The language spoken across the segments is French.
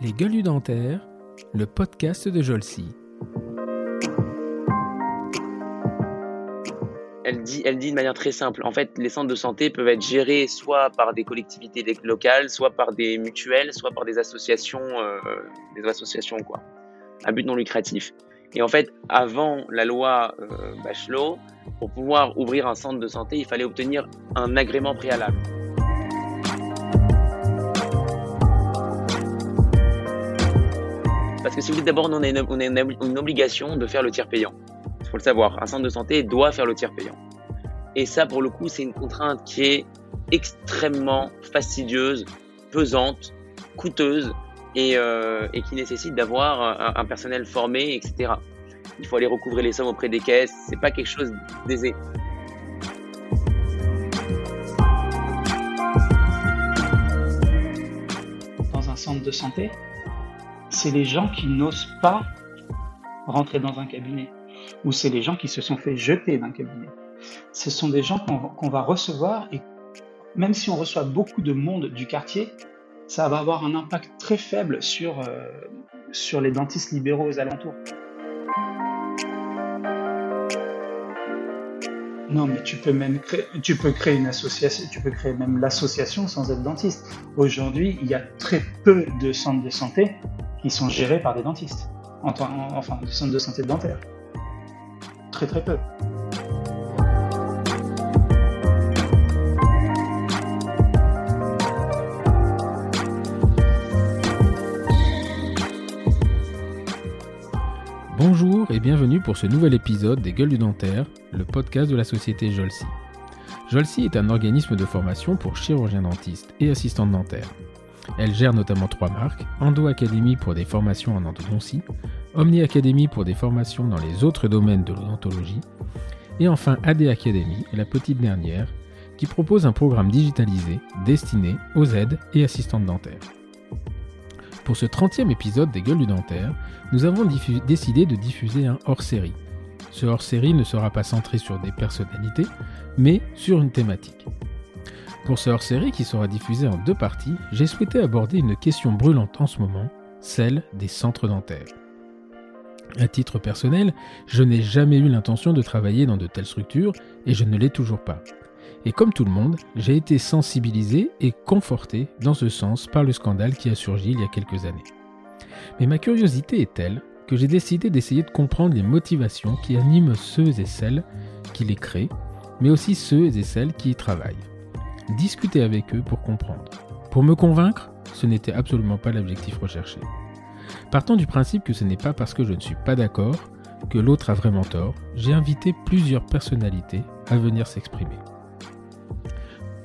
Les gueules dentaires, le podcast de Jolcy. Elle dit, elle dit de manière très simple. En fait, les centres de santé peuvent être gérés soit par des collectivités locales, soit par des mutuelles, soit par des associations, euh, des associations quoi, à but non lucratif. Et en fait, avant la loi euh, Bachelot, pour pouvoir ouvrir un centre de santé, il fallait obtenir un agrément préalable. Parce que si vous dites d'abord, on a, une, obligation de faire le tiers payant. Il faut le savoir, un centre de santé doit faire le tiers payant. Et ça, pour le coup, c'est une contrainte qui est extrêmement fastidieuse, pesante, coûteuse et, euh, qui nécessite d'avoir un, personnel formé, etc. Il faut aller recouvrer les sommes auprès des caisses. C'est pas quelque chose d'aisé. Dans un centre de santé, c'est les gens qui n'osent pas rentrer dans un cabinet, ou c'est les gens qui se sont fait jeter d'un cabinet. Ce sont des gens qu'on va recevoir et même si on reçoit beaucoup de monde du quartier, ça va avoir un impact très faible sur, euh, sur les dentistes libéraux aux alentours. Non, mais tu peux même créer, une association, tu peux créer même l'association sans être dentiste. Aujourd'hui, il y a très peu de centres de santé qui sont gérés par des dentistes. Enfin, des centres de santé dentaire. Très très peu. Bonjour et bienvenue pour ce nouvel épisode des Gueules du Dentaire, le podcast de la société Jolsi. Jolsi est un organisme de formation pour chirurgiens dentistes et assistants dentaires. Elle gère notamment trois marques, Endo Academy pour des formations en endodontie, Omni Academy pour des formations dans les autres domaines de l'odontologie, et enfin AD Academy, la petite dernière, qui propose un programme digitalisé destiné aux aides et assistantes dentaires. Pour ce 30e épisode des Gueules du Dentaire, nous avons décidé de diffuser un hors-série. Ce hors-série ne sera pas centré sur des personnalités, mais sur une thématique. Pour ce hors-série qui sera diffusé en deux parties, j'ai souhaité aborder une question brûlante en ce moment, celle des centres dentaires. À titre personnel, je n'ai jamais eu l'intention de travailler dans de telles structures et je ne l'ai toujours pas. Et comme tout le monde, j'ai été sensibilisé et conforté dans ce sens par le scandale qui a surgi il y a quelques années. Mais ma curiosité est telle que j'ai décidé d'essayer de comprendre les motivations qui animent ceux et celles qui les créent, mais aussi ceux et celles qui y travaillent. Discuter avec eux pour comprendre. Pour me convaincre, ce n'était absolument pas l'objectif recherché. Partant du principe que ce n'est pas parce que je ne suis pas d'accord que l'autre a vraiment tort, j'ai invité plusieurs personnalités à venir s'exprimer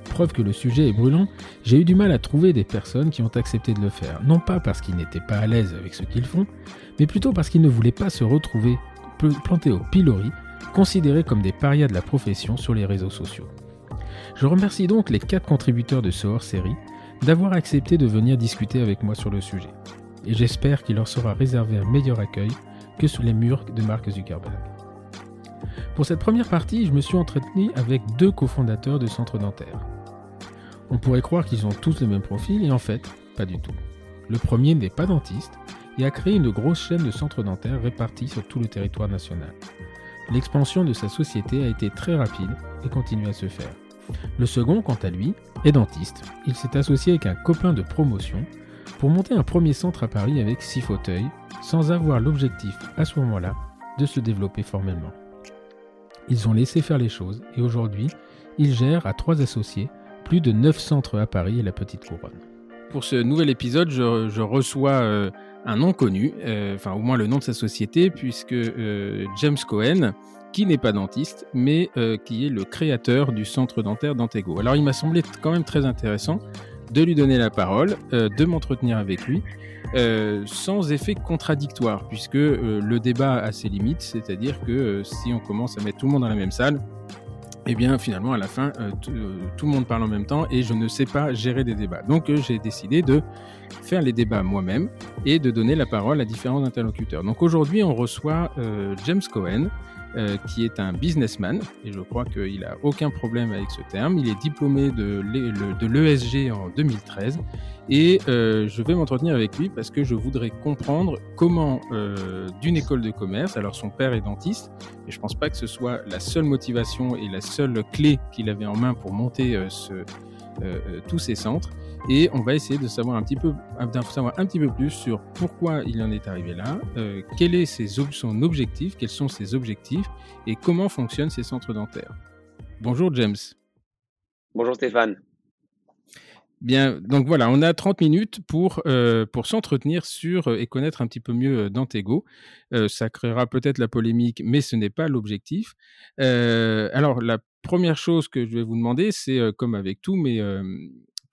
preuve que le sujet est brûlant, j'ai eu du mal à trouver des personnes qui ont accepté de le faire. Non pas parce qu'ils n'étaient pas à l'aise avec ce qu'ils font, mais plutôt parce qu'ils ne voulaient pas se retrouver plantés au pilori, considérés comme des parias de la profession sur les réseaux sociaux. Je remercie donc les quatre contributeurs de ce hors-série d'avoir accepté de venir discuter avec moi sur le sujet. Et j'espère qu'il leur sera réservé un meilleur accueil que sous les murs de Mark Zuckerberg. Pour cette première partie, je me suis entretenu avec deux cofondateurs de centres dentaires. On pourrait croire qu'ils ont tous le même profil et en fait, pas du tout. Le premier n'est pas dentiste et a créé une grosse chaîne de centres dentaires répartis sur tout le territoire national. L'expansion de sa société a été très rapide et continue à se faire. Le second, quant à lui, est dentiste. Il s'est associé avec un copain de promotion pour monter un premier centre à Paris avec six fauteuils, sans avoir l'objectif à ce moment-là de se développer formellement. Ils ont laissé faire les choses et aujourd'hui, ils gèrent à trois associés plus de 9 centres à Paris et la Petite Couronne. Pour ce nouvel épisode, je, reçois euh, un nom connu, euh, enfin au moins le nom de sa société, puisque euh, James Cohen, qui n'est pas dentiste, mais qui est le créateur du centre dentaire Dantego. Alors il m'a semblé quand même très intéressant de lui donner la parole, de m'entretenir avec lui, sans effet contradictoire, puisque le débat a ses limites, c'est-à-dire que si on commence à mettre tout le monde dans la même salle, eh bien finalement à la fin euh, euh, tout le monde parle en même temps et je ne sais pas gérer des débats. Donc euh, j'ai décidé de faire les débats moi-même et de donner la parole à différents interlocuteurs. Donc aujourd'hui on reçoit James Cohen qui est un businessman, et je crois qu'il n'a aucun problème avec ce terme. Il est diplômé de l'ESG en 2013, et je vais m'entretenir avec lui parce que je voudrais comprendre comment, d'une école de commerce, alors son père est dentiste, et je ne pense pas que ce soit la seule motivation et la seule clé qu'il avait en main pour monter ce, tous ces centres, et on va essayer de savoir un petit peu, savoir un petit peu plus sur pourquoi il en est arrivé là, euh, quel est ses, son objectif, quels sont ses objectifs et comment fonctionnent ces centres dentaires. Bonjour James. Bonjour Stéphane. Bien, donc voilà, on a 30 minutes pour, euh, pour s'entretenir sur euh, et connaître un petit peu mieux Dantego. ça créera peut-être la polémique, mais ce n'est pas l'objectif. alors, la première chose que je vais vous demander, c'est comme avec tout, mais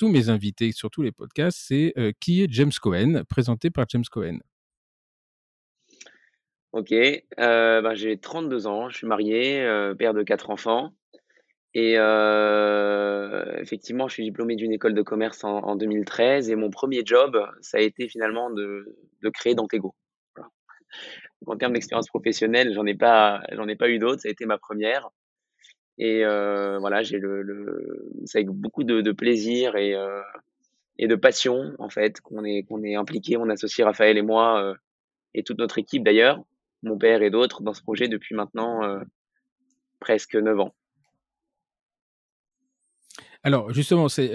tous mes invités sur tous les podcasts, c'est euh, qui est James Cohen, présenté par James Cohen? Ok, euh, ben, j'ai 32 ans, je suis marié, euh, père de quatre enfants. Et effectivement, je suis diplômé d'une école de commerce en, 2013 et mon premier job, ça a été finalement de, créer Dantego. En termes d'expérience professionnelle, j'en ai pas, j'en ai pas eu d'autres. Ça a été ma première. Et euh, voilà, j'ai le, le c'est avec beaucoup de, de plaisir et, euh, et de passion en fait qu'on est qu'on est impliqué. On associe Raphaël et moi euh, et toute notre équipe d'ailleurs, mon père et d'autres dans ce projet depuis maintenant presque neuf ans. Alors justement, c'est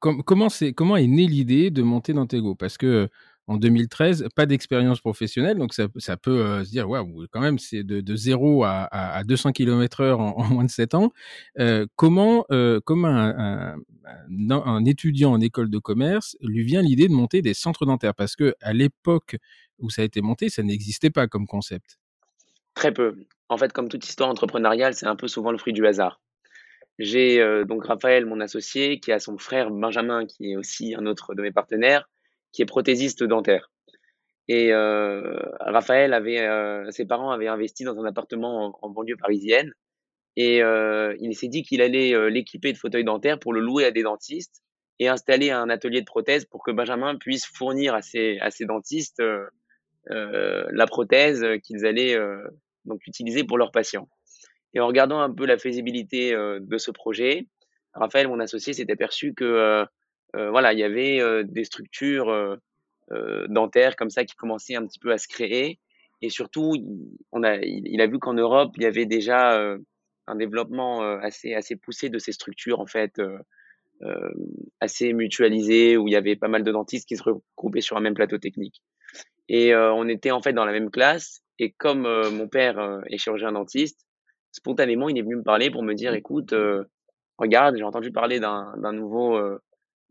comment c'est comment est née l'idée de monter dans Tego Parce que en 2013, pas d'expérience professionnelle, donc ça, peut euh, se dire, waouh, quand même, c'est de, de 0 à, à, 200 km/h en, en, moins de 7 ans. Euh, comment euh, comment un, un, un, étudiant en école de commerce lui vient l'idée de monter des centres dentaires? Parce que à l'époque où ça a été monté, ça n'existait pas comme concept. Très peu. En fait, comme toute histoire entrepreneuriale, c'est un peu souvent le fruit du hasard. J'ai euh, donc Raphaël, mon associé, qui a son frère Benjamin, qui est aussi un autre de mes partenaires, qui est prothésiste dentaire. Et euh, Raphaël avait, euh, ses parents avaient investi dans un appartement en, banlieue parisienne, et euh, il s'est dit qu'il allait l'équiper de fauteuils dentaires pour le louer à des dentistes et installer un atelier de prothèses pour que Benjamin puisse fournir à ses, à ses dentistes la prothèse qu'ils allaient donc utiliser pour leurs patients. Et en regardant un peu la faisabilité de ce projet, Raphaël, mon associé, s'est aperçu que voilà, il y avait euh, des structures euh, dentaires comme ça qui commençaient un petit peu à se créer. Et surtout, on a, il, a vu qu'en Europe, il y avait déjà un développement assez, assez poussé de ces structures, en fait, assez mutualisées, où il y avait pas mal de dentistes qui se regroupaient sur un même plateau technique. Et on était en fait dans la même classe. Et comme mon père est chirurgien dentiste, spontanément, il est venu me parler pour me dire, écoute, regarde, j'ai entendu parler d'un nouveau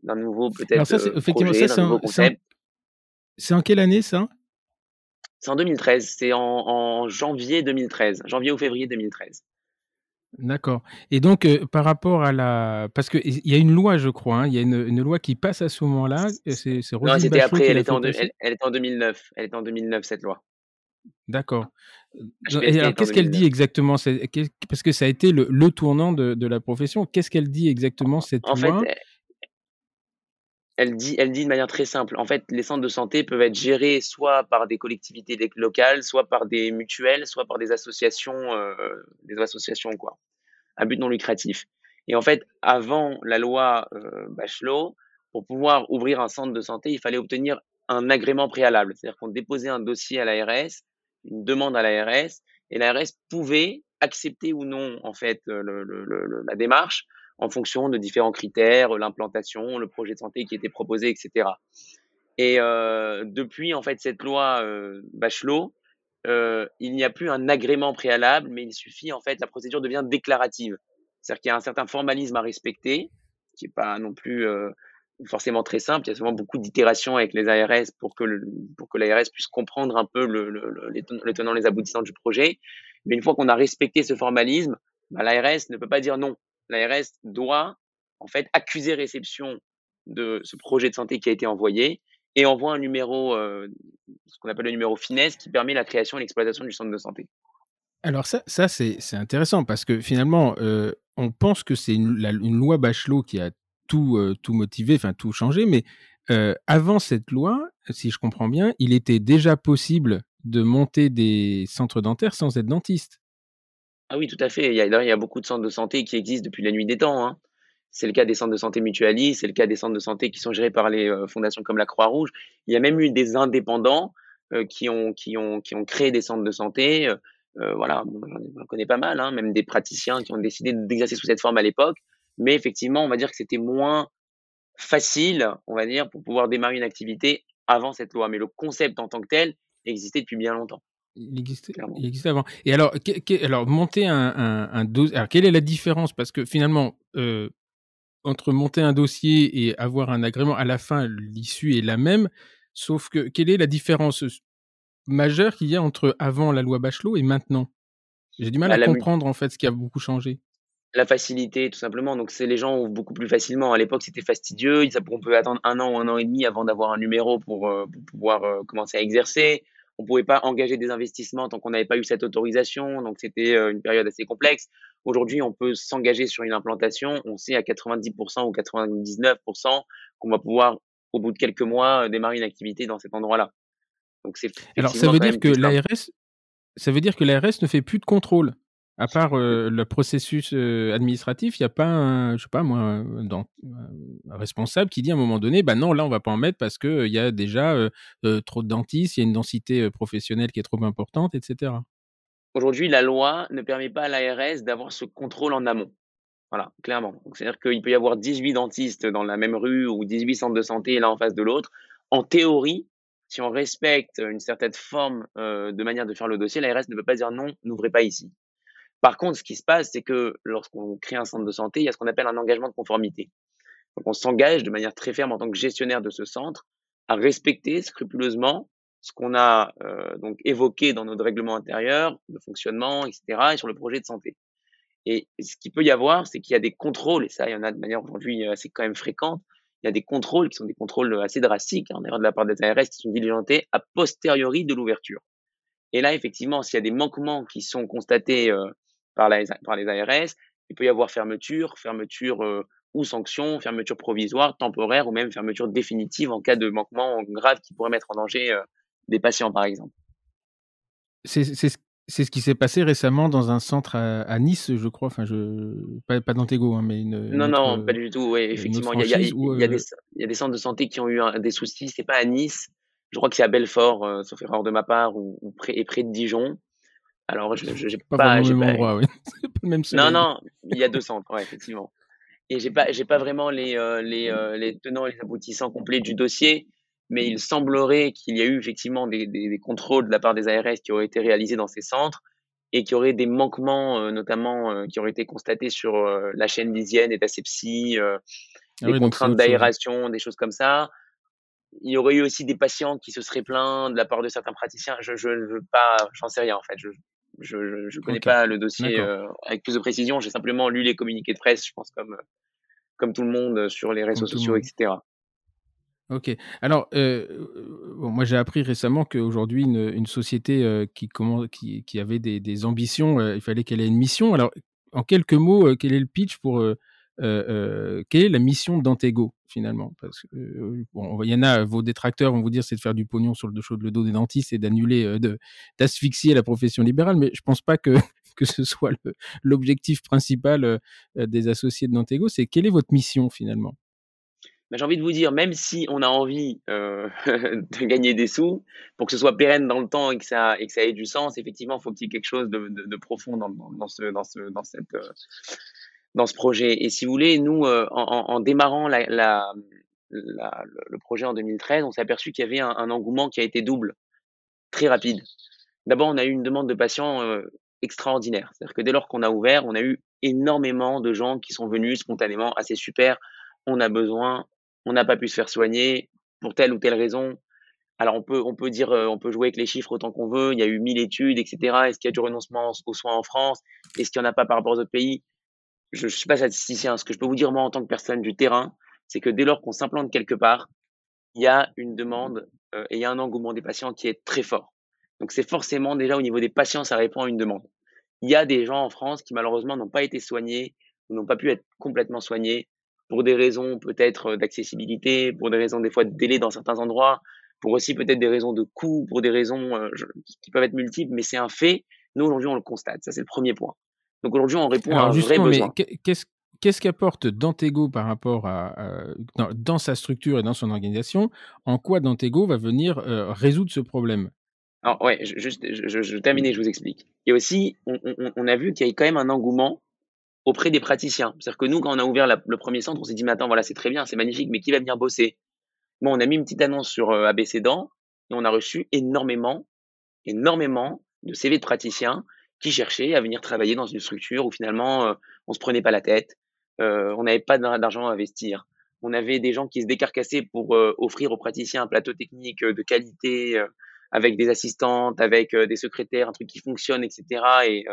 d'un nouveau peut-être euh, projet, d'un nouveau concept. C'est en quelle année ça? C'est en 2013, c'est en, en, janvier 2013, janvier ou février 2013. D'accord. Et donc, euh, par rapport à la. Parce qu'il y a une loi, je crois, hein, il y a une, une, loi qui passe à ce moment-là. C'est, non, c'était après, elle était, en elle, elle était en 2009. Elle était en 2009, cette loi. D'accord. alors, qu'est-ce qu'elle dit exactement Parce que ça a été le, le tournant de, de, la profession. Qu'est-ce qu'elle dit exactement, cette en loi? fait, elle dit, elle dit de manière très simple. En fait, les centres de santé peuvent être gérés soit par des collectivités locales, soit par des mutuelles, soit par des associations, euh, des associations quoi, à but non lucratif. Et en fait, avant la loi euh, Bachelot, pour pouvoir ouvrir un centre de santé, il fallait obtenir un agrément préalable, c'est-à-dire qu'on déposait un dossier à l'ARS, une demande à l'ARS, et l'ARS pouvait accepter ou non en fait le, la démarche en fonction de différents critères, l'implantation, le projet de santé qui était proposé, etc. Et euh, depuis en fait cette loi euh, Bachelot, euh, il n'y a plus un agrément préalable, mais il suffit en fait la procédure devient déclarative. C'est-à-dire qu'il y a un certain formalisme à respecter, qui n'est pas non plus euh, forcément très simple. Il y a souvent beaucoup d'itérations avec les ARS pour que l'ARS puisse comprendre un peu le, le, le, les tenants, les aboutissants du projet. Mais une fois qu'on a respecté ce formalisme, bah, l'ARS ne peut pas dire non l'ARS doit en fait accuser réception de ce projet de santé qui a été envoyé et envoie un numéro, euh, ce qu'on appelle le numéro finesse, qui permet la création et l'exploitation du centre de santé. Alors ça, ça c'est intéressant parce que finalement, euh, on pense que c'est une, loi Bachelot qui a tout, euh, tout motivé, enfin tout changé, mais avant cette loi, si je comprends bien, il était déjà possible de monter des centres dentaires sans être dentiste. Ah oui, tout à fait. Il y a, il y a beaucoup de centres de santé qui existent depuis la nuit des temps. Hein. C'est le cas des centres de santé mutualistes, c'est le cas des centres de santé qui sont gérés par les euh, fondations comme la Croix-Rouge. Il y a même eu des indépendants euh, qui, ont, qui, ont, qui ont créé des centres de santé. Euh, voilà, j'en connais pas mal, hein, même des praticiens qui ont décidé d'exercer sous cette forme à l'époque. Mais effectivement, on va dire que c'était moins facile, on va dire, pour pouvoir démarrer une activité avant cette loi. Mais le concept en tant que tel existait depuis bien longtemps. Il existait, il existait avant. Et alors, alors monter un, un, dossier. Alors, quelle est la différence? Parce que finalement, euh, entre monter un dossier et avoir un agrément, à la fin, l'issue est la même. Sauf que, quelle est la différence majeure qu'il y a entre avant la loi Bachelot et maintenant? J'ai du mal bah, à comprendre, en fait, ce qui a beaucoup changé la facilité, tout simplement. Donc, c'est les gens ouvrent beaucoup plus facilement. À l'époque, c'était fastidieux. On peut attendre un an ou un an et demi avant d'avoir un numéro pour, euh, pouvoir euh, commencer à exercer. On pouvait pas engager des investissements tant qu'on n'avait pas eu cette autorisation. Donc, c'était euh, une période assez complexe. Aujourd'hui, on peut s'engager sur une implantation. On sait à 90% ou 99% qu'on va pouvoir, au bout de quelques mois, démarrer une activité dans cet endroit-là. Donc, c'est alors ça veut dire que l'ARS, ça veut dire que l'ARS ne fait plus de contrôle? À part le processus administratif, il n'y a pas un, je sais pas moi, un, responsable qui dit à un moment donné, bah non, là on va pas en mettre parce qu'il y a déjà trop de dentistes, il y a une densité professionnelle qui est trop importante, etc. Aujourd'hui, la loi ne permet pas à l'ARS d'avoir ce contrôle en amont. Voilà, clairement. C'est-à-dire qu'il peut y avoir 18 dentistes dans la même rue ou 18 centres de santé l'un en face de l'autre. En théorie, si on respecte une certaine forme de manière de faire le dossier, l'ARS ne peut pas dire non, n'ouvrez pas ici. Par contre, ce qui se passe, c'est que lorsqu'on crée un centre de santé, il y a ce qu'on appelle un engagement de conformité. Donc, on s'engage de manière très ferme en tant que gestionnaire de ce centre à respecter scrupuleusement ce qu'on a euh, donc évoqué dans notre règlement intérieur de fonctionnement, etc., et sur le projet de santé. Et ce qu'il peut y avoir, c'est qu'il y a des contrôles, et ça, il y en a de manière aujourd'hui assez quand même fréquente, il y a des contrôles qui sont des contrôles assez drastiques, en hein, erreur de la part des ARS, qui sont diligentés a posteriori de l'ouverture. Et là, effectivement, s'il y a des manquements qui sont constatés euh, par, les ARS. Il peut y avoir fermeture, fermeture euh, ou sanction, fermeture provisoire, temporaire ou même fermeture définitive en cas de manquement grave qui pourrait mettre en danger euh, des patients, par exemple. C'est ce qui s'est passé récemment dans un centre à, Nice, je crois. Enfin, je pas, pas d'Antego, hein, mais une. Non, non, pas du tout. Oui, effectivement, il y, a, des, il y, a des centres de santé qui ont eu des soucis. C'est pas à Nice. Je crois que c'est à Belfort, euh, sauf erreur de ma part, ou, près, et près de Dijon. Alors, je n'ai pas. pas, le même endroit, oui. pas le même non, non, il y a deux centres, ouais, effectivement. Et j'ai pas, j'ai pas vraiment les, euh, les, euh, les tenants et les aboutissants complets du dossier, mais il semblerait qu'il y a eu effectivement des, des, des, contrôles de la part des ARS qui auraient été réalisés dans ces centres et qui auraient des manquements, euh, notamment, qui auraient été constatés sur la chaîne d'hygiène et d'asepsie, ah des contraintes d'aération, des choses comme ça il y aurait eu aussi des patients qui se seraient plaints de la part de certains praticiens. Je ne veux pas, j'en sais rien en fait. Je, je ne connais pas le dossier euh, avec plus de précision. J'ai simplement lu les communiqués de presse, je pense, comme, comme tout le monde euh, sur les réseaux sociaux, etc. Ok. Alors, euh, bon, moi j'ai appris récemment qu'aujourd'hui, une, une, société qui, comment, qui, qui, avait des, des ambitions, il fallait qu'elle ait une mission. Alors, en quelques mots, quel est le pitch pour euh, euh, quelle est la mission d'Antego finalement? Parce que euh, il y en a, vos détracteurs vont vous dire c'est de faire du pognon sur le dos, des dentistes et d'annuler, d'asphyxier la profession libérale, mais je pense pas que que ce soit l'objectif principal des associés de Dantego. C'est quelle est votre mission finalement? Ben, j'ai envie de vous dire, même si on a envie de gagner des sous, pour que ce soit pérenne dans le temps et que ça, ait du sens, effectivement, il faut qu'il y ait quelque chose de, profond dans cette, dans ce projet. Et si vous voulez, nous, euh, en, démarrant le projet en 2013, on s'est aperçu qu'il y avait un, engouement qui a été double, très rapide. D'abord, on a eu une demande de patients euh, extraordinaire. C'est-à-dire que dès lors qu'on a ouvert, on a eu énormément de gens qui sont venus spontanément, assez super, on a besoin, on n'a pas pu se faire soigner pour telle ou telle raison. Alors on peut, on peut dire, euh, on peut jouer avec les chiffres autant qu'on veut. Il y a eu mille études, etc. Est-ce qu'il y a du renoncement aux soins en France? Est-ce qu'il n'y en a pas par rapport aux autres pays? Je ne suis pas statisticien. Ce que je peux vous dire, moi, en tant que personne du terrain, c'est que dès lors qu'on s'implante quelque part, il y a une demande euh, et il y a un engouement des patients qui est très fort. Donc, c'est forcément déjà au niveau des patients, ça répond à une demande. Il y a des gens en France qui, malheureusement, n'ont pas été soignés ou n'ont pas pu être complètement soignés pour des raisons peut-être d'accessibilité, pour des raisons des fois de délai dans certains endroits, pour aussi peut-être des raisons de coût, pour des raisons euh, qui peuvent être multiples, mais c'est un fait. Nous, aujourd'hui, on le constate. Ça, c'est le premier point. Donc aujourd'hui, on répond à un vrai besoin. qu'est-ce Qu'est-ce qu'apporte Dantego par rapport à, dans, sa structure et dans son organisation? En quoi Dantego va venir euh, résoudre ce problème? Alors ouais, juste, je, je, termine et je vous explique. Et aussi, on, a vu qu'il y a quand même un engouement auprès des praticiens. C'est-à-dire que nous, quand on a ouvert le premier centre, on s'est dit, mais attends, voilà, c'est très bien, c'est magnifique, mais qui va venir bosser? Bon, on a mis une petite annonce sur euh, ABC Dents et on a reçu énormément, énormément de CV de praticiens qui cherchaient à venir travailler dans une structure où finalement euh, on se prenait pas la tête, euh, on n'avait pas d'argent à investir. On avait des gens qui se décarcassaient pour euh, offrir aux praticiens un plateau technique euh, de qualité, avec des assistantes, avec des secrétaires, un truc qui fonctionne, etc. Et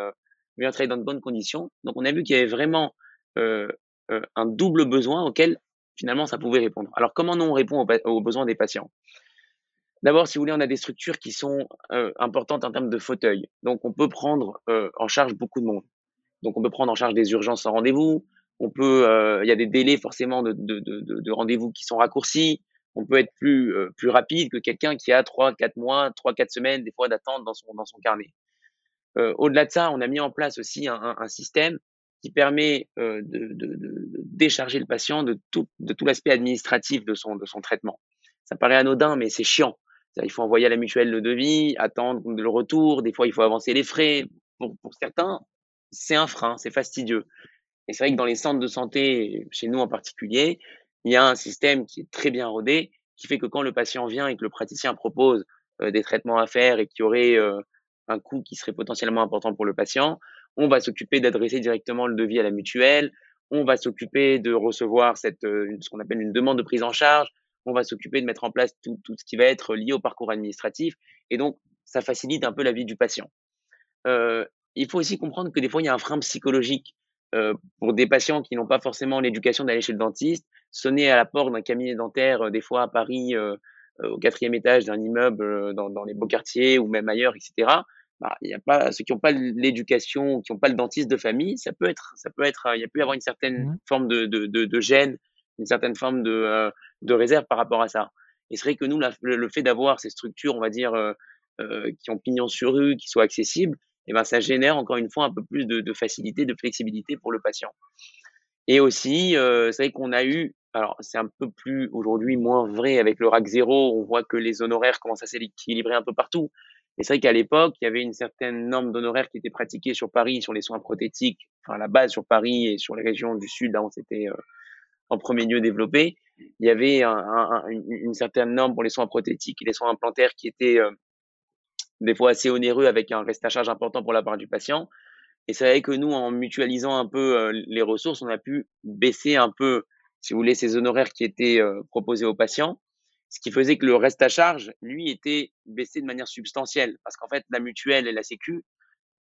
bien travailler dans de bonnes conditions. Donc on a vu qu'il y avait vraiment un double besoin auquel finalement ça pouvait répondre. Alors comment on répond aux, besoins des patients? D'abord, si vous voulez, on a des structures qui sont importantes en termes de fauteuils. Donc on peut prendre en charge beaucoup de monde. Donc on peut prendre en charge des urgences sans rendez-vous, on peut, euh, il y a des délais forcément de, de, de, de rendez-vous qui sont raccourcis. On peut être plus, euh, plus rapide que quelqu'un qui a 3, 4 mois, 3, 4 semaines, des fois d'attente dans son, dans son carnet. Euh, au-delà de ça, on a mis en place aussi un, un, système qui permet de, de, décharger le patient de tout, de tout l'aspect administratif de son, de son traitement. Ça paraît anodin, mais c'est chiant. Il faut envoyer à la mutuelle le devis, attendre le retour. Des fois, il faut avancer les frais. Pour, certains, c'est un frein, c'est fastidieux. Et c'est vrai que dans les centres de santé, chez nous en particulier, il y a un système qui est très bien rodé, qui fait que quand le patient vient et que le praticien propose euh, des traitements à faire et qui aurait euh, un coût qui serait potentiellement important pour le patient, on va s'occuper d'adresser directement le devis à la mutuelle, on va s'occuper de recevoir cette, euh, ce qu'on appelle une demande de prise en charge, on va s'occuper de mettre en place tout, tout, ce qui va être lié au parcours administratif, et donc ça facilite un peu la vie du patient. Euh, il faut aussi comprendre que des fois, il y a un frein psychologique euh, pour des patients qui n'ont pas forcément l'éducation d'aller chez le dentiste, sonner à la porte d'un cabinet dentaire, euh, des fois à Paris, au quatrième étage d'un immeuble dans, dans, les beaux quartiers ou même ailleurs, etc. Bah, il y a pas ceux qui n'ont pas l'éducation, qui n'ont pas le dentiste de famille, ça peut être, ça peut être, il y a pu avoir une certaine mmh. forme de, de, de, de, gêne, une certaine forme de, de réserve par rapport à ça. Et c'est vrai que nous, le, fait d'avoir ces structures, on va dire, qui ont pignon sur rue, qui soient accessibles, et ben ça génère encore une fois un peu plus de, facilité, de flexibilité pour le patient. Et aussi, euh, c'est vrai qu'on a eu, alors c'est un peu plus aujourd'hui moins vrai avec le RAC 0, on voit que les honoraires commencent à s'équilibrer un peu partout. Mais c'est vrai qu'à l'époque, il y avait une certaine norme d'honoraires qui était pratiquée sur Paris, sur les soins prothétiques, enfin la base sur Paris et sur les régions du Sud, là on s'était euh, en premier lieu développé. Il y avait un, un, une, certaine norme pour les soins prothétiques et les soins implantaires qui était euh, des fois assez onéreux avec un reste à charge important pour la part du patient. Et c'est vrai que nous, en mutualisant un peu euh, les ressources, on a pu baisser un peu, si vous voulez, ces honoraires qui étaient euh, proposés aux patients, ce qui faisait que le reste à charge, lui, était baissé de manière substantielle. Parce qu'en fait, la mutuelle et la Sécu,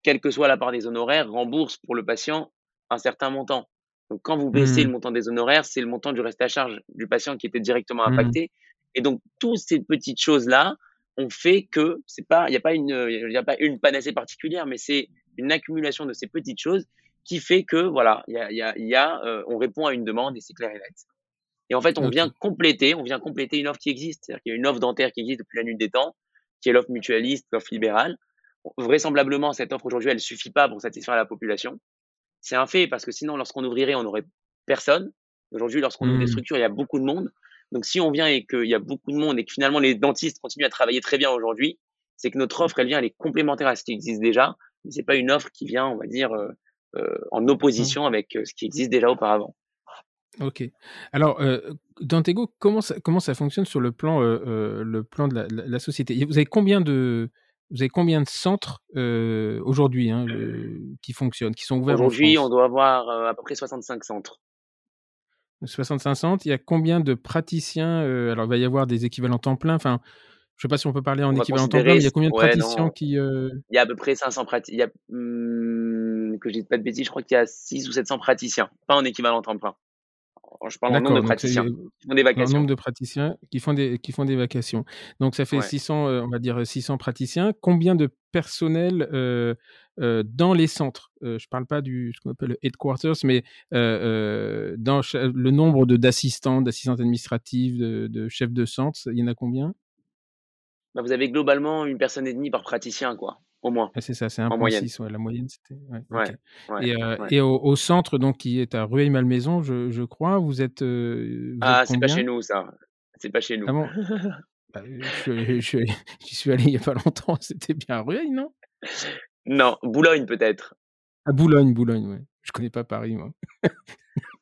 quelle que soit la part des honoraires, remboursent pour le patient un certain montant. Donc, quand vous baissez mmh. le montant des honoraires, c'est le montant du reste à charge du patient qui était directement mmh. impacté. Et donc, toutes ces petites choses-là, on fait que c'est pas, il n'y a pas une, il a pas une panacée particulière, mais c'est une accumulation de ces petites choses qui fait que voilà, il y a, y a, y a euh, on répond à une demande et c'est clair et net. Et en fait, on vient compléter, on vient compléter une offre qui existe. C'est-à-dire qu'il y a une offre dentaire qui existe depuis la nuit des temps, qui est l'offre mutualiste, l'offre libérale. Vraisemblablement, cette offre aujourd'hui, elle suffit pas pour satisfaire la population. C'est un fait parce que sinon, lorsqu'on ouvrirait, on n'aurait personne. Aujourd'hui, lorsqu'on ouvre des mmh. structures, il y a beaucoup de monde. Donc si on vient et qu'il y a beaucoup de monde et que finalement les dentistes continuent à travailler très bien aujourd'hui, c'est que notre offre, elle vient, elle est complémentaire à ce qui existe déjà. Mais c'est pas une offre qui vient, on va dire, euh, euh, en opposition mmh. avec euh, ce qui existe déjà auparavant. Ok. Alors, euh, Dantego, comment ça, comment ça fonctionne sur le plan, le plan de la, société? Vous avez combien de, vous avez combien de centres aujourd'hui hein, qui fonctionnent, qui sont ouverts Aujourd'hui, on doit avoir à peu près 65 centres. 65 il y a combien de praticiens Alors, il va y avoir des équivalents temps plein. Enfin, je ne sais pas si on peut parler en équivalent temps plein, mais il y a combien de praticiens qui. Il y a à peu près 500 praticiens. Hmm, que je dise pas de bêtises, je crois qu'il y a 6 ou 700 praticiens, pas en équivalent temps plein. Je parle en nombre de praticiens qui font des vacations. nombre de praticiens qui font des, qui font des vacations. Donc ça fait 600, euh, on va dire 600 praticiens. Combien de personnel euh, euh, dans les centres? Je ne parle pas du ce qu'on appelle le headquarters, mais dans le nombre d'assistants, d'assistantes administratives, de, de chefs de centre, il y en a combien? Bah, vous avez globalement une personne et demie par praticien, quoi, au moins. c'est ça, c'est un en moyenne. Ouais, la moyenne, c'était. Ouais, et, euh, et au, centre, donc, qui est à Rueil-Malmaison, je, je, crois, vous êtes. Euh, ah, c'est pas chez nous, ça. C'est pas chez nous. Ah bon? Bah, J'y je, suis allé il y a pas longtemps, c'était bien à Rueil, non? Non, Boulogne peut-être. À Boulogne, Boulogne, ouais. Je connais pas Paris, moi.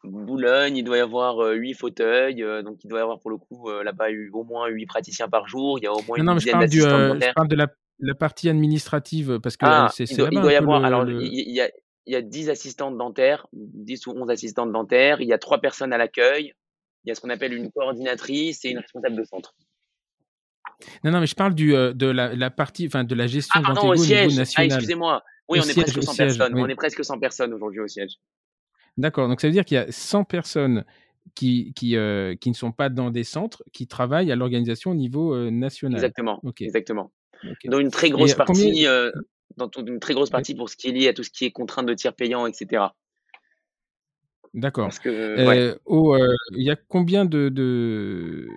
Boulogne, il doit y avoir euh, huit fauteuils, euh, donc il doit y avoir pour le coup euh, là-bas au moins huit praticiens par jour. Il y a au moins une non, mais je parle, du, je parle de la, la, partie administrative parce que ah, c'est il, doit, y avoir. alors, il, y a, il y a 10 assistantes dentaires, 10 ou 11 assistantes dentaires. Il y a trois personnes à l'accueil. Il y a ce qu'on appelle une coordinatrice et une responsable de centre. Non, non, mais je parle du, de la, la partie, enfin, de la gestion ah, pardon, au, siège. Ah, excusez-moi. Oui, on est presque 100 personnes. On est presque 100 personnes aujourd'hui au siège. D'accord, donc ça veut dire qu'il y a 100 personnes qui, qui, euh, qui, ne sont pas dans des centres, qui travaillent à l'organisation au niveau euh, national. Exactement. Exactement. Dans une très grosse partie, euh, dans une très grosse partie pour ce qui est lié à tout ce qui est contrainte de tiers payant, etc. D'accord. Il y a combien de, de,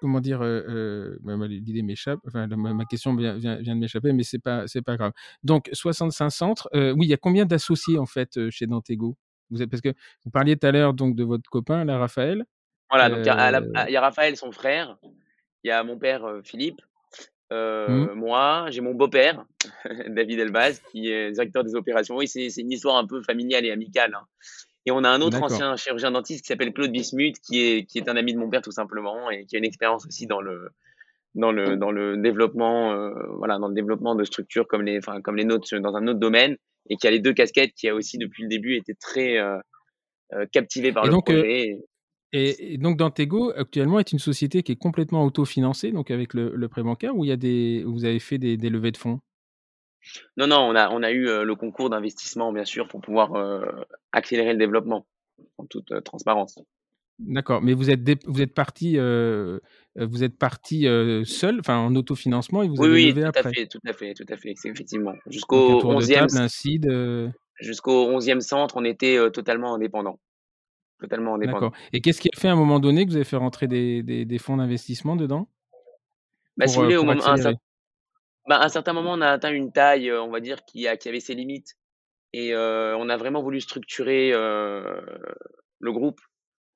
comment dire, euh, euh, l'idée m'échappe, enfin, ma, question vient, vient, de m'échapper, mais c'est pas, c'est pas grave. Donc, 65 centres, euh, oui, il y a combien d'associés en fait chez Dantego vous êtes, Parce que vous parliez tout à l'heure donc de votre copain, là, Raphaël. Voilà, donc il y, a Raphaël, son frère, il y a mon père Philippe, mmh. moi, j'ai mon beau-père, David Elbaz, qui est directeur des opérations. Oui, c'est une histoire un peu familiale et amicale. Hein. Et on a un autre ancien chirurgien dentiste qui s'appelle Claude Bismuth, qui est, qui est un ami de mon père tout simplement et qui a une expérience aussi dans le, dans le, dans le développement, euh, voilà, dans le développement de structures comme les, enfin, comme les nôtres dans un autre domaine et qui a les deux casquettes, qui a aussi depuis le début été très euh, euh captivé par le donc, euh, projet. Et, donc Dantego actuellement est une société qui est complètement autofinancée, donc avec le, le prêt bancaire, où il y a des, vous avez fait des, des levées de fonds? Non, non, on a, on a eu euh, le concours d'investissement, bien sûr, pour pouvoir euh, accélérer le développement en toute euh, transparence. D'accord, mais vous êtes, vous êtes parti, vous êtes parti seul, enfin en autofinancement et vous oui, avez oui, levé tout après? à fait, tout à fait, tout à fait, effectivement. Jusqu'au 11e, jusqu'au 11e centre, on était totalement indépendant. Totalement indépendant. Et qu'est-ce qui a fait à un moment donné que vous avez fait rentrer des, des, des fonds d'investissement dedans? Bah, Si vous voulez, au moment, bah, à un certain moment, on a atteint une taille, on va dire, qui, a, qui avait ses limites. Et on a vraiment voulu structurer le groupe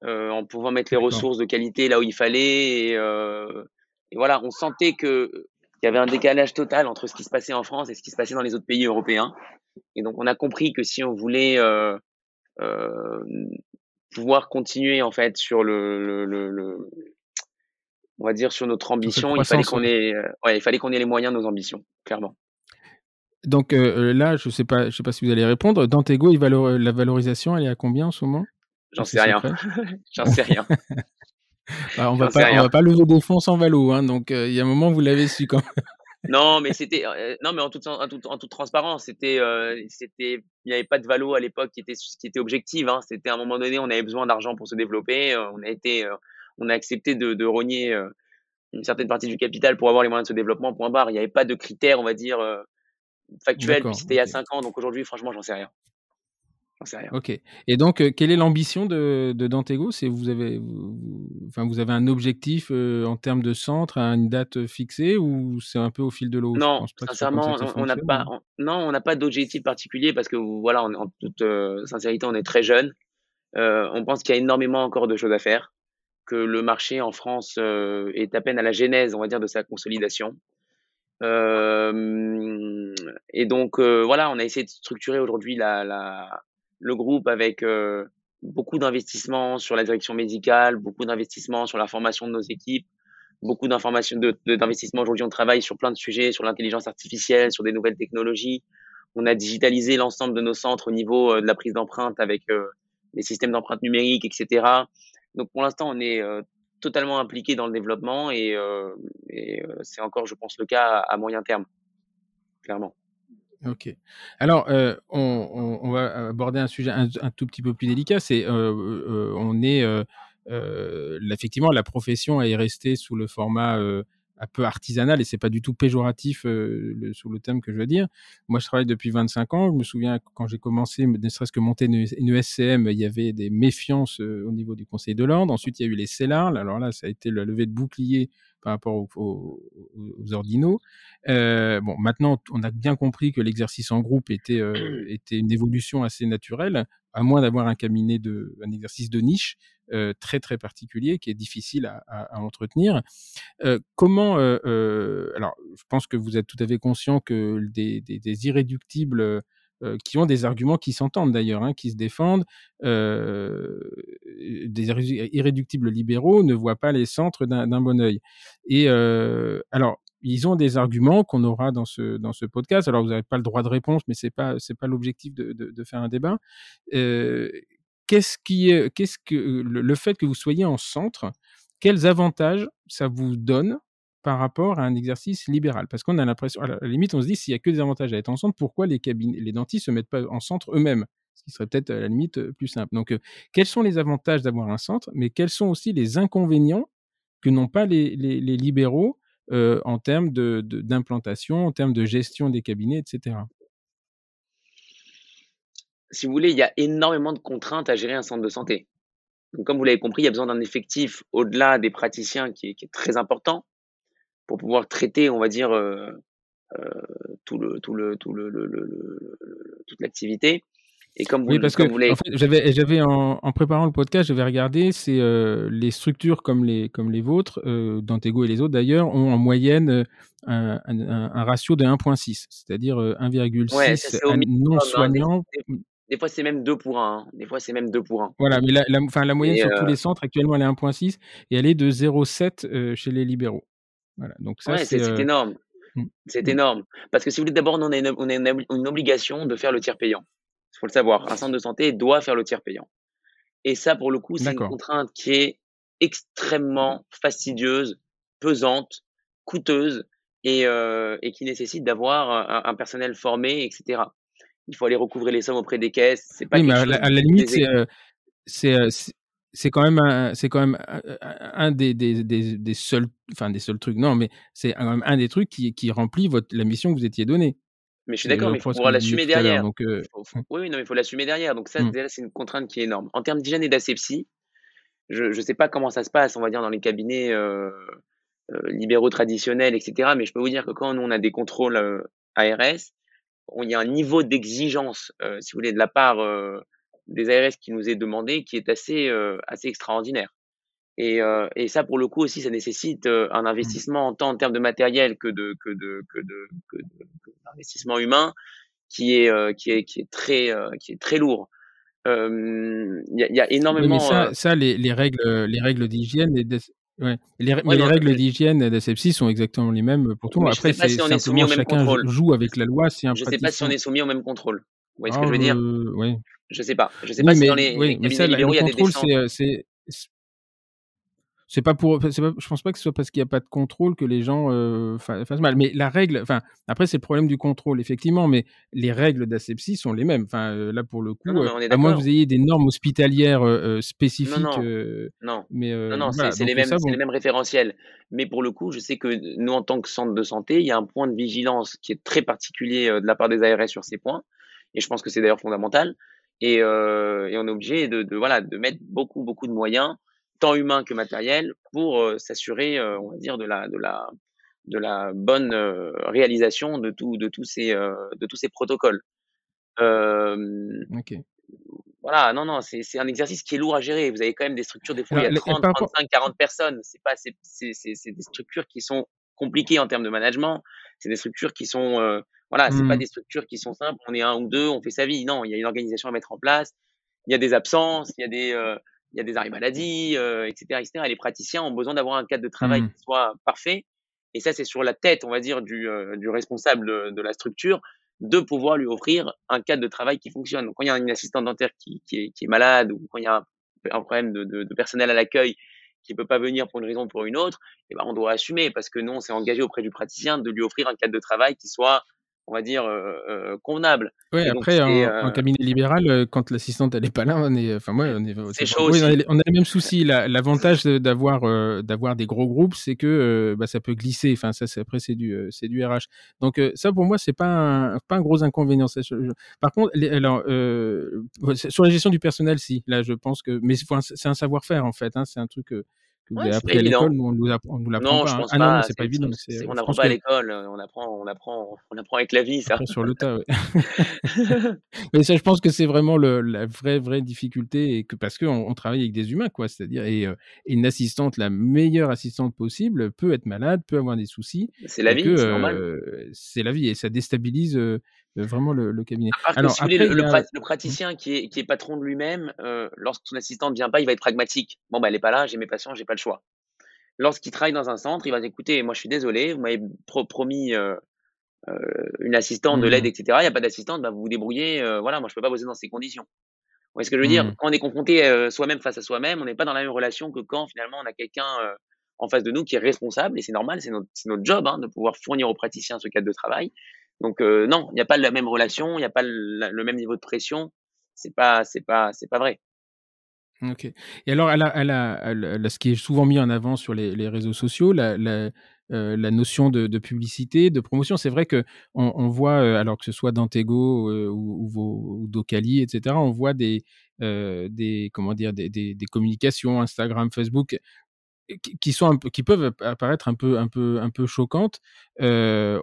en pouvant mettre les ressources de qualité là où il fallait. Et, et voilà, on sentait que qu'il y avait un décalage total entre ce qui se passait en France et ce qui se passait dans les autres pays européens. Et donc, on a compris que si on voulait euh, euh, pouvoir continuer en fait sur le, le, le, on va dire, sur notre ambition, il fallait qu'on ait, euh, ouais, il fallait qu'on ait les moyens de nos ambitions, clairement. Donc euh, euh, là, je sais pas, je sais pas si vous allez répondre. Dantego, il la valorisation, elle est à combien en ce moment? J'en sais rien. J'en sais rien. Bah, on va pas, on va pas lever des fonds sans valo, hein, donc il y a un moment vous l'avez su quand même. Non, mais c'était, non, mais en toute, en toute, en toute transparence, c'était, c'était, il n'y avait pas de valo à l'époque qui était, qui était objective. Hein. C'était à un moment donné, on avait besoin d'argent pour se développer. on a été, on a accepté de, de rogner euh, une certaine partie du capital pour avoir les moyens de ce développement, point barre. Il n'y avait pas de critères, on va dire, euh, factuels, c'était il y a 5 ans, donc aujourd'hui, franchement, j'en sais rien. Rien. Ok. Et donc, euh, quelle est l'ambition de, de Dantego? C'est vous avez, vous, enfin, vous avez un objectif en termes de centre, à une date fixée, ou c'est un peu au fil de l'eau? Non, sincèrement, on n'a pas, non, on n'a pas d'objectif particulier parce que voilà, en toute sincérité, on est très jeune. on pense qu'il y a énormément encore de choses à faire que le marché en France euh, est à peine à la genèse, on va dire, de sa consolidation. Euh, et donc, euh, voilà, on a essayé de structurer aujourd'hui la, la, le groupe avec beaucoup d'investissements sur la direction médicale, beaucoup d'investissements sur la formation de nos équipes, beaucoup d'informations, d'investissements. Aujourd'hui, on travaille sur plein de sujets, sur l'intelligence artificielle, sur des nouvelles technologies. On a digitalisé l'ensemble de nos centres au niveau de la prise d'empreinte avec les systèmes d'empreinte numérique, etc. Donc pour l'instant, on est euh, totalement impliqué dans le développement et, euh, et euh, c'est encore, je pense, le cas à, moyen terme, clairement. Ok. Alors, on, va aborder un sujet un, un tout petit peu plus délicat. C'est, on est, effectivement, la profession est restée sous le format un peu artisanal et c'est pas du tout péjoratif le, sur le thème que je veux dire. Moi, je travaille depuis 25 ans. Je me souviens quand j'ai commencé, ne serait-ce que monter une, une, SCM, il y avait des méfiances au niveau du Conseil de l'ordre. Ensuite, il y a eu les CELAR. Alors là, ça a été le lever de bouclier par rapport aux, aux, ordinaux. Euh, bon, maintenant, on a bien compris que l'exercice en groupe était, euh, était une évolution assez naturelle, à moins d'avoir un cabinet de, un exercice de niche euh, très très particulier qui est difficile à, entretenir. Euh, comment, euh, alors, je pense que vous êtes tout à fait conscient que des, irréductibles qui ont des arguments qui s'entendent d'ailleurs, hein, qui se défendent. Des irréductibles libéraux ne voient pas les centres d'un bon oeil. Et alors, ils ont des arguments qu'on aura dans ce dans ce podcast. Alors, vous n'avez pas le droit de réponse, mais c'est pas c'est pas l'objectif de, de, faire un débat. Qu'est-ce qui qu'est-ce que le, le fait que vous soyez en centre, quels avantages ça vous donne par rapport à un exercice libéral? Parce qu'on a l'impression, à la limite, on se dit, s'il n'y a que des avantages à être en centre, pourquoi les, cabinets, les dentistes se mettent pas en centre eux-mêmes? Ce qui serait peut-être à la limite euh, plus simple. Donc, euh, quels sont les avantages d'avoir un centre, mais quels sont aussi les inconvénients que n'ont pas les, libéraux euh, en termes d'implantation, en termes de gestion des cabinets, etc. Si vous voulez, il y a énormément de contraintes à gérer un centre de santé. Donc, comme vous l'avez compris, il y a besoin d'un effectif au-delà des praticiens qui est, qui est très important pour pouvoir traiter, on va dire, euh, euh, tout le, tout le, tout le, le, le, toute l'activité. Et comme vous, oui, parce que vous en fait, j'avais, j'avais en, en, préparant le podcast, j'avais regardé, c'est euh, les structures comme les, comme les vôtres, euh, Dantego et les autres d'ailleurs, ont en moyenne un, un, un ratio de 1,6, c'est-à-dire 1,6 ouais, non hein, soignants. Des, fois, c'est même 2 pour 1. Hein. Des fois, c'est même 2 pour 1. Voilà, mais la, la, enfin, la moyenne et sur tous les centres, actuellement, elle est 1,6 et elle est de 0,7 chez les libéraux. Voilà, donc ça, c'est euh, énorme. Mmh. C'est mmh. énorme. Parce que si vous voulez, d'abord, on a, une, on a une, obligation de faire le tiers payant. Il faut le savoir. Un centre de santé doit faire le tiers payant. Et ça, pour le coup, c'est une contrainte qui est extrêmement fastidieuse, pesante, coûteuse et, euh, et qui nécessite d'avoir un, personnel formé, etc. Il faut aller recouvrer les sommes auprès des caisses. C'est pas oui, mais à la, limite, c'est euh, c'est quand même c'est quand même un des, des, des, des, seuls enfin des seuls trucs non mais c'est un, un des trucs qui, qui remplit votre la mission que vous étiez donnée mais je suis d'accord mais il faut pouvoir l'assumer derrière donc euh, oui, oui non mais il faut l'assumer derrière donc ça mmh. c'est une contrainte qui est énorme en termes d'hygiène et d'asepsie je ne sais pas comment ça se passe on va dire dans les cabinets euh, euh, libéraux traditionnels etc mais je peux vous dire que quand nous on a des contrôles euh, ARS il y a un niveau d'exigence si vous voulez de la part des ARS qui nous est demandé qui est assez, euh, assez extraordinaire. Et, euh, et, ça, pour le coup aussi, ça nécessite euh, un investissement tant en termes de matériel que de que de que de, que d'investissement humain qui est qui est qui est très qui est très lourd. Il y, a, y, a énormément. mais ça, ça les, les, règles les règles d'hygiène et Ouais. Les, ouais, les règles d'hygiène et d'asepsie sont exactement les mêmes pour tout le monde. Après, c'est si simplement chacun contrôle. joue avec la loi. Si un je ne sais pas si on est soumis au même contrôle. Vous voyez ce que je veux dire? euh, Oui. Je sais pas. Je sais pas si dans les, oui, mais ça, libéraux, il y a des contrôle, c'est c'est pas pour, pas, je pense pas que ce soit parce qu'il n'y a pas de contrôle que les gens euh, fassent mal. Mais la règle, enfin, après c'est le problème du contrôle effectivement, mais les règles d'asepsie sont les mêmes. Enfin, euh, là pour le coup, non, non, euh, à moins que vous ayez des normes hospitalières euh, spécifiques. Non, non, mais non, non voilà, c'est les mêmes, bon. les mêmes référentiels. Mais pour le coup, je sais que nous en tant que centre de santé, il y a un point de vigilance qui est très particulier de la part des ARS sur ces points, et je pense que c'est d'ailleurs fondamental. Et, et, on est obligé de, de, voilà de mettre beaucoup beaucoup de moyens tant humain que matériel, pour euh, s'assurer, euh, on va dire, de la, de la, de la bonne euh, réalisation de, tout, de, tous ces, de tous ces protocoles. ok. Voilà, non, non, c'est un exercice qui est lourd à gérer. Vous avez quand même des structures, des fois, il y a 30, 35, 40 personnes. C'est pas, c'est des structures qui sont compliquées en termes de management. C'est des structures qui sont, voilà, c'est pas mmh. des structures qui sont simples. On est un ou deux, on fait sa vie. Non, il y a une organisation à mettre en place. Il y a des absences, il y a des, il y a des arrêts maladie, euh, etc., etc. Et les praticiens ont besoin d'avoir un cadre de travail mmh. qui soit parfait. Et ça, c'est sur la tête, on va dire, du, euh, du responsable de, de, la structure de pouvoir lui offrir un cadre de travail qui fonctionne. Donc, quand il y a une assistante dentaire qui, qui, est, qui est malade ou quand il y a un, un problème de, de, de, personnel à l'accueil qui peut pas venir pour une raison ou pour une autre, eh ben, on doit assumer parce que nous, on s'est engagé auprès du praticien de lui offrir un cadre de travail qui soit on va dire, convenable. Oui, après, en, cabinet libéral, quand l'assistante elle est pas là, on est, enfin moi, on est, c'est chaud on, a, on, a, les mêmes soucis. L'avantage d'avoir d'avoir des gros groupes, c'est que bah, ça peut glisser. Enfin, ça, après, c'est du c'est du RH. Donc ça, pour moi, c'est pas un, pas un gros inconvénient. Par contre, alors sur la gestion du personnel, si là, je pense que, mais c'est un savoir-faire en fait. Hein, c'est un truc vous avez appris à l'école, nous on nous, apprend, nous l'apprend non, pas. Je hein. pense ah pas. non, c'est pas évident. on n'apprend pas à l'école, on apprend, on apprend, on apprend avec la vie, ça. sur le tas, oui. Mais ça, je pense que c'est vraiment le, la vraie, vraie difficulté, et que parce qu'on on travaille avec des humains, quoi. C'est-à-dire, et, et, une assistante, la meilleure assistante possible, peut être malade, peut avoir des soucis. C'est la vie, c'est normal. Euh, c'est la vie, et ça déstabilise. Euh, vraiment le, le, cabinet. Alors, si après, le, le, praticien qui est, qui est patron de lui-même, euh, lorsque son assistante ne vient pas, il va être pragmatique. Bon, bah, elle n'est pas là, j'ai mes patients, j'ai pas le choix lorsqu'il travaille dans un centre, il va dire écoutez, moi je suis désolé, vous m'avez promis euh, euh, une assistante, de l'aide, mmh. etc. Il n'y a pas d'assistante, bah, vous vous débrouillez. Euh, voilà, moi je peux pas bosser dans ces conditions. Vous ce que je veux dire? Mmh. Quand on est confronté soi-même face à soi-même, on n'est pas dans la même relation que quand finalement on a quelqu'un en face de nous qui est responsable, et c'est normal, c'est notre, notre, job hein, de pouvoir fournir aux praticiens ce cadre de travail. Donc non, il n'y a pas la même relation, il n'y a pas le, même niveau de pression. C'est pas, c'est pas, c'est pas vrai. OK. Et alors, ce qui est souvent mis en avant sur les, réseaux sociaux, la, euh, notion de, publicité, de promotion. C'est vrai que on, voit, euh, alors que ce soit Dantego euh, ou, ou, ou, Docali, etc., on voit des, des comment dire, des, communications Instagram, Facebook qui sont un peu, qui peuvent apparaître un peu un peu un peu choquantes. Euh,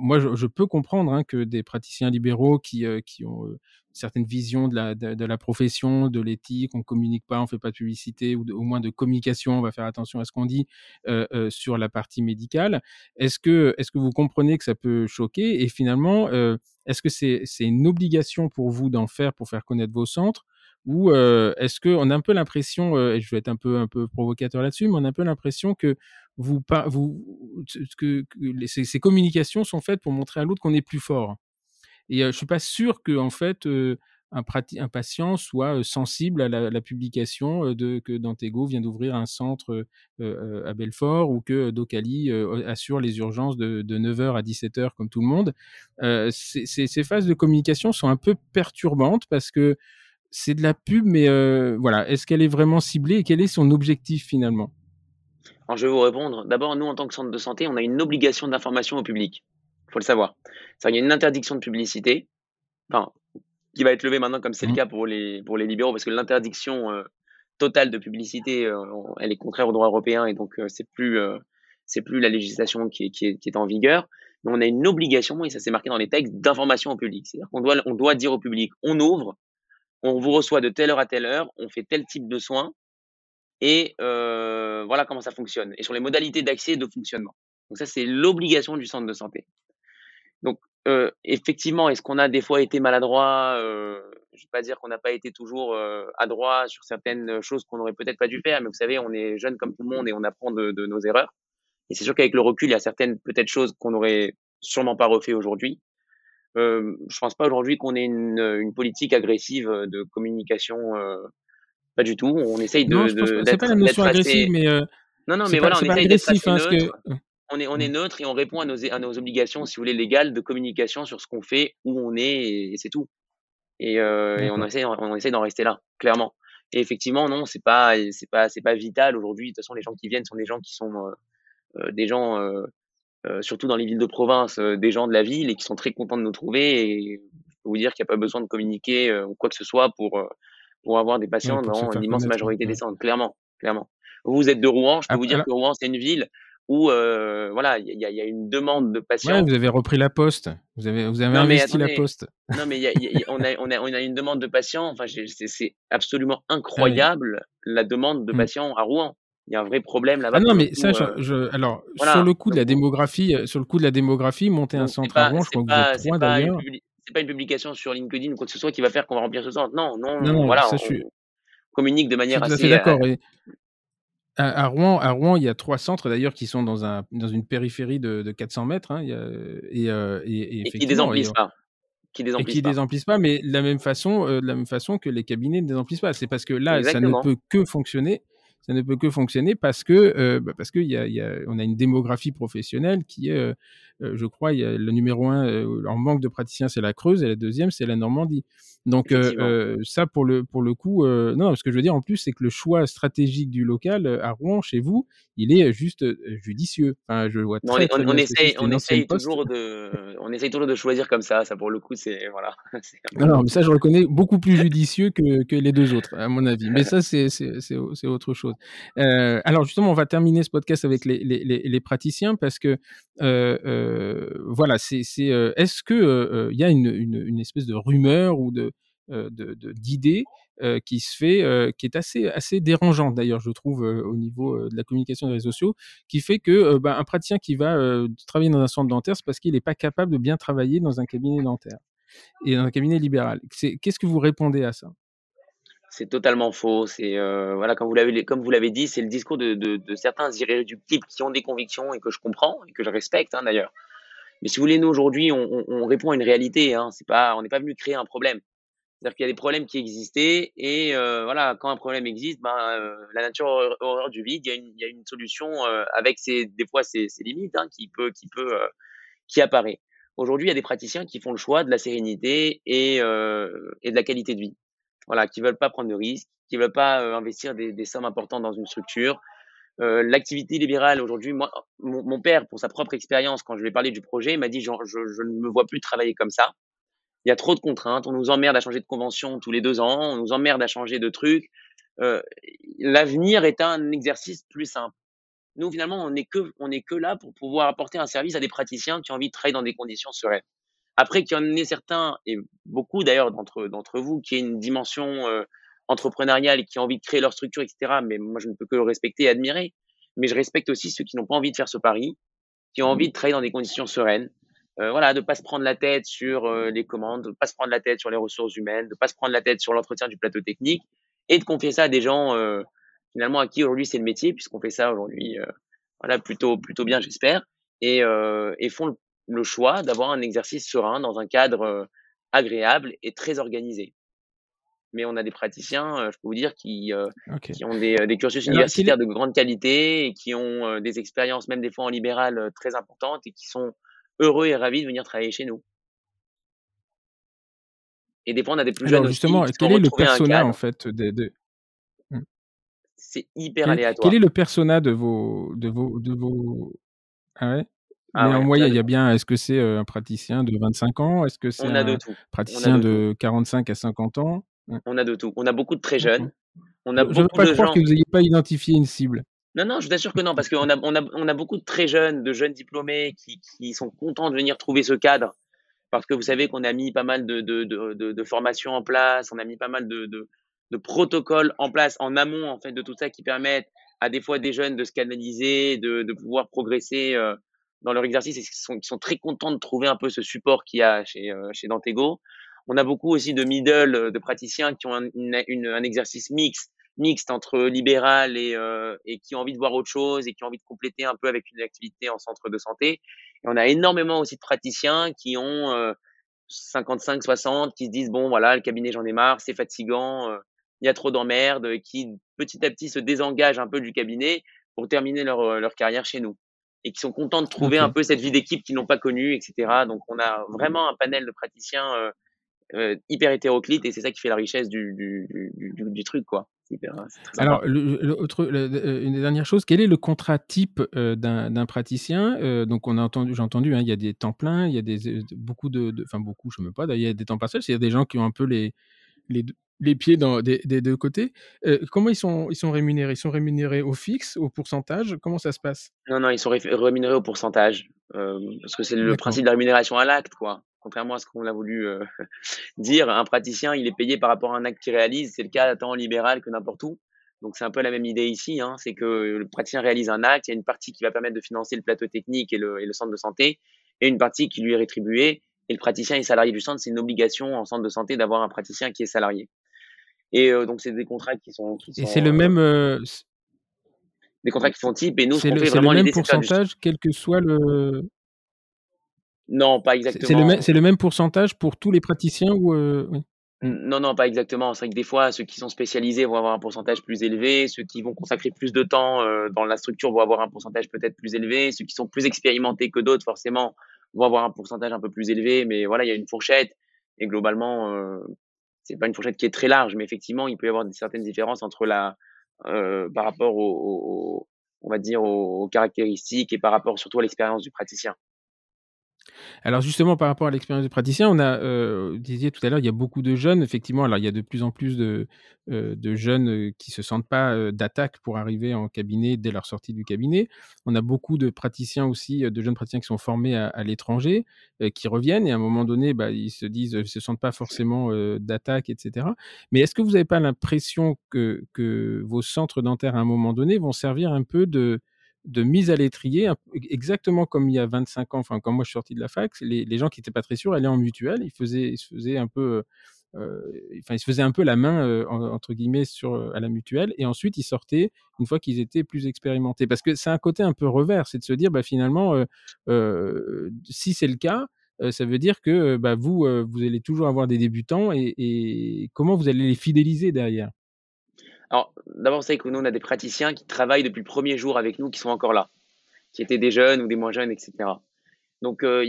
moi, je, peux comprendre hein, que des praticiens libéraux qui qui ont certaines visions de la, de, la profession, de l'éthique, on communique pas, on fait pas de publicité ou au moins de communication, on va faire attention à ce qu'on dit euh, euh, sur la partie médicale. Est-ce que, est-ce que vous comprenez que ça peut choquer? Et finalement, euh, est-ce que c'est, c'est une obligation pour vous d'en faire pour faire connaître vos centres? Ou est-ce qu'on a un peu l'impression, et je vais être un peu un peu provocateur là-dessus, mais on a un peu l'impression que vous, vous que, ces, communications sont faites pour montrer à l'autre qu'on est plus fort et je suis pas sûr que en fait un, un, patient soit sensible à la, publication de que Dantego vient d'ouvrir un centre à Belfort ou que Docali assure les urgences de, de 9h à 17h comme tout le monde. ces, phases de communication sont un peu perturbantes parce que c'est de la pub, mais voilà, est-ce qu'elle est vraiment ciblée et quel est son objectif finalement? Alors je vais vous répondre. D'abord, nous en tant que centre de santé, on a une obligation d'information au public faut le savoir. Il y a une interdiction de publicité, enfin, qui va être levée maintenant comme c'est le mmh. cas pour les, pour les libéraux, parce que l'interdiction euh, totale de publicité, euh, elle est contraire au droit européen et donc euh, c'est plus, c'est plus la législation qui est, qui est, qui est en vigueur. Mais on a une obligation, et ça s'est marqué dans les textes, d'information au public. C'est-à-dire qu'on doit, on doit dire au public, on ouvre, on vous reçoit de telle heure à telle heure, on fait tel type de soins, et voilà comment ça fonctionne, et sur les modalités d'accès et de fonctionnement. Donc ça, c'est l'obligation du centre de santé. Donc, euh, effectivement, est-ce qu'on a des fois été maladroit euh, Je ne vais pas dire qu'on n'a pas été toujours euh, adroit sur certaines choses qu'on n'aurait peut-être pas dû faire, mais vous savez, on est jeune comme tout le monde et on apprend de, de nos erreurs. Et c'est sûr qu'avec le recul, il y a certaines peut-être choses qu'on n'aurait sûrement pas refait aujourd'hui. Euh, je pense pas aujourd'hui qu'on ait une, une, politique agressive de communication. Euh, pas du tout. On essaye de. Non, c'est pas la notion agressive, mais. Euh, non, non, mais voilà, on essaye d'être hein, neutre on est, on est neutre et on répond à nos, à nos obligations, si vous voulez, légales de communication sur ce qu'on fait, où on est, et, c'est tout. Et, euh, et, on essaie, on essaie d'en rester là, clairement. Et effectivement, non, c'est pas, c'est pas, c'est pas vital aujourd'hui. De toute façon, les gens qui viennent sont des gens qui sont euh, euh des gens, euh, euh, surtout dans les villes de province, euh, des gens de la ville et qui sont très contents de nous trouver. Et je peux vous dire qu'il n'y a pas besoin de communiquer ou quoi que ce soit pour pour avoir des patients dans l'immense majorité des centres, clairement, clairement. Vous êtes de Rouen, je peux vous dire que Rouen c'est une ville où euh, voilà, il y, y, a une demande de patients. Ouais, vous avez repris la poste. Vous avez, vous avez investi la poste. Non, mais y a, y a, on, a, on, a, on a une demande de patients. Enfin, c'est absolument incroyable la demande de mmh. patients à Rouen. Il y a un vrai problème là-bas. Ah non, mais ça, euh... je, alors sur le coup de la démographie, sur le coup de la démographie, monter un centre à Rouen, je crois que vous êtes trois d'ailleurs. C'est pas une publication sur LinkedIn ou quoi que ce soit qui va faire qu'on va remplir ce centre. Non, non, non, voilà. Ça, on, je suis... communique de manière assez. d'accord. Euh, à, Rouen, à Rouen, il y a trois centres d'ailleurs qui sont dans, un, dans une périphérie de, de 400 mètres. Hein, y a, et, euh, et, et, et, qui désemplissent pas. Qui et qui pas. désemplissent pas, mais de la même façon, euh, de la même façon que les cabinets ne désemplissent pas. C'est parce que là, Exactement. ça ne peut que fonctionner ça ne peut que fonctionner parce que bah, parce qu'il y a, on a une démographie professionnelle qui est euh, je crois, le numéro un euh, en manque de praticiens, c'est la Creuse, et la deuxième, c'est la Normandie. Donc euh, ça, pour le pour le coup, non, ce que je veux dire en plus, c'est que le choix stratégique du local à Rouen, chez vous, il est juste judicieux. Enfin, je vois très, on, on, essaye, on essaye toujours de, on essaye toujours de choisir comme ça. Ça, pour le coup, c'est voilà. non, non, mais ça, je reconnais beaucoup plus judicieux que, que les deux autres, à mon avis. Mais ça, c'est c'est autre chose. Euh, alors justement, on va terminer ce podcast avec les, les, les, les praticiens parce que euh, euh, voilà, c'est euh, est-ce que il y a une, une, une, espèce de rumeur ou de d'idée qui se fait, qui est assez assez dérangeante d'ailleurs, je trouve, au niveau de la communication des réseaux sociaux, qui fait que bah, un praticien qui va travailler dans un centre dentaire, c'est parce qu'il n'est pas capable de bien travailler dans un cabinet dentaire et dans un cabinet libéral. Qu'est-ce que vous répondez à ça? C'est totalement faux. C'est euh, voilà, comme vous l'avez comme vous l'avez dit, c'est le discours de, de, certains irréductibles qui ont des convictions et que je comprends et que je respecte hein, d'ailleurs. Mais si vous voulez, nous aujourd'hui, on, on, on, répond à une réalité. Hein. C'est pas, on n'est pas venu créer un problème. C'est-à-dire qu'il y a des problèmes qui existaient et euh, voilà, quand un problème existe, ben, euh, la nature horreur du vide, il y a une, il y a une solution euh, avec ses, des fois ses, ses limites hein, qui peut, qui peut, euh, qui apparaît. Aujourd'hui, il y a des praticiens qui font le choix de la sérénité et, et de la qualité de vie voilà, qui veulent pas prendre de risques, qui veulent pas euh, investir des, des, sommes importantes dans une structure. Euh, L'activité libérale aujourd'hui, moi, mon, mon, père, pour sa propre expérience, quand je lui ai parlé du projet, m'a dit je, je, je, ne me vois plus travailler comme ça. Il y a trop de contraintes, on nous emmerde à changer de convention tous les deux ans, on nous emmerde à changer de trucs. Euh, L'avenir est un exercice plus simple. Nous, finalement, on n'est que, on est que là pour pouvoir apporter un service à des praticiens qui ont envie de travailler dans des conditions sereines. Après qu'il y en ait certains, et beaucoup d'ailleurs d'entre, d'entre vous, qui aient une dimension euh, entrepreneuriale et qui ont envie de créer leur structure, etc. Mais moi, je ne peux que le respecter et admirer. Mais je respecte aussi ceux qui n'ont pas envie de faire ce pari, qui ont envie de travailler dans des conditions sereines. Euh, voilà, de pas se prendre la tête sur euh, les commandes, de pas se prendre la tête sur les ressources humaines, de pas se prendre la tête sur l'entretien du plateau technique, et de confier ça à des gens euh, finalement à qui aujourd'hui c'est le métier, puisqu'on fait ça aujourd'hui, euh, voilà, plutôt plutôt bien, j'espère, et, et font le le choix d'avoir un exercice serein dans un cadre agréable et très organisé. Mais on a des praticiens, je peux vous dire, qui, euh, qui ont des, des cursus universitaires de grande qualité et qui ont des expériences, même des fois en libéral, très importantes et qui sont heureux et ravis de venir travailler chez nous. Et des fois, on a des plus jeunes. justement, quel est le persona en fait de, de... Hmm. C'est hyper aléatoire. Quel est le persona de vos, de vos, de vos... Ah ouais? Ah Mais en moyenne, il y a bien, est-ce que c'est un praticien de 25 ans? Est-ce que c'est un praticien de, 45 à 50 ans? On a de tout. On a beaucoup de très jeunes. On a je ne veux pas croire que vous n'ayez pas identifié une cible. Non, non, je vous assure que non, parce qu'on a, on a, on a beaucoup de très jeunes, de jeunes diplômés qui, qui sont contents de venir trouver ce cadre. Parce que vous savez qu'on a mis pas mal de, de, de, de, formations en place, on a mis pas mal de, de, de protocoles en place en amont en fait de tout ça qui permettent à des fois des jeunes de se canaliser, de, de pouvoir progresser euh, dans leur exercice et qui sont, qui sont très contents de trouver un peu ce support qu'il y a chez, euh, chez Dantego. On a beaucoup aussi de middle, euh, de praticiens qui ont un, une, un exercice mixte, mixte entre libéral et, euh, et qui ont envie de voir autre chose et qui ont envie de compléter un peu avec une activité en centre de santé. Et on a énormément aussi de praticiens qui ont 55, 60, qui se disent bon voilà le cabinet j'en ai marre, c'est fatigant, il y a trop d'emmerdes, qui petit à petit se désengagent un peu du cabinet pour terminer leur, leur carrière chez nous et qui sont contents de trouver un peu cette vie d'équipe qu'ils n'ont pas connue, etc. Donc on a vraiment un panel de praticiens euh, euh, hyper hétéroclite et c'est ça qui fait la richesse du, du, du, du truc, quoi. Hyper, Alors, le, autre, euh, une dernière chose, quel est le contrat type euh, d'un praticien euh, Donc, on a entendu, j'ai entendu, hein, il y a des temps pleins, il y a des beaucoup de, enfin beaucoup, je ne sais pas, il y a des temps partiels, il y a des gens qui ont un peu les les, les pieds dans, des, des deux côtés. Euh, comment ils sont, ils sont rémunérés? Ils sont rémunérés au fixe, au pourcentage? Comment ça se passe? Non, non, ils sont rémunérés au pourcentage. Euh, parce que c'est le principe de la rémunération à l'acte, quoi. Contrairement à ce qu'on a voulu euh, dire, un praticien, il est payé par rapport à un acte qu'il réalise. C'est le cas tant en libéral que n'importe où. Donc c'est un peu la même idée ici, hein, c'est que le praticien réalise un acte, il y a une partie qui va permettre de financer le plateau technique et le, et le centre de santé, et une partie qui lui est rétribuée. Et le praticien est salarié du centre, c'est une obligation en centre de santé d'avoir un praticien qui est salarié. Et euh, donc, c'est des contrats qui sont. Qui et c'est le même. Euh, des contrats qui sont types. Et nous, c'est le, le, même pourcentage, quel que soit le. Non, pas exactement. C'est le, le, même pourcentage pour tous les praticiens ou oui? Non, non, pas exactement. C'est vrai que des fois, ceux qui sont spécialisés vont avoir un pourcentage plus élevé, ceux qui vont consacrer plus de temps euh, dans la structure vont avoir un pourcentage peut-être plus élevé, ceux qui sont plus expérimentés que d'autres, forcément, vont avoir un pourcentage un peu plus élevé. Mais voilà, il y a une fourchette et globalement, euh, c'est pas une fourchette qui est très large, mais effectivement, il peut y avoir certaines différences entre la, euh, par rapport au, on va dire, aux caractéristiques et par rapport surtout à l'expérience du praticien. Alors justement, par rapport à l'expérience du praticien, on a, euh, vous disiez tout à l'heure, il y a beaucoup de jeunes, effectivement. Alors il y a de plus en plus de, euh, de jeunes euh, qui se sentent pas euh, d'attaque pour arriver en cabinet dès leur sortie du cabinet. On a beaucoup de praticiens aussi, de jeunes praticiens qui sont formés à, l'étranger, qui reviennent et à un moment donné, bah, ils se disent, ils se sentent pas forcément d'attaque, etc. Mais est-ce que vous n'avez pas l'impression que, que vos centres dentaires à un moment donné vont servir un peu de de mise à l'étrier, exactement comme il y a 25 ans, enfin, quand moi je suis sorti de la fac, les, les gens qui n'étaient pas très sûrs allaient en mutuelle, ils faisaient, ils se faisaient un peu, euh, enfin, ils faisaient un peu la main, euh, entre guillemets, sur, euh, à la mutuelle, et ensuite ils sortaient une fois qu'ils étaient plus expérimentés. Parce que c'est un côté un peu revers, c'est de se dire, bah, finalement, si c'est le cas, ça veut dire que bah, vous, vous allez toujours avoir des débutants, et comment vous allez les fidéliser derrière? Alors, d'abord, c'est que nous, on a des praticiens qui travaillent depuis le premier jour avec nous, qui sont encore là, qui étaient des jeunes ou des moins jeunes, etc. Donc, euh,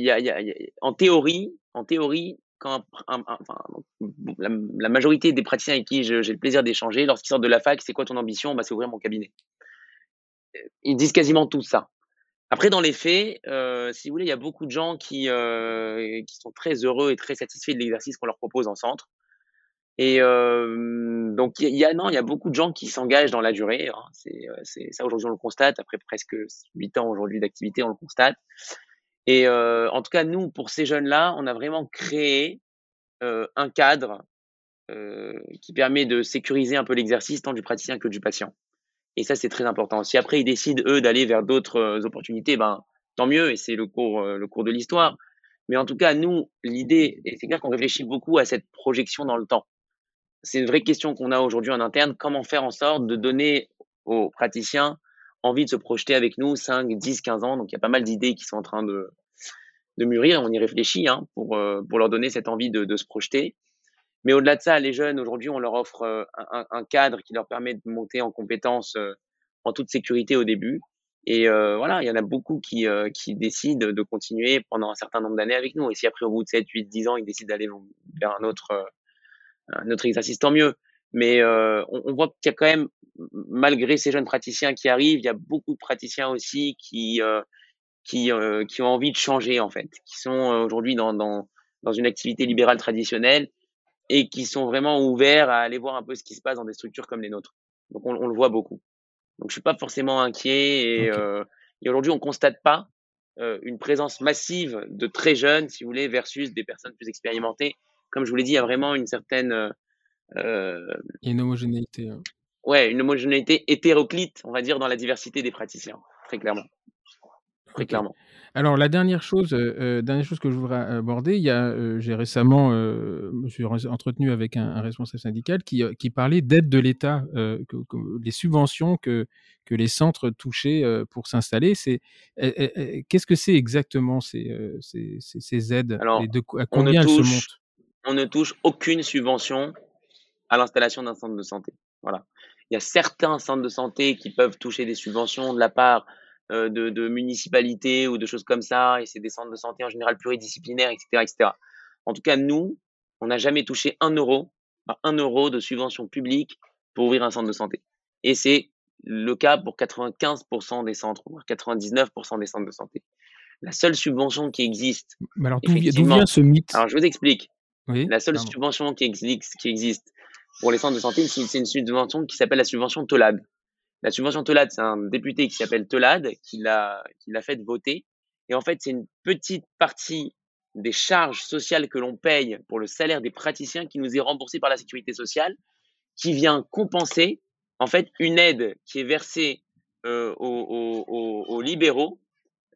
en théorie, en théorie, quand la, majorité des praticiens avec qui j'ai le plaisir d'échanger, lorsqu'ils sortent de la fac, c'est quoi ton ambition? Bah, C'est ouvrir mon cabinet. Ils disent quasiment tout ça. Après, dans les faits, euh, si vous voulez, il y a beaucoup de gens qui, euh, qui sont très heureux et très satisfaits de l'exercice qu'on leur propose en centre. Et euh, donc il y a beaucoup de gens qui s'engagent dans la durée. Hein. C'est, c'est ça aujourd'hui on le constate après presque huit ans aujourd'hui d'activité, on le constate. Et euh, en tout cas nous pour ces jeunes-là, on a vraiment créé euh, un cadre euh, qui permet de sécuriser un peu l'exercice tant du praticien que du patient. Et ça c'est très important. Si après ils décident eux d'aller vers d'autres opportunités, ben tant mieux et c'est le cours le cours de l'histoire. Mais en tout cas nous l'idée c'est clair qu'on réfléchit beaucoup à cette projection dans le temps c'est une vraie question qu'on a aujourd'hui en interne. Comment faire en sorte de donner aux praticiens envie de se projeter avec nous 5, 10, 15 ans? Donc, il y a pas mal d'idées qui sont en train de, de mûrir. On y réfléchit hein, pour, euh, pour leur donner cette envie de, de se projeter. Mais au-delà de ça, les jeunes, aujourd'hui, on leur offre euh, un, cadre qui leur permet de monter en compétences euh, en toute sécurité au début. Et voilà, il y en a beaucoup qui, qui décident de continuer pendant un certain nombre d'années avec nous. Et si après, au bout de 7, 8, 10 ans, ils décident d'aller vers un autre notre exercice, tant mieux. Mais euh, on, on, voit qu'il y a quand même, malgré ces jeunes praticiens qui arrivent, il y a beaucoup de praticiens aussi qui euh, qui, euh, qui ont envie de changer en fait, qui sont aujourd'hui dans, dans dans une activité libérale traditionnelle et qui sont vraiment ouverts à aller voir un peu ce qui se passe dans des structures comme les nôtres. Donc on, on le voit beaucoup. Donc je suis pas forcément inquiet et, et aujourd'hui on constate pas une présence massive de très jeunes, si vous voulez, versus des personnes plus expérimentées comme je vous l'ai dit, il y a vraiment une certaine. Euh, euh il y a une homogénéité. Hein. Ouais, une homogénéité hétéroclite, on va dire, dans la diversité des praticiens, très clairement. Très clairement. Alors la dernière chose, euh, dernière chose que je voudrais aborder, il y a, euh, j'ai récemment, euh, me suis entretenu avec un, un responsable syndical qui, qui parlait d'aide de l'État, que, que, les subventions que que les centres touchaient pour s'installer. C'est qu'est-ce que c'est exactement ces, ces, ces, aides Alors, et de, à combien elles se montent? On ne touche aucune subvention à l'installation d'un centre de santé. Voilà. Il y a certains centres de santé qui peuvent toucher des subventions de la part euh, de, de, municipalités ou de choses comme ça, et c'est des centres de santé en général pluridisciplinaires, etc., etc. En tout cas, nous, on n'a jamais touché un euro, un euro de subvention publique pour ouvrir un centre de santé. Et c'est le cas pour 95% des centres, voire 99% des centres de santé. La seule subvention qui existe. Mais alors, d'où vient ce mythe? Alors, je vous explique la seule subvention qui existe, qui existe pour les centres de santé, c'est une subvention qui s'appelle la subvention Tolad. La subvention Tolad, c'est un député qui s'appelle Tolad qui l'a qui l'a fait voter. Et en fait, c'est une petite partie des charges sociales que l'on paye pour le salaire des praticiens qui nous est remboursé par la sécurité sociale, qui vient compenser en fait une aide qui est versée euh, aux, aux, aux, libéraux.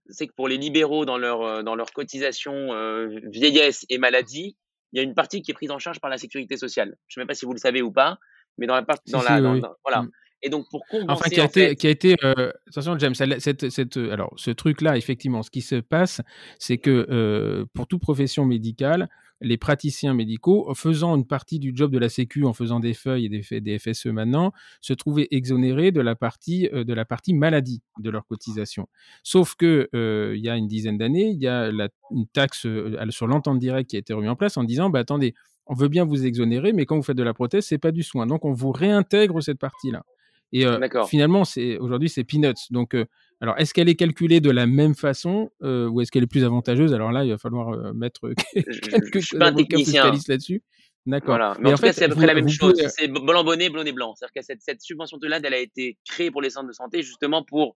C'est que pour les libéraux dans leur euh, dans leur cotisation euh, vieillesse et maladie, il y a une partie qui est prise en charge par la sécurité sociale. Je ne sais même pas si vous le savez ou pas, mais dans la partie, dans la, voilà. Mm. Et donc pour compenser, enfin qui a été, qui a été, euh, attention James, cette, cette, alors ce truc-là, effectivement, ce qui se passe, c'est que euh, pour toute profession médicale, les praticiens médicaux, faisant une partie du job de la Sécu, en faisant des feuilles et des, des FSE maintenant, se trouvaient exonérés de la partie, de la partie maladie de leur cotisation. Sauf que il y a une dizaine d'années, il y a la, une taxe sur l'entente directe qui a été remise en place en disant, bah, attendez, on veut bien vous exonérer, mais quand vous faites de la prothèse, c'est pas du soin. Donc, on vous réintègre cette partie-là. Et euh, finalement, c'est aujourd'hui, c'est peanuts. Donc, euh, alors, est-ce qu'elle est calculée de la même façon euh, ou est-ce qu'elle est plus avantageuse? Alors là, il va falloir mettre quelques je, spécialistes là-dessus. D'accord. Mais, en, fait, c'est à peu près la même chose. C'est blanc bonnet, blondet blanc. C'est-à-dire que cette, cette subvention de l'aide, elle a été créée pour les centres de santé justement pour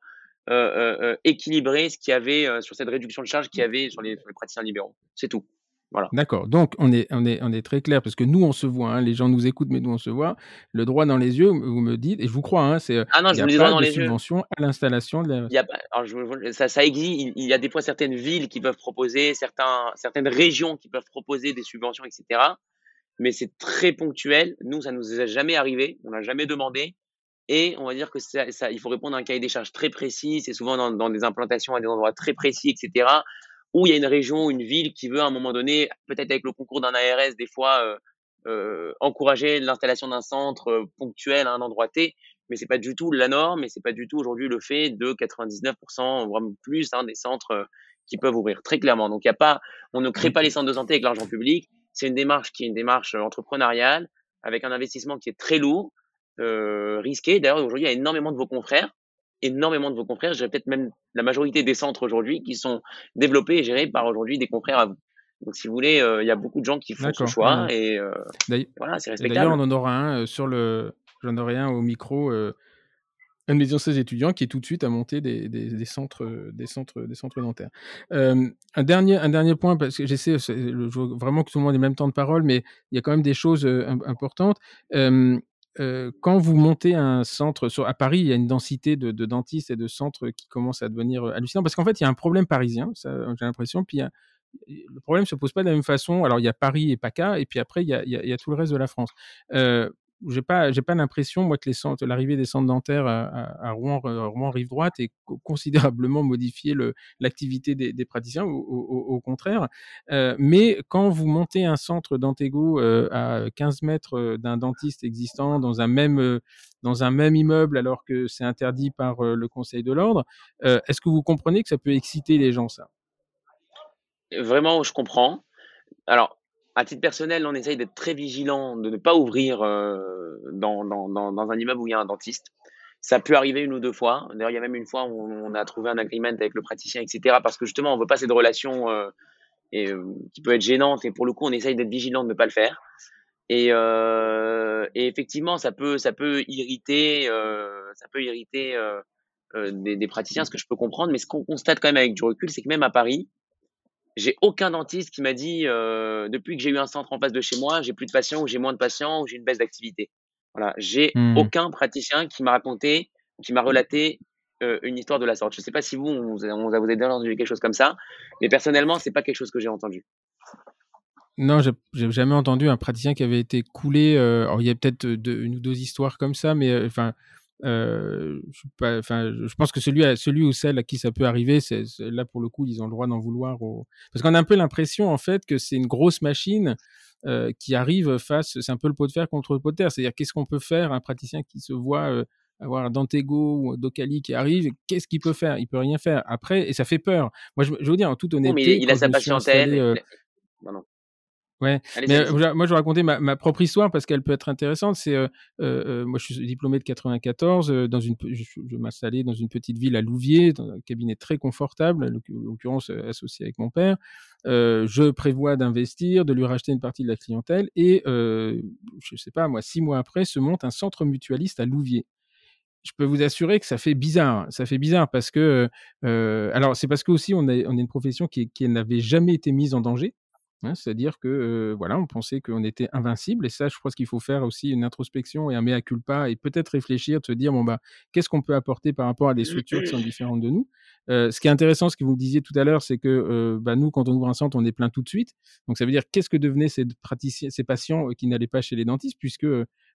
équilibrer ce qu'il y avait sur cette réduction de charge qu'il y avait sur les praticiens libéraux. C'est tout. D'accord. Donc, on est, on, est, on est très clair, parce que nous, on se voit, hein, les gens nous écoutent, mais nous, on se voit. Le droit dans les yeux, vous me dites, et je vous crois, hein, c'est. Ah non, je vous pas dans de les subvention à l'installation de la. Il y a, alors je, ça, ça existe. Il y a des fois certaines villes qui peuvent proposer, certains, certaines régions qui peuvent proposer des subventions, etc. Mais c'est très ponctuel. Nous, ça nous est jamais arrivé. On n'a jamais demandé. Et on va dire que ça, ça, il faut répondre à un cahier des charges très précis. C'est souvent dans, dans des implantations à des endroits très précis, etc ou il y a une région, une ville qui veut à un moment donné, peut-être avec le concours d'un ARS, des fois euh, euh, encourager l'installation d'un centre euh, ponctuel à un endroit T, mais c'est pas du tout la norme et c'est pas du tout aujourd'hui le fait de 99% voire plus hein, des centres euh, qui peuvent ouvrir très clairement. Donc il y a pas, on ne crée pas les centres de santé avec l'argent public. C'est une démarche qui est une démarche entrepreneuriale avec un investissement qui est très lourd, euh, risqué. D'ailleurs aujourd'hui il y a énormément de vos confrères énormément de vos confrères, j'ai peut-être même la majorité des centres aujourd'hui qui sont développés et gérés par aujourd'hui des confrères à vous. Donc, si vous voulez, euh, il y a beaucoup de gens qui font ce choix et euh, voilà, c'est respectable. D'ailleurs, on en aura un euh, sur le, j'en aurai un au micro, un de mes anciens étudiants qui est tout de suite à monter des, des, centres, des centres, des centres dentaires. un dernier, un dernier point parce que j'essaie vraiment que tout le monde ait le même temps de parole, mais il y a quand même des choses importantes quand vous montez un centre à Paris, il y a une densité de, dentistes et de centres qui commence à devenir hallucinant parce qu'en fait, il y a un problème parisien, j'ai l'impression, puis le problème se pose pas de la même façon. Alors, il y a Paris et PACA, et puis après, il y a, il y a tout le reste de la France j'ai pas pas l'impression moi que l'arrivée des centres dentaires à, Rouen, Rouen rive droite ait considérablement modifié l'activité des, praticiens au, contraire. Euh, mais quand vous montez un centre d'Antego euh, à 15 mètres euh, d'un dentiste existant dans un même euh, dans un même immeuble alors que c'est interdit par le Conseil de l'ordre est-ce que vous comprenez que ça peut exciter les gens ça? Vraiment je comprends. Alors à titre personnel, on essaye d'être très vigilant, de ne pas ouvrir euh, dans, un immeuble où il y a un dentiste. Ça peut arriver une ou deux fois. D'ailleurs, il y a même une fois où on a trouvé un agreement avec le praticien, etc. Parce que justement, on ne veut pas cette relation euh, euh, qui peut être gênante. Et pour le coup, on essaye d'être vigilant de ne pas le faire. Et, effectivement, ça peut, ça peut irriter, ça peut irriter des, praticiens, ce que je peux comprendre. Mais ce qu'on constate quand même avec du recul, c'est que même à Paris, j'ai aucun dentiste qui m'a dit euh, depuis que j'ai eu un centre en face de chez moi, j'ai plus de patients ou j'ai moins de patients ou j'ai une baisse d'activité. Voilà, j'ai mmh. aucun praticien qui m'a raconté, qui m'a relaté euh, une histoire de la sorte. Je ne sais pas si vous, on, vous avez déjà entendu quelque chose comme ça, mais personnellement, c'est pas quelque chose que j'ai entendu. Non, j'ai jamais entendu un praticien qui avait été coulé. Euh, alors, il y a peut-être une ou deux histoires comme ça, mais enfin, euh, je, pas, je pense que celui, à, celui ou celle à qui ça peut arriver, c'est là pour le coup, ils ont le droit d'en vouloir. Au... Parce qu'on a un peu l'impression en fait que c'est une grosse machine euh, qui arrive face, c'est un peu le pot de fer contre le pot de terre. C'est-à-dire qu'est-ce qu'on peut faire un praticien qui se voit euh, avoir un Dantego ou Docali qui arrive, qu'est-ce qu'il peut faire? Il peut rien faire. Après, et ça fait peur. Moi, je, je veux dire en toute honnêteté, mais il, a sa patientèle. Euh, non, non. Ouais, mais euh, moi je vais raconter ma, ma propre histoire parce qu'elle peut être intéressante. C'est euh, euh, euh moi je suis diplômé de 94 dans une je, je m'installais dans une petite ville à Louviers dans un cabinet très confortable, en l'occurrence associé avec mon père. je prévois d'investir, de lui racheter une partie de la clientèle et je sais pas moi six mois après se monte un centre mutualiste à Louviers je peux vous assurer que ça fait bizarre. Ça fait bizarre parce que, euh, alors c'est parce que aussi on, a, on est une profession qui, qui n'avait jamais été mise en danger. Hein, c'est-à-dire que voilà, on pensait qu'on était invincible et ça, je pense qu'il faut faire aussi une introspection et un mea culpa et peut-être réfléchir, de se dire bon bah qu'est-ce qu'on peut apporter par rapport à des structures qui sont différentes de nous? ce qui est intéressant, ce que vous disiez tout à l'heure, c'est que bah, nous, quand on ouvre un centre, on est plein tout de suite. Donc ça veut dire qu'est-ce que devenaient ces ces patients qui n'allaient pas chez les dentistes, puisque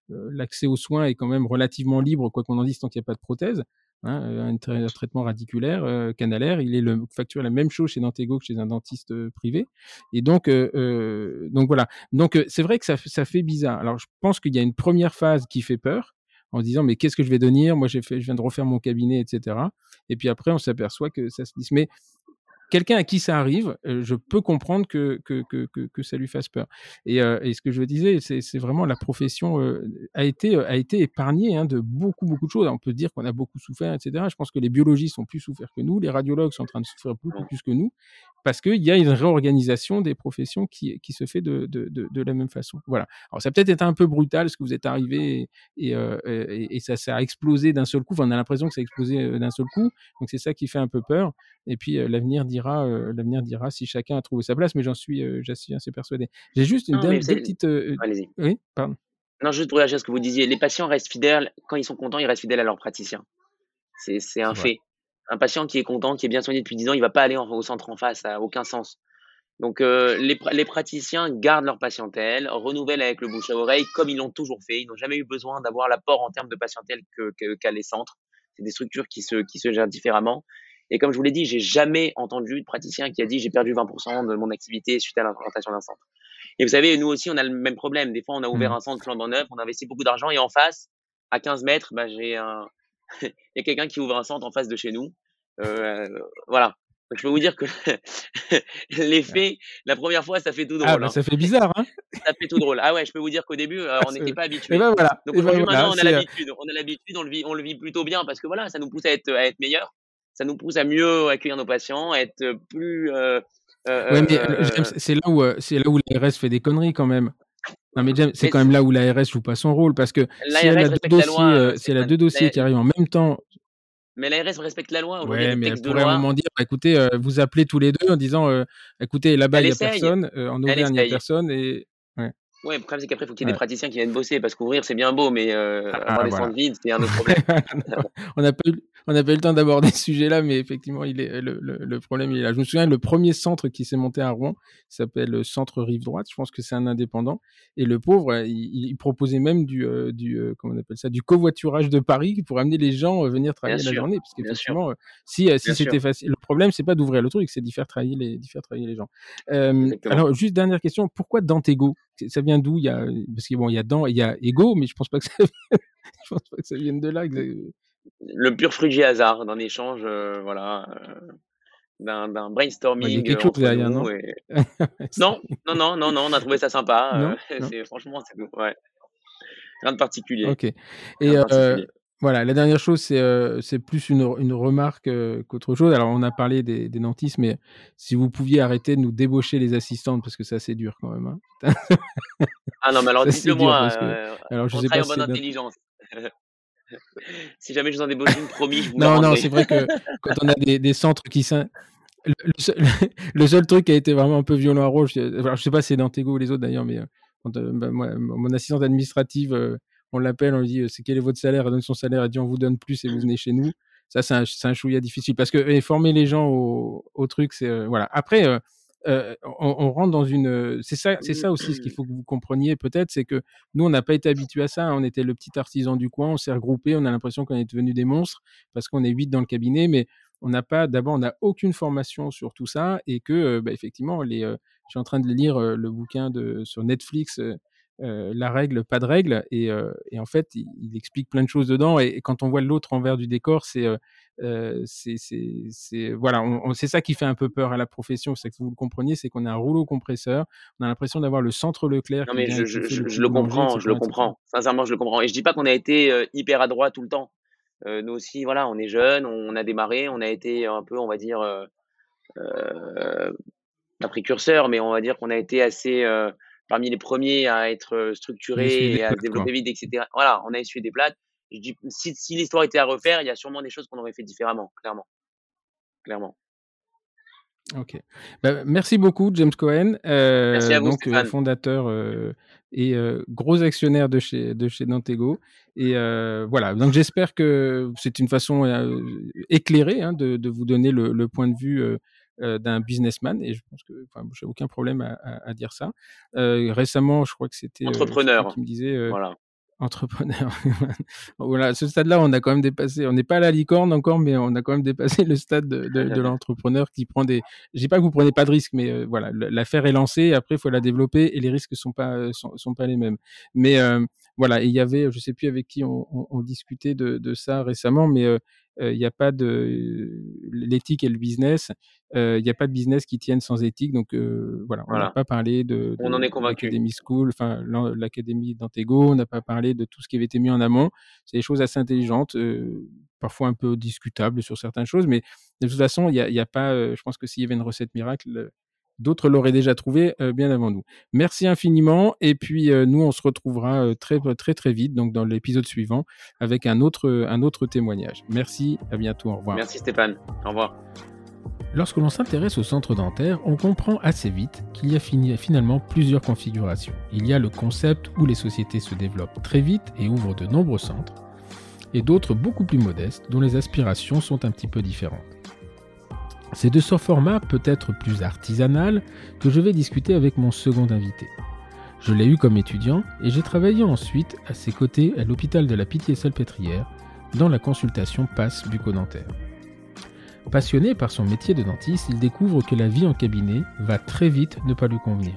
l'accès aux soins est quand même relativement libre, quoi qu'on en dise, tant qu'il n'y a pas de prothèse. Hein, un, traitement radiculaire canalaire, il est le, facturé la même chose chez Dantego que chez un dentiste privé. Et donc, donc voilà. Donc c'est vrai que ça, ça fait bizarre. Alors je pense qu'il y a une première phase qui fait peur en se disant mais qu'est-ce que je vais devenir? Moi j'ai fait, je viens de refaire mon cabinet, etc. Et puis après on s'aperçoit que ça se dit mais quelqu'un à qui ça arrive, je peux comprendre que, que, que, que, ça lui fasse peur. Et, et ce que je disais, c'est vraiment la profession a, été, a été épargnée hein, de beaucoup, beaucoup de choses. On peut dire qu'on a beaucoup souffert, etc. Je pense que les biologistes ont plus souffert que nous, les radiologues sont en train de souffrir beaucoup plus que nous, parce qu'il y a une réorganisation des professions qui, qui se fait de, de, de, de, la même façon. Voilà. Alors ça peut-être été un peu brutal, ce que vous êtes arrivé et, et, et, ça, ça a explosé d'un seul coup. Enfin, on a l'impression que ça a explosé d'un seul coup. Donc c'est ça qui fait un peu peur. Et puis l'avenir dira euh, l'avenir dira si chacun a trouvé sa place, mais j'en suis, euh, suis assez persuadé. J'ai juste une dernière petite. Euh, Allez-y. Oui, pardon. Non, juste pour réagir à ce que vous disiez, les patients restent fidèles, quand ils sont contents, ils restent fidèles à leur praticien. C'est un fait. Un patient qui est content, qui est bien soigné depuis 10 ans, il va pas aller au centre en face, ça n'a aucun sens. Donc les, les, praticiens gardent leur patientèle, renouvellent avec le bouche à oreille comme ils l'ont toujours fait. Ils n'ont jamais eu besoin d'avoir l'apport en termes de patientèle qu'a que, les centres. C'est des structures qui se, qui se gèrent différemment. Et comme je vous l'ai dit, j'ai jamais entendu de praticien qui a dit j'ai perdu 20% de mon activité suite à l'implantation d'un centre. Et vous savez, nous aussi, on a le même problème. Des fois, on a ouvert mmh. un centre flambant neuf, on a investi beaucoup d'argent et en face, à 15 mètres, bah, j'ai un, il y a quelqu'un qui ouvre un centre en face de chez nous. Euh, voilà. Donc, je peux vous dire que l'effet, la première fois, ça fait tout ah, drôle. Ah, bah, ça fait bizarre, hein Ça fait tout drôle. Ah ouais, je peux vous dire qu'au début, euh, on n'était pas habitué. Ben voilà. Donc aujourd'hui, maintenant, on a l'habitude. On a l'habitude, on le vit, on le vit plutôt bien parce que voilà, ça nous pousse à être, à être meilleur ça nous pousse à mieux accueillir nos patients, à être plus. Euh, euh, ouais, mais euh, c'est là où c'est là où l'ARS fait des conneries quand même. Non mais c'est quand même là où l'ARS joue pas son rôle parce que si elle a deux dossiers, si elle a deux dossiers qui arrivent en même temps. Mais l'ARS respecte la loi. Ouais, mais elle pourrait à un moment dire, bah, écoutez, vous appelez tous les deux en disant, écoutez, là-bas il n'y a personne, en Auvergne il n'y a personne et Ouais, le problème, c'est qu'après, il faut qu'il y ait des praticiens qui viennent bosser parce qu'ouvrir, c'est bien beau, mais euh, ah, avoir des centres vides, c'est un autre problème. on n'a pas, eu, pas le temps d'aborder ce sujet-là, mais effectivement, il est, le, le, le, problème, il est là. Je me souviens, le premier centre qui s'est monté à Rouen s'appelle le Centre Rive Droite. Je pense que c'est un indépendant. Et le pauvre, il, il proposait même du, euh, du euh, comment on appelle ça, du covoiturage de Paris pour amener les gens venir travailler la journée. Parce qu'effectivement, si, si c'était facile, le problème, c'est pas d'ouvrir le truc, c'est d'y faire travailler les, d'y faire travailler les gens. alors, juste dernière question, pourquoi Dantego? Ça vient d'où? Il y a parce qu'il bon, il y a dans il y a ego mais je pense pas que ça je pense pas que ça vienne de là le pur fruit du hasard d'un échange euh, voilà euh, d'un, brainstorming il y a quelque chose derrière non? non non non non non on a trouvé ça sympa euh, c'est franchement c'est ouais. Rien de particulier. Ok. Et voilà, la dernière chose, c'est euh, plus une, une remarque euh, qu'autre chose. Alors, on a parlé des, des, dentistes, mais si vous pouviez arrêter de nous débaucher les assistantes, parce que c'est assez dur quand même. Hein. ah non, mais alors dites-le moi. Euh, alors, je on sais pas en bonne intelligence. si jamais je vous en débauche une, promis, je vous Non, non, c'est vrai que quand on a des, des centres qui... Le, le, seul, truc qui a été vraiment un peu violent à rouge, alors, je sais pas si c'est Dantego ou les autres d'ailleurs, mais bah, moi, mon assistante administrative on l'appelle, on lui dit c'est quel est votre salaire, elle donne son salaire, elle dit on vous donne plus et vous venez chez nous. Ça, c'est un, un chouïa difficile parce que former les gens au, truc, c'est euh, voilà. Après, euh, euh, on, rentre dans une. C'est ça, ça aussi ce qu'il faut que vous compreniez peut-être, c'est que nous, on n'a pas été habitués à ça. Hein. On était le petit artisan du coin, on s'est regroupé, on a l'impression qu'on est devenu des monstres parce qu'on est huit dans le cabinet, mais on n'a pas. D'abord, on n'a aucune formation sur tout ça et que, bah, effectivement, les. je suis en train de lire le bouquin de sur Netflix euh, la règle, pas de règle. Et, euh, et en fait, il, explique plein de choses dedans. Et, quand on voit l'autre envers du décor, c'est euh, c'est voilà, c'est ça qui fait un peu peur à la profession. C'est que vous le compreniez, c'est qu'on a un rouleau compresseur. On a l'impression d'avoir le centre Leclerc. Non mais je, je, je, le comprends, je le comprends. Sincèrement, je le comprends. Et je dis pas qu'on a été hyper adroit tout le temps. Nous aussi, voilà, on est jeunes, on a démarré, on a été un peu, on va dire, un précurseur, mais on va dire qu'on a été assez parmi les premiers à être structurés et à se développer vite, etc. Voilà, on a essuyé des plates. Je dis, si, si l'histoire était à refaire, il y a sûrement des choses qu'on aurait fait différemment, clairement. Clairement. Ok. Bah, merci beaucoup, James Cohen. Euh, merci à vous, donc, fondateur euh, et gros actionnaire de chez, de chez Dantego. Et voilà. Donc, j'espère que c'est une façon éclairée hein, de, de, vous donner le, le point de vue d'un businessman et je pense que enfin, j'ai aucun problème à, à, à dire ça. Euh, récemment, je crois que c'était entrepreneur qui me disait voilà. entrepreneur. voilà, à ce stade-là, on a quand même dépassé. On n'est pas à la licorne encore, mais on a quand même dépassé le stade de, de, l'entrepreneur qui prend des. Je dis pas que vous prenez pas de risques, mais euh, voilà, l'affaire est lancée. Après, il faut la développer et les risques sont pas euh, sont, sont pas les mêmes. Mais euh, voilà, il y avait, je sais plus avec qui on, on, on discutait de, de, ça récemment, mais il n'y a pas de l'éthique et le business. Il n'y a pas de business qui tienne sans éthique. Donc voilà, on n'a pas parlé de, on en est convaincu. L'académie School, enfin l'académie d'Antego. On n'a pas parlé de tout ce qui avait été mis en amont. C'est des choses assez intelligentes, parfois un peu discutables sur certaines choses, mais de toute façon, il n'y a, pas. je pense que s'il y avait une recette miracle, d'autres l'auraient déjà trouvé bien avant nous. Merci infiniment et puis nous on se retrouvera très très très vite donc dans l'épisode suivant avec un autre un autre témoignage. Merci, à bientôt, au revoir. Merci Stéphane. Au revoir. Lorsque l'on s'intéresse au centre dentaire, on comprend assez vite qu'il y a finalement plusieurs configurations. Il y a le concept où les sociétés se développent très vite et ouvrent de nombreux centres, et d'autres beaucoup plus modestes dont les aspirations sont un petit peu différentes. C'est de ce format peut-être plus artisanal que je vais discuter avec mon second invité. Je l'ai eu comme étudiant et j'ai travaillé ensuite à ses côtés à l'hôpital de la Pitié-Salpêtrière dans la consultation passe bucco-dentaire. Passionné par son métier de dentiste, il découvre que la vie en cabinet va très vite ne pas lui convenir.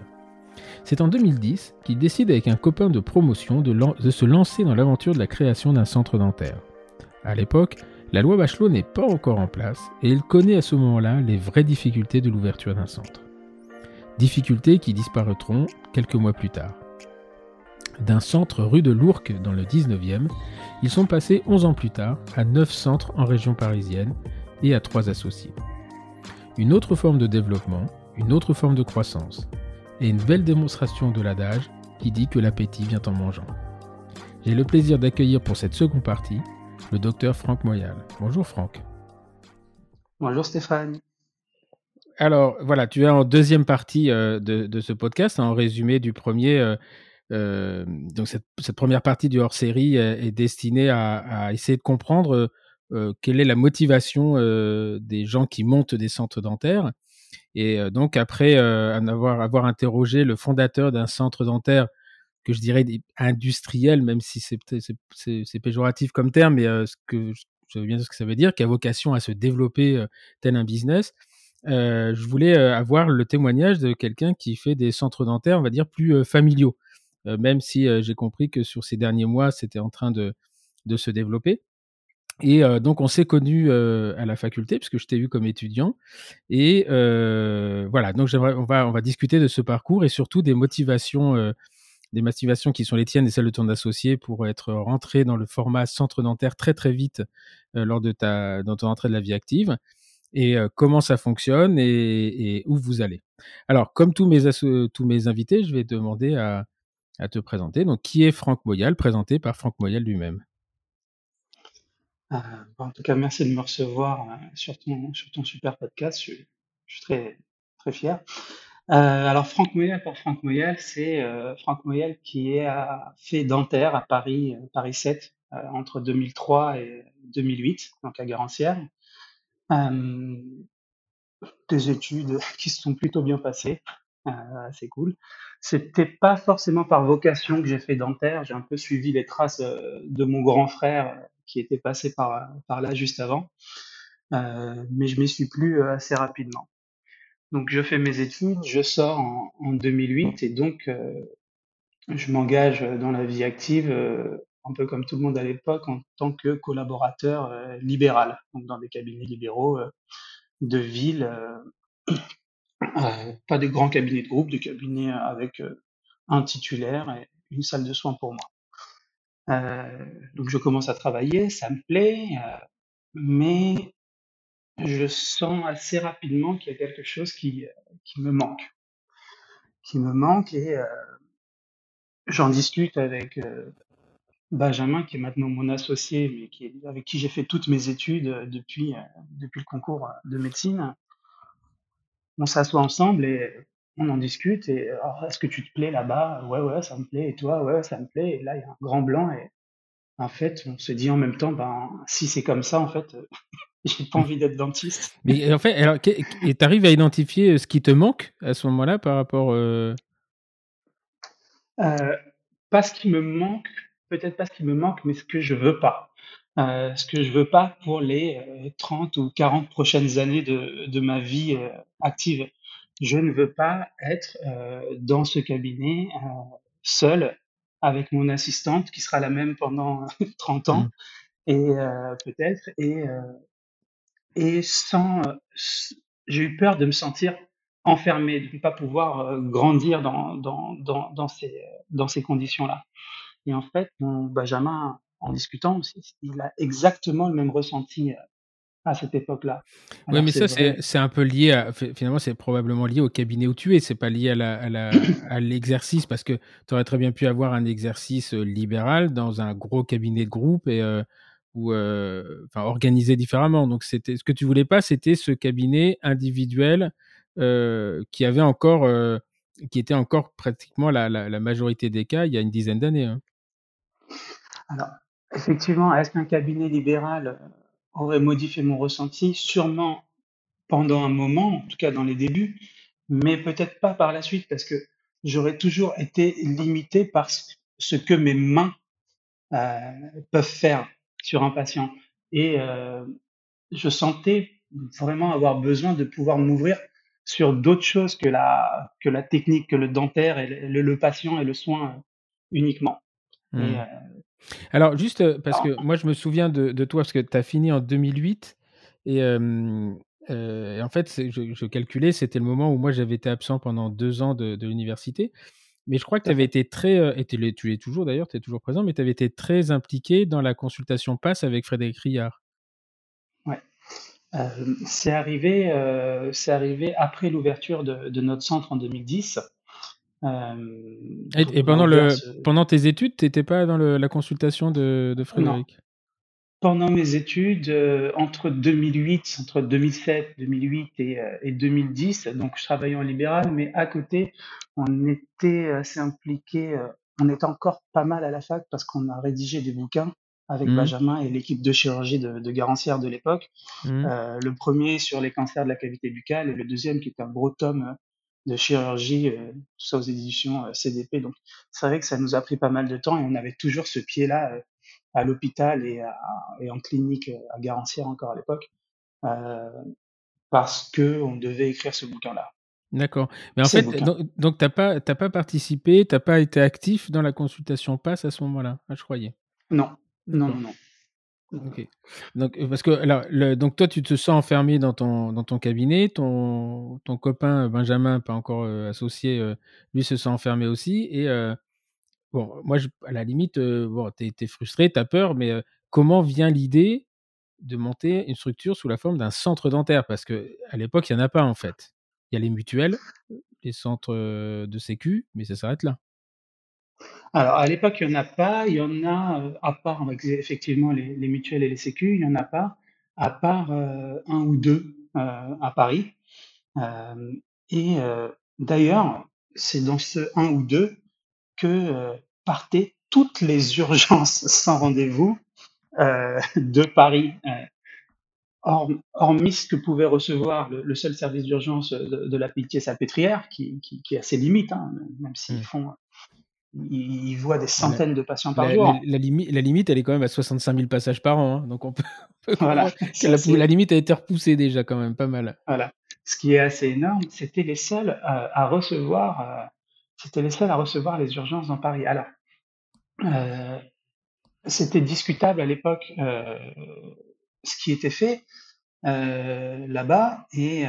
C'est en 2010 qu'il décide avec un copain de promotion de, de se lancer dans l'aventure de la création d'un centre dentaire. À l'époque, la loi Bachelot n'est pas encore en place et il connaît à ce moment-là les vraies difficultés de l'ouverture d'un centre. Difficultés qui disparaîtront quelques mois plus tard. D'un centre rue de Lourques dans le 19e, ils sont passés 11 ans plus tard à 9 centres en région parisienne et à 3 associés. Une autre forme de développement, une autre forme de croissance, et une belle démonstration de l'adage qui dit que l'appétit vient en mangeant. J'ai le plaisir d'accueillir pour cette seconde partie le docteur Franck Moyal. Bonjour Franck. Bonjour Stéphane. Alors voilà, tu es en deuxième partie euh, de, ce podcast, en résumé du premier. Euh, euh, donc cette, première partie du hors-série est, destinée à, essayer de comprendre quelle est la motivation des gens qui montent des centres dentaires. Et donc après avoir, avoir interrogé le fondateur d'un centre dentaire que je dirais industriel, même si c'est péjoratif comme terme, mais ce que je bien ce que ça veut dire, qui a vocation à se développer tel un business. je voulais avoir le témoignage de quelqu'un qui fait des centres dentaires, on va dire, plus familiaux, même si j'ai compris que sur ces derniers mois, c'était en train de, de, se développer. Et donc, on s'est connus à la faculté, puisque je t'ai vu comme étudiant. Et voilà, donc on va, on va discuter de ce parcours et surtout des motivations des motivations qui sont les tiennes et celles de ton associé pour être rentré dans le format centre dentaire très très vite euh, lors de ta dans ton entrée de la vie active et euh, comment ça fonctionne et, où vous allez. Alors, comme tous mes, tous mes invités, je vais demander à, à, te présenter. Donc, qui est Franck Moyal, présenté par Franck Moyal lui-même? Euh, En tout cas, merci de me recevoir sur, ton, sur ton super podcast. Je, je suis très, très fier. Euh, alors Franck Moyel, pour Franck Moyel, c'est euh, Franck Moyel qui a fait dentaire à Paris, euh, Paris 7, entre 2003 et 2008, donc à Garancière. des études qui se sont plutôt bien passées, c'est cool. C'était pas forcément par vocation que j'ai fait dentaire, j'ai un peu suivi les traces de mon grand frère qui était passé par, par là juste avant, mais je m'y suis plus assez rapidement. Donc je fais mes études, je sors en, en 2008 et donc euh, je m'engage dans la vie active, euh, un peu comme tout le monde à l'époque, en tant que collaborateur euh, libéral, donc dans des cabinets libéraux de ville, pas des grands cabinets de groupe, des cabinets avec un titulaire et une salle de soins pour moi. donc je commence à travailler, ça me plaît, mais je sens assez rapidement qu'il y a quelque chose qui, me manque. Qui me manque et euh, j'en discute avec euh, Benjamin, qui est maintenant mon associé, mais avec qui j'ai fait toutes mes études euh, depuis, le concours de médecine. On s'assoit ensemble et on en discute. Et est-ce que tu te plais là-bas? Ouais, ouais, ça me plaît. Et toi? Ouais, ça me plaît. Et là, il y a un grand blanc. Et en fait, on se dit en même temps, ben, si c'est comme ça, en fait, j'ai pas envie d'être dentiste. Mais en fait, alors, tu arrives à identifier euh, ce qui te manque à ce moment-là par rapport. Euh... Euh, pas ce qui me manque, peut-être pas ce qui me manque, mais ce que je veux pas. Euh, ce que je veux pas pour les 30 ou 40 prochaines années de, de ma vie active. Je ne veux pas être dans ce cabinet seul avec mon assistante qui sera la même pendant 30 ans mmh. et peut-être et et sans j'ai eu peur de me sentir enfermé, de ne pas pouvoir grandir dans, dans, dans, dans ces, dans ces conditions-là. Et en fait, mon Benjamin, en discutant aussi, il a exactement le même ressenti à cette époque-là. Oui, mais ça, c'est un peu lié à. Finalement, c'est probablement lié au cabinet où tu es. C'est pas lié à l'exercice, parce que tu aurais très bien pu avoir un exercice libéral dans un gros cabinet de groupe et. Ou enfin, organisé différemment. Donc, c'était ce que tu voulais pas, c'était ce cabinet individuel qui avait encore, qui était encore pratiquement la, majorité des cas il y a une dizaine d'années. Hein. Alors, effectivement, est-ce qu'un cabinet libéral aurait modifié mon ressenti, sûrement pendant un moment, en tout cas dans les débuts, mais peut-être pas par la suite, parce que j'aurais toujours été limité par ce que mes mains euh, peuvent faire sur un patient. Et euh, je sentais vraiment avoir besoin de pouvoir m'ouvrir sur d'autres choses que la, que la technique, que le dentaire et le, le patient et le soin uniquement. Et, mmh. euh, alors, juste euh, parce que moi, je me souviens de, toi, parce que tu as fini en 2008. Et, euh, en fait, je, calculais, c'était le moment où moi, j'avais été absent pendant deux ans de, l'université. Mais je crois que tu avais été très, et tu l'es toujours d'ailleurs, tu es toujours présent, mais tu avais été très impliqué dans la consultation PASS avec Frédéric Rillard. Ouais. c'est arrivé, c'est arrivé après l'ouverture de, de, notre centre en 2010. Euh, et, pendant, le, pendant tes études, tu n'étais pas dans la consultation de, de Frédéric? Pendant mes études, euh, entre 2008, entre 2007, 2008 et, euh, et, 2010, donc je travaillais en libéral, mais à côté, on était assez impliqué, on était encore pas mal à la fac parce qu'on a rédigé des bouquins avec mmh. Benjamin et l'équipe de chirurgie de, de Garancière de l'époque. Mmh. le premier sur les cancers de la cavité buccale et le deuxième qui est un gros tome de chirurgie, euh, tout ça aux éditions euh, CDP. Donc, c'est vrai que ça nous a pris pas mal de temps et on avait toujours ce pied-là euh, à l'hôpital et, et, en clinique à Garancière encore à l'époque, parce que on devait écrire ce bouquin-là. D'accord. Mais en fait, donc, tu n'as pas, pas participé, tu n'as pas été actif dans la consultation PASS à ce moment-là, ah, je croyais. Non, non, non, non. Ok. Donc, euh, parce que alors, donc toi, tu te sens enfermé dans ton, dans ton cabinet. Ton, ton copain Benjamin, pas encore euh, associé, euh, lui se sent enfermé aussi. Et moi, à la limite, bon, tu es, frustré, tu as peur, mais comment vient l'idée de monter une structure sous la forme d'un centre dentaire? Parce qu'à l'époque, il n'y en a pas en fait. Il y a les mutuelles, les centres de sécu, mais ça s'arrête là. Alors, à l'époque, il n'y en a pas. Il y en a, euh, à part effectivement les, les mutuelles et les sécu, il n'y en a pas, à part euh, un ou deux euh, à Paris. et d'ailleurs, c'est dans ce un ou deux que partaient toutes les urgences sans rendez-vous de Paris. hormis ce que pouvait recevoir le, seul service d'urgence de, la pitié salpêtrière, qui, qui, qui a ses limites, hein, même s'ils mmh. font il voit des centaines de patients par jour. La, limite, elle est quand même à 65 000 passages par an. Hein. donc on peut, voilà. la, limite a été repoussée déjà quand même pas mal. Voilà. Ce qui est assez énorme, c'était les seuls à, recevoir, euh, c'était les seuls à recevoir les urgences dans Paris. Alors, euh, c'était discutable à l'époque euh, ce qui était fait là-bas, et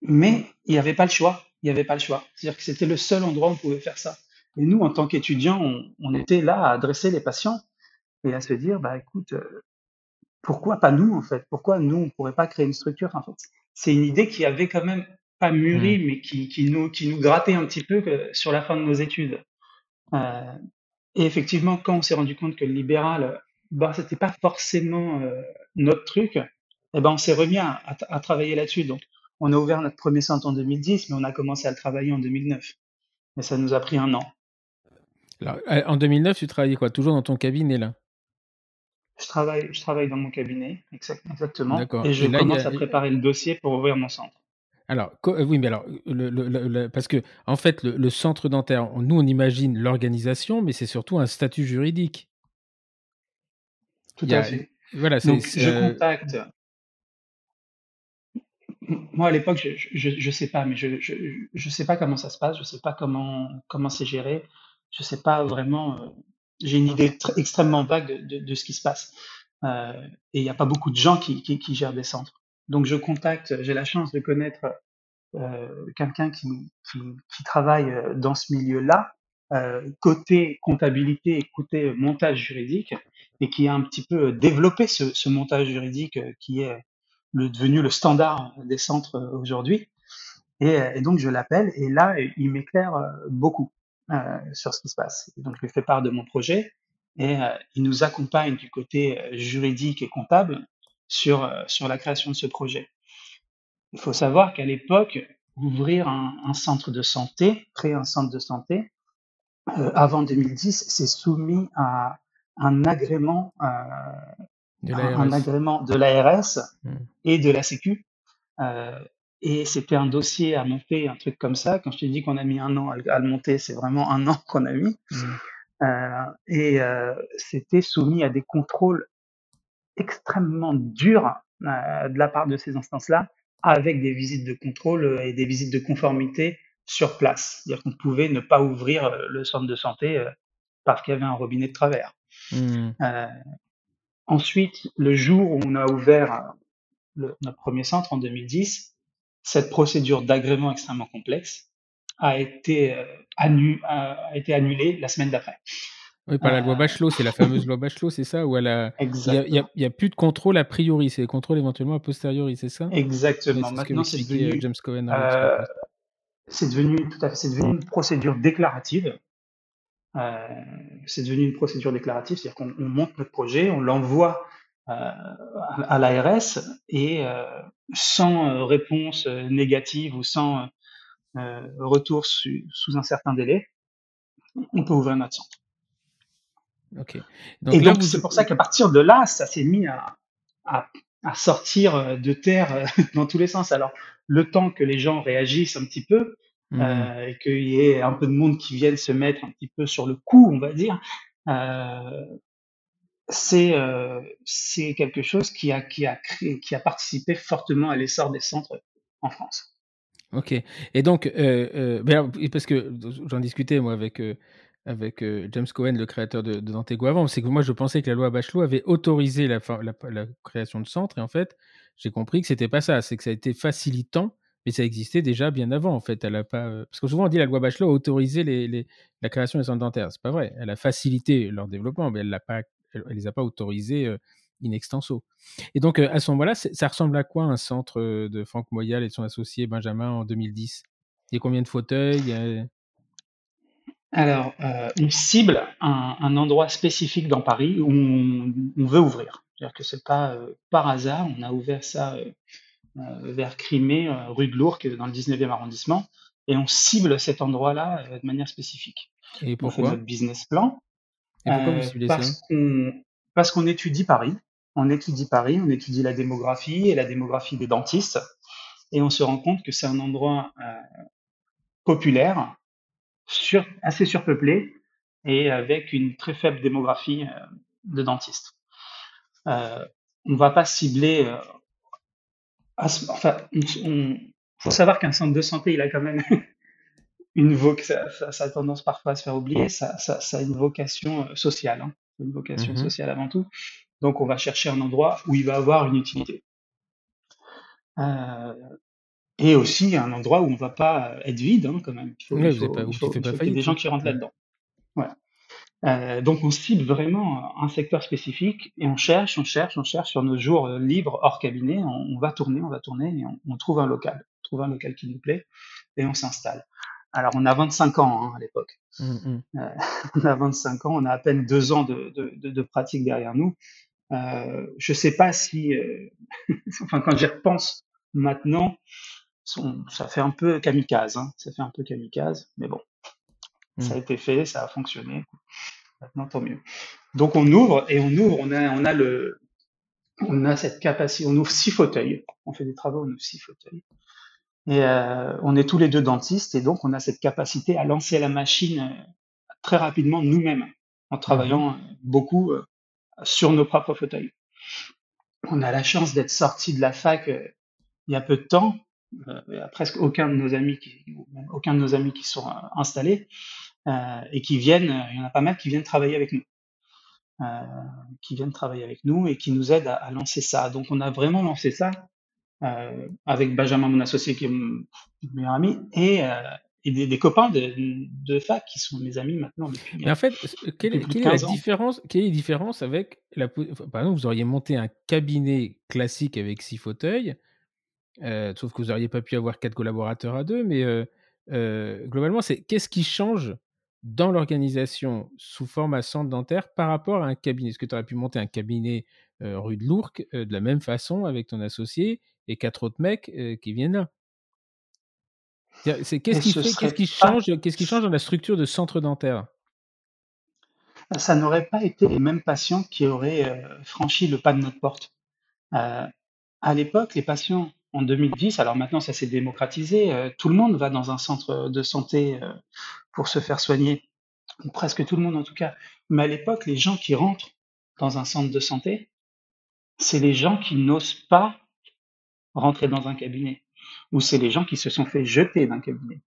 mais il n'y avait pas le choix il n'y avait pas le choix. C'est-à-dire que c'était le seul endroit où on pouvait faire ça. Et nous, en tant qu'étudiants, on, était là à adresser les patients et à se dire, bah écoute, euh, pourquoi pas nous en fait? Pourquoi nous, on ne pourrait pas créer une structure en fait? C'est une idée qui avait quand même pas mûri, mmh. mais qui, nous, qui nous grattait un petit peu euh, sur la fin de nos études. Euh, et effectivement, quand on s'est rendu compte que le libéral, bah, c'était pas forcément notre truc, eh ben, on s'est remis à, à travailler là-dessus. Donc, on a ouvert notre premier centre en 2010, mais on a commencé à le travailler en 2009. Mais ça nous a pris un an. Euh, en 2009, tu travaillais quoi? Toujours dans ton cabinet là? Je travaille, je travaille dans mon cabinet, exactement. Et je commence à préparer le dossier pour ouvrir mon centre. Alors, euh, oui, mais alors, le, parce que, en fait, le, centre dentaire, nous, on imagine l'organisation, mais c'est surtout un statut juridique. Tout à fait. Voilà, Donc, je euh, contacte. Moi, à l'époque, je ne sais pas, mais je ne sais pas comment ça se passe, je ne sais pas comment comment c'est géré, je ne sais pas vraiment. Euh, j'ai une idée extrêmement vague de, de, ce qui se passe. et il n'y a pas beaucoup de gens qui, qui, qui gèrent des centres. Donc je contacte, j'ai la chance de connaître euh, quelqu'un qui, qui, qui, travaille euh, dans ce milieu-là, euh, côté comptabilité et côté montage juridique, et qui a un petit peu développé ce, montage juridique qui est le, devenu le standard des centres aujourd'hui. Et, et, donc je l'appelle, et là, il m'éclaire beaucoup euh, sur ce qui se passe. donc je lui fais part de mon projet, et il nous accompagne du côté juridique et comptable sur, euh, sur la création de ce projet. Il faut savoir qu'à l'époque, ouvrir un, un, centre de santé, créer un centre de santé, euh, avant 2010, c'est soumis à un agrément, euh, un, agrément de l'ARS mmh. et de la Sécu. Euh, et c'était un dossier à monter, un truc comme ça. Quand je t'ai dit qu'on a mis un an à, le monter, c'est vraiment un an qu'on a mis. Mmh. Euh, et c'était soumis à des contrôles extrêmement dur euh, de la part de ces instances-là, avec des visites de contrôle euh, et des visites de conformité sur place. C'est-à-dire qu'on pouvait ne pas ouvrir euh, le centre de santé parce qu'il y avait un robinet de travers. Mmh. Euh, ensuite, le jour où on a ouvert le, notre premier centre en 2010, cette procédure d'agrément extrêmement complexe a été, annu, a été annulée la semaine d'après. Oui, par la loi Bachelot, c'est la fameuse loi Bachelot, c'est ça Où il n'y a, plus de contrôle a priori, c'est des contrôles éventuellement a posteriori, c'est ça? Exactement. Maintenant, c'est devenu, euh, James Cohen euh, c'est devenu tout à fait, c'est devenu une procédure déclarative. Euh, c'est devenu une procédure déclarative, c'est-à-dire qu'on monte notre projet, on l'envoie euh, à, l'ARS et euh, sans réponse négative ou sans retour sous un certain délai, on peut ouvrir notre centre. Et donc, c'est pour ça qu'à partir de là, ça s'est mis à, à, à, sortir euh, de terre euh, dans tous les sens. Alors, le temps que les gens réagissent un petit peu, mmh. euh, et qu'il y ait un peu de monde qui vienne se mettre un petit peu sur le coup, on va dire, euh, c'est euh, quelque chose qui a, qui, a créé, qui a participé fortement à l'essor des centres en France. Ok. Et donc, euh, ben parce que j'en discutais moi avec avec euh, James Cohen, le créateur de, de Dantego avant, c'est que moi je pensais que la loi Bachelot avait autorisé la, création de centres, et en fait, j'ai compris que c'était pas ça, c'est que ça a été facilitant, mais ça existait déjà bien avant, en fait. Elle a pas, euh, parce que souvent on dit la loi Bachelot a autorisé la création des centres dentaires, c'est pas vrai. Elle a facilité leur développement, mais elle pas, elle, les a pas autorisés euh, in extenso. Et donc à ce moment-là, ça ressemble à quoi un centre de Franck Moyal et de son associé Benjamin en 2010 Il y a combien de fauteuils? Alors, euh, on cible un, un, endroit spécifique dans Paris où on, on veut ouvrir. C'est-à-dire que c'est pas euh, par hasard. On a ouvert ça euh, euh vers Crimée, euh, rue de Lourdes, dans le 19e arrondissement, et on cible cet endroit-là de manière spécifique. Et pourquoi On fait notre business plan. Et pourquoi vous ciblez parce qu'on parce qu'on étudie Paris. On étudie Paris, on étudie la démographie et la démographie des dentistes, et on se rend compte que c'est un endroit populaire sur, assez surpeuplé et avec une très faible démographie euh, de dentistes. Euh, on va pas cibler. Euh, enfin, il faut savoir qu'un centre de santé, il a quand même une vocation. Ça, ça, a tendance parfois à se faire oublier. Ça, ça, ça a une vocation sociale, hein, une vocation mmh sociale avant tout. Donc, on va chercher un endroit où il va avoir une utilité. Euh, et aussi un endroit où on va pas être vide hein, quand même. Il faut, il faut, il faut, il faut qu'il y ait des gens qui rentrent là-dedans. Euh, donc on cible vraiment un secteur spécifique et on cherche, on cherche, on cherche sur nos jours euh, libres hors cabinet, on, on va tourner, on va tourner et on, on, trouve un local, on trouve un local qui nous plaît et on s'installe. Alors on a 25 ans hein, à l'époque. Mmh, mmh. Euh, on a 25 ans, on a à peine deux ans de, de, de, de pratique derrière nous. Euh, je sais pas si, enfin quand j'y repense maintenant, ça fait un peu kamikaze, hein. ça fait un peu kamikaze, mais bon, ça a mmh. été fait, ça a fonctionné. Maintenant, tant mieux. Donc on ouvre et on ouvre, on a, on a le, on a cette capacité, on ouvre six fauteuils, on fait des travaux, on ouvre six fauteuils. Et euh, on est tous les deux dentistes et donc on a cette capacité à lancer la machine euh, très rapidement nous-mêmes en travaillant beaucoup euh, sur nos propres fauteuils. On a la chance d'être sorti de la fac euh, il y a peu de temps. Euh, a presque aucun de nos amis qui, aucun de nos amis qui sont euh, installés euh, et qui viennent. euh, Il y en a pas mal qui viennent travailler avec nous, euh, qui viennent travailler avec nous et qui nous aident à, à lancer ça. Donc on a vraiment lancé ça euh, avec Benjamin, mon associé, qui est mon meilleur ami, et, euh, et des, des copains de, de fac qui sont mes amis maintenant depuis, Mais en fait, quelle, est- quelle la 15 ans. différence Quelle est la différence avec la Par exemple, vous auriez monté un cabinet classique avec six fauteuils, euh, sauf que vous n'auriez pas pu avoir quatre collaborateurs à deux, mais euh, globalement, c'est qu'est-ce qui change dans l'organisation sous forme à centre dentaire par rapport à un cabinet? Est-ce que tu aurais pu monter un cabinet rue de l'Ourcq euh, de la même façon avec ton associé et quatre autres mecs qui viennent là? C'est- Qu'est-ce qui fait Qu'est-ce pas, change Qu'est-ce qui change dans la structure de centre dentaire? Ça n'aurait pas été les mêmes patients qui auraient euh, franchi le pas de notre porte. Euh, à l'époque, les patients en 2010, alors maintenant ça s'est démocratisé, euh, tout le monde va dans un centre de santé euh, pour se faire soigner, presque tout le monde en tout cas. Mais à l'époque, les gens qui rentrent dans un centre de santé, c'est les gens qui n'osent pas rentrer dans un cabinet, ou c'est les gens qui se sont fait jeter d'un cabinet.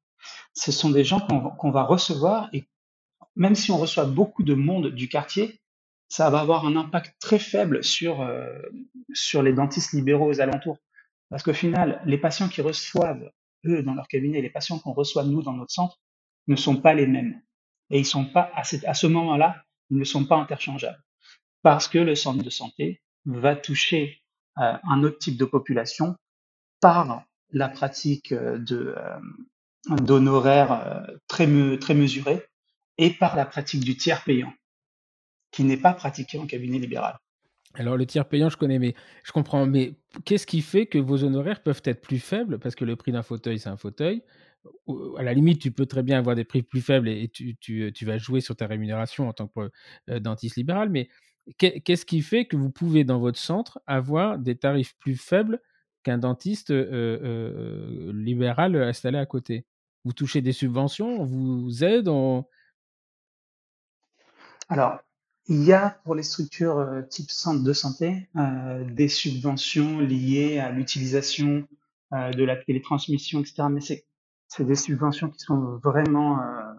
Ce sont des gens qu'on va- qu'on va recevoir et même si on reçoit beaucoup de monde du quartier, ça va avoir un impact très faible sur, euh, sur les dentistes libéraux aux alentours. Parce qu'au final, les patients qui reçoivent, eux, dans leur cabinet, les patients qu'on reçoit, nous, dans notre centre, ne sont pas les mêmes. Et ils sont pas, à, ce moment-là, ils ne sont pas interchangeables. Parce que le centre de santé va toucher euh, un autre type de population par la pratique euh, euh, d'honoraires très, très mesurés et par la pratique du tiers payant, qui n'est pas pratiqué en cabinet libéral. Alors, le tiers payant, je connais, mais je comprends. Mais qu'est-ce qui fait que vos honoraires peuvent être plus faibles? Parce que le prix d'un fauteuil, c'est un fauteuil. À la limite, tu peux très bien avoir des prix plus faibles et tu, tu vas jouer sur ta rémunération en tant que euh, dentiste libéral. Mais qu'est- qu'est-ce qui fait que vous pouvez, dans votre centre, avoir des tarifs plus faibles qu'un dentiste euh, euh, libéral installé à côté? Vous touchez des subventions On vous aide on- Alors, il y a pour les structures euh, type centre de santé euh, des subventions liées à l'utilisation euh, de la télétransmission, etc. Mais c'est c'est des subventions qui sont vraiment euh,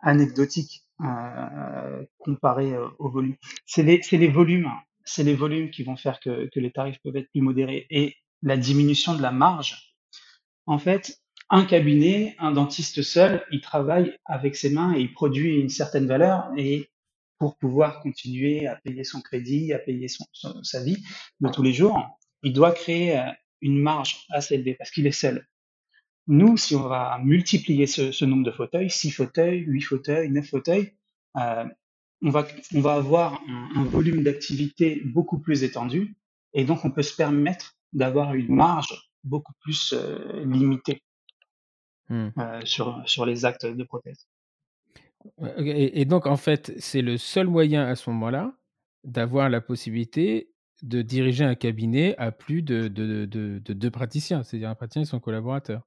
anecdotiques euh, comparées au volume. C'est les, c'est les volumes, c'est les volumes qui vont faire que, que les tarifs peuvent être plus modérés et la diminution de la marge. En fait, un cabinet, un dentiste seul, il travaille avec ses mains et il produit une certaine valeur et pour pouvoir continuer à payer son crédit, à payer son, son- sa vie de tous les jours, il doit créer euh, une marge assez élevée parce qu'il est seul. Nous, si on va multiplier ce, ce nombre de fauteuils, 6 fauteuils, 8 fauteuils, 9 fauteuils, euh, on, va, on va avoir un, un volume d'activité beaucoup plus étendu et donc on peut se permettre d'avoir une marge beaucoup plus euh, limitée Hmm. euh, sur, sur les actes de prothèse. Et, et donc, en fait, c'est le seul moyen à ce moment-là d'avoir la possibilité de diriger un cabinet à plus de, de, de, de deux praticiens, c'est-à-dire un praticien et son collaborateur.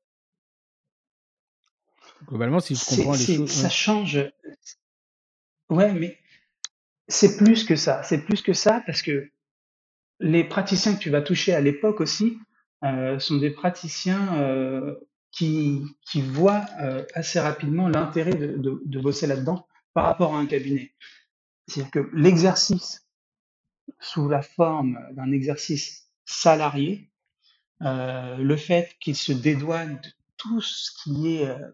Globalement, si je comprends les choses. ça ouais. change. Ouais, mais c'est plus que ça. C'est plus que ça parce que les praticiens que tu vas toucher à l'époque aussi euh, sont des praticiens euh, qui, qui voient euh, assez rapidement l'intérêt de, bosser là-dedans par rapport à un cabinet. C'est-à-dire que l'exercice sous la forme d'un exercice salarié, euh, le fait qu'il se dédouane de tout ce qui est euh,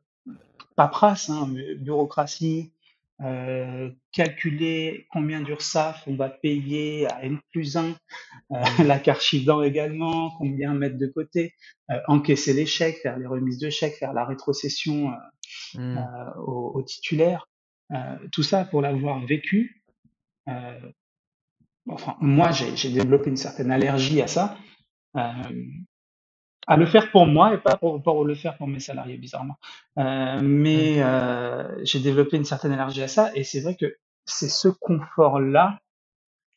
paperasse, hein, bu- bureaucratie, euh, calculer combien d'URSAF on va payer à N plus 1, euh, la carchidan également, combien mettre de côté, euh, encaisser les chèques, faire les remises de chèques, faire la rétrocession euh, Hmm. euh, au, titulaire, tout ça pour l'avoir vécu. enfin, moi, j'ai développé une certaine allergie à ça, à le faire pour moi et pas pour, pour le faire pour mes salariés, bizarrement. Euh, mais euh, j'ai développé une certaine allergie à ça, et c'est vrai que c'est ce confort-là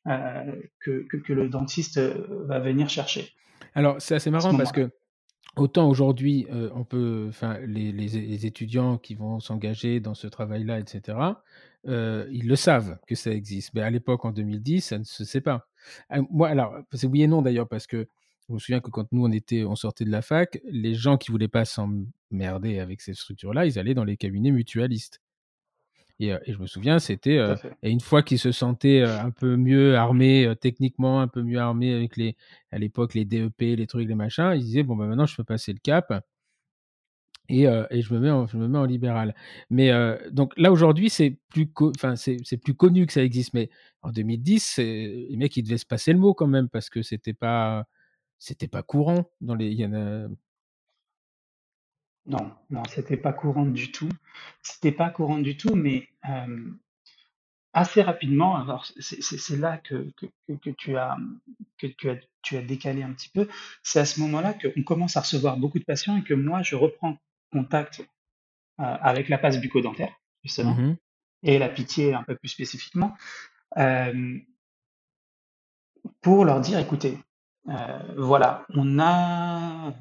euh, que, que, que le dentiste va venir chercher Alors, c'est assez ce marrant parce que autant aujourd'hui, on peut, enfin, les, les, étudiants qui vont s'engager dans ce travail-là, etc., ils le savent que ça existe. Mais à l'époque, en 2010, ça ne se sait pas. Moi, alors, c'est oui et non d'ailleurs, parce que je me souviens que quand nous, on, était, on sortait de la fac, les gens qui voulaient pas s'emmerder avec ces structures-là, ils allaient dans les cabinets mutualistes. Et, et je me souviens, c'était et une fois qu'ils se sentaient un peu mieux armés techniquement, un peu mieux armés avec les à l'époque les DEP, les trucs, les machins, ils disaient bon ben maintenant je peux passer le cap et, et je me mets en, je me mets en libéral. Mais donc là aujourd'hui c'est plus enfin c'est plus connu que ça existe, mais en 2010 les mecs ils devaient se passer le mot quand même parce que c'était pas c'était pas courant dans les. Il y en a... Non, non, c'était pas courant du tout. C'était pas courant du tout, mais euh, assez rapidement, alors c'est là que, que, que, tu as, que tu, as, tu as décalé un petit peu, c'est à ce moment-là qu'on commence à recevoir beaucoup de patients et que moi, je reprends contact euh, avec la passe bucco-dentaire, justement, mmh et la pitié un peu plus spécifiquement, euh, pour leur dire, écoutez, euh, voilà, on a,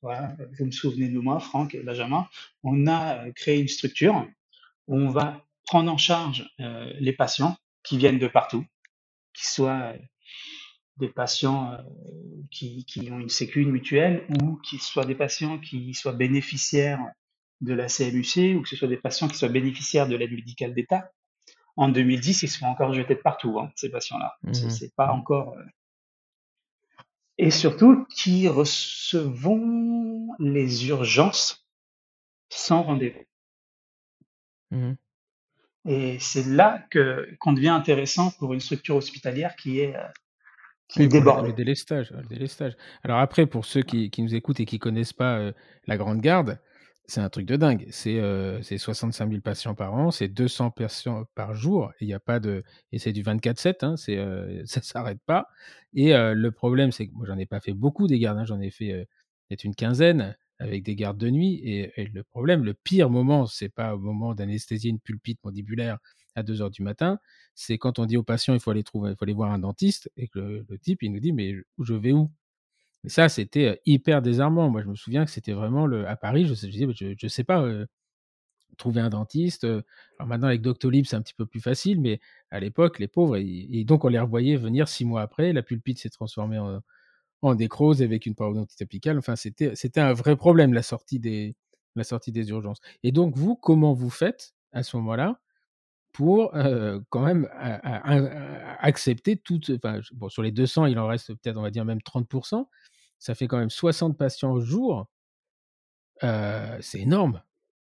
voilà, vous me souvenez de moi, Franck et Benjamin, on a euh, créé une structure où on va prendre en charge euh, les patients qui viennent de partout, qui soient des patients qui, qui, ont une sécu, une mutuelle, ou qui soient des patients qui soient bénéficiaires de la CMUC, ou que ce soit des patients qui soient bénéficiaires de l'aide médicale d'État. En 2010, ils se font encore jeter de partout, hein, ces patients-là. Mmh c'est pas encore et surtout qui recevons les urgences sans rendez-vous. Mmh Et c'est là que qu'on devient intéressant pour une structure hospitalière qui est qui est débordée. Le délestage, le délestage. Alors après, pour ceux qui, qui nous écoutent et qui connaissent pas euh, la Grande Garde, c'est un truc de dingue. C'est euh, 65 000 patients par an, c'est 200 patients par jour. Il n'y a pas de. Et c'est du 24-7, hein, euh, ça ne s'arrête pas. Et euh, le problème, c'est que moi, j'en ai pas fait beaucoup des gardes. Hein, j'en ai fait euh, peut-être une quinzaine avec des gardes de nuit. Et, le problème, le pire moment, c'est pas au moment d'anesthésier une pulpite mandibulaire à 2 heures du matin. C'est quand on dit au patient, il faut aller trouver, il faut aller voir un dentiste. Et que le, le type, il nous dit, mais je vais où? Mais ça, c'était hyper désarmant. Moi, je me souviens que c'était vraiment le. À Paris, je, disais, je, je sais pas, trouver un dentiste. Alors maintenant, avec Doctolib, c'est un petit peu plus facile, mais à l'époque, les pauvres, et, donc on les revoyait venir six mois après. La pulpite s'est transformée en, en décrose avec une parodontite apicale. Enfin, c'était, c'était un vrai problème, la sortie, des, la sortie des urgences. Et donc, vous, comment vous faites à ce moment-là pour quand même accepter toutes. Enfin, bon, sur les 200, il en reste peut-être, on va dire, même 30% ça fait quand même 60 patients au jour. c'est énorme.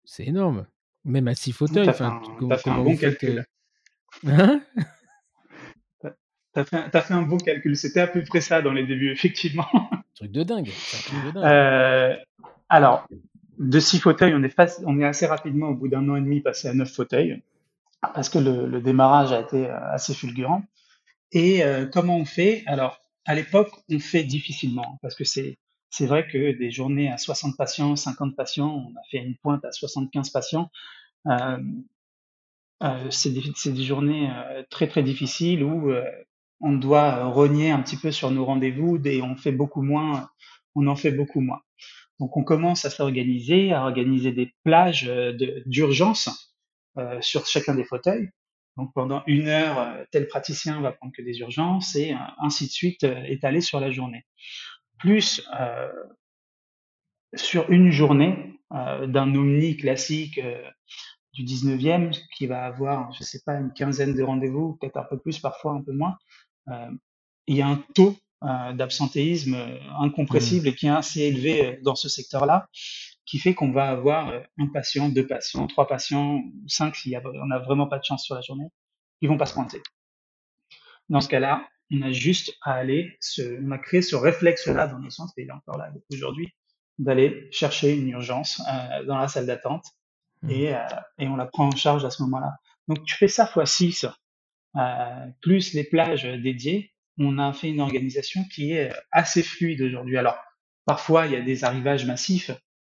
C'est énorme. Même à 6 fauteuils. Tu as, fait un bon calcul. Hein? Tu as, fait un bon calcul. C'était à peu près ça dans les débuts, effectivement. Truc de dingue. Euh, alors, de 6 fauteuils, on est, on est assez rapidement, au bout d'un an et demi, passé à 9 fauteuils. Parce que le, démarrage a été euh, assez fulgurant. Et euh, comment on fait? Alors, à l'époque, on fait difficilement parce que c'est c'est vrai que des journées à 60 patients, 50 patients, on a fait une pointe à 75 patients. Euh, euh, c'est des, journées euh, très très difficiles où on doit rogner un petit peu sur nos rendez-vous et on fait beaucoup moins, on en fait beaucoup moins. Donc on commence à s'organiser, à organiser des plages d'urgence sur chacun des fauteuils. Donc pendant une heure, euh, tel praticien va prendre que des urgences et euh, ainsi de suite euh, étalé sur la journée. Plus sur une journée d'un omni classique du 19e qui va avoir, je ne sais pas, une quinzaine de rendez-vous, peut-être un peu plus, parfois un peu moins, il y a un taux d'absentéisme incompressible mmh. et qui est assez élevé dans ce secteur-là qui fait qu'on va avoir euh, un patient, deux patients, trois patients, cinq a, on n'a vraiment pas de chance sur la journée, ils vont pas se pointer. Dans ce cas-là, on a juste à aller, se, on a créé ce réflexe-là dans nos centres, et il est encore là aujourd'hui, d'aller chercher une urgence euh, dans la salle d'attente mmh. et, euh, et on la prend en charge à ce moment-là. Donc tu fais ça fois 6, euh, plus les plages dédiées, on a fait une organisation qui est assez fluide aujourd'hui. Alors parfois il y a des arrivages massifs,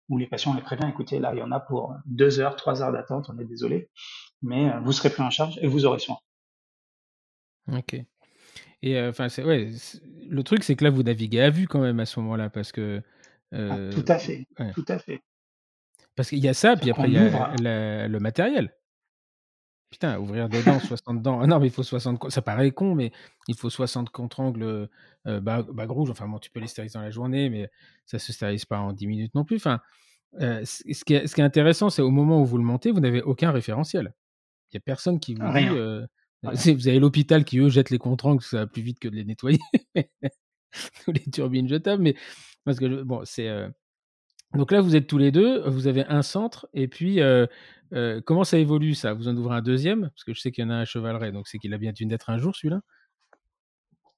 où les patients les préviennent, écoutez, là, il y en a pour deux heures, trois heures d'attente, on est désolé, mais euh, vous serez pris en charge et vous aurez soin. Ok. Et euh, enfin, ouais, le truc, c'est que là, vous naviguez à vue quand même à ce moment-là, parce que Ah, tout à fait, tout à fait. Parce qu'il y a ça, puis après il y a le matériel. Putain, ouvrir des dents, 60 dents. Ah non, mais il faut 60. Ça paraît con, mais il faut 60 contre-angles euh, bagues rouges. Enfin, bon, tu peux les stériliser dans la journée, mais ça se stérilise pas en 10 minutes non plus. Enfin, euh, ce, qui est, ce, qui est, intéressant, c'est au moment où vous le montez, vous n'avez aucun référentiel. Il n'y a personne qui vous dit. Euh, vous avez l'hôpital qui, eux, jette les contre-angles, ça va plus vite que de les nettoyer. Ou les turbines jetables. Mais parce que, bon, c'est. Euh, donc là, vous êtes tous les deux, vous avez un centre, et puis euh, comment ça évolue ça? Vous en ouvrez un deuxième? Parce que je sais qu'il y en a un à Chevaleret, donc c'est qu'il a bien dû naître un jour celui-là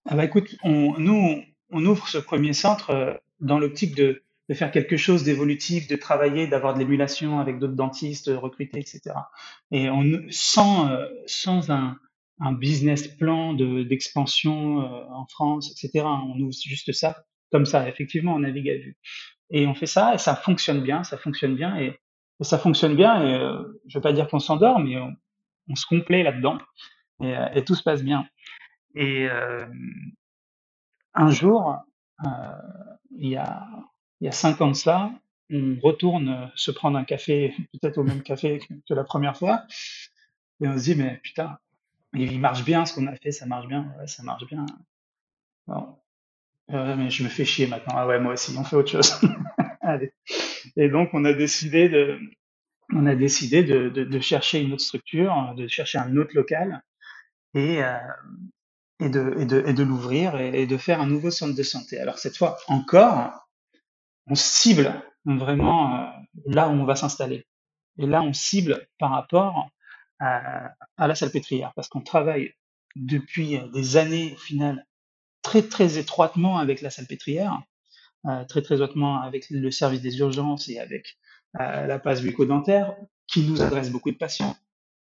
ah bah écoute, on, nous, on ouvre ce premier centre euh, dans l'optique de, faire quelque chose d'évolutif, de travailler, d'avoir de l'émulation avec d'autres dentistes recrutés, etc. Et sans, euh, sans un business plan d'expansion en France, etc. On ouvre juste ça, comme ça, effectivement, on navigue à vue. Et on fait ça, et ça fonctionne bien, ça fonctionne bien, et ça fonctionne bien. Et euh, je veux pas dire qu'on s'endort, mais on, se complaît là-dedans. Et, euh, et, tout se passe bien. Et euh, un jour, euh, il y a il y a cinq ans de ça, on retourne se prendre un café, peut-être au même café que, la première fois, et on se dit mais putain, il marche bien ce qu'on a fait, ça marche bien, ça marche bien. Mais je me fais chier maintenant. Ah ouais, moi aussi, on fait autre chose. Allez. Et donc, on a décidé de, on a décidé de, de, de, chercher une autre structure, de chercher un autre local et, euh, et de, et de, et de l'ouvrir et, de faire un nouveau centre de santé. Alors cette fois encore, on cible vraiment euh, là où on va s'installer. Et là, on cible par rapport à, à la salpêtrière parce qu'on travaille depuis des années au final très très étroitement avec la salpêtrière euh, très très hautement avec le service des urgences et avec euh, la passe bucco-dentaire, qui nous adresse beaucoup de patients,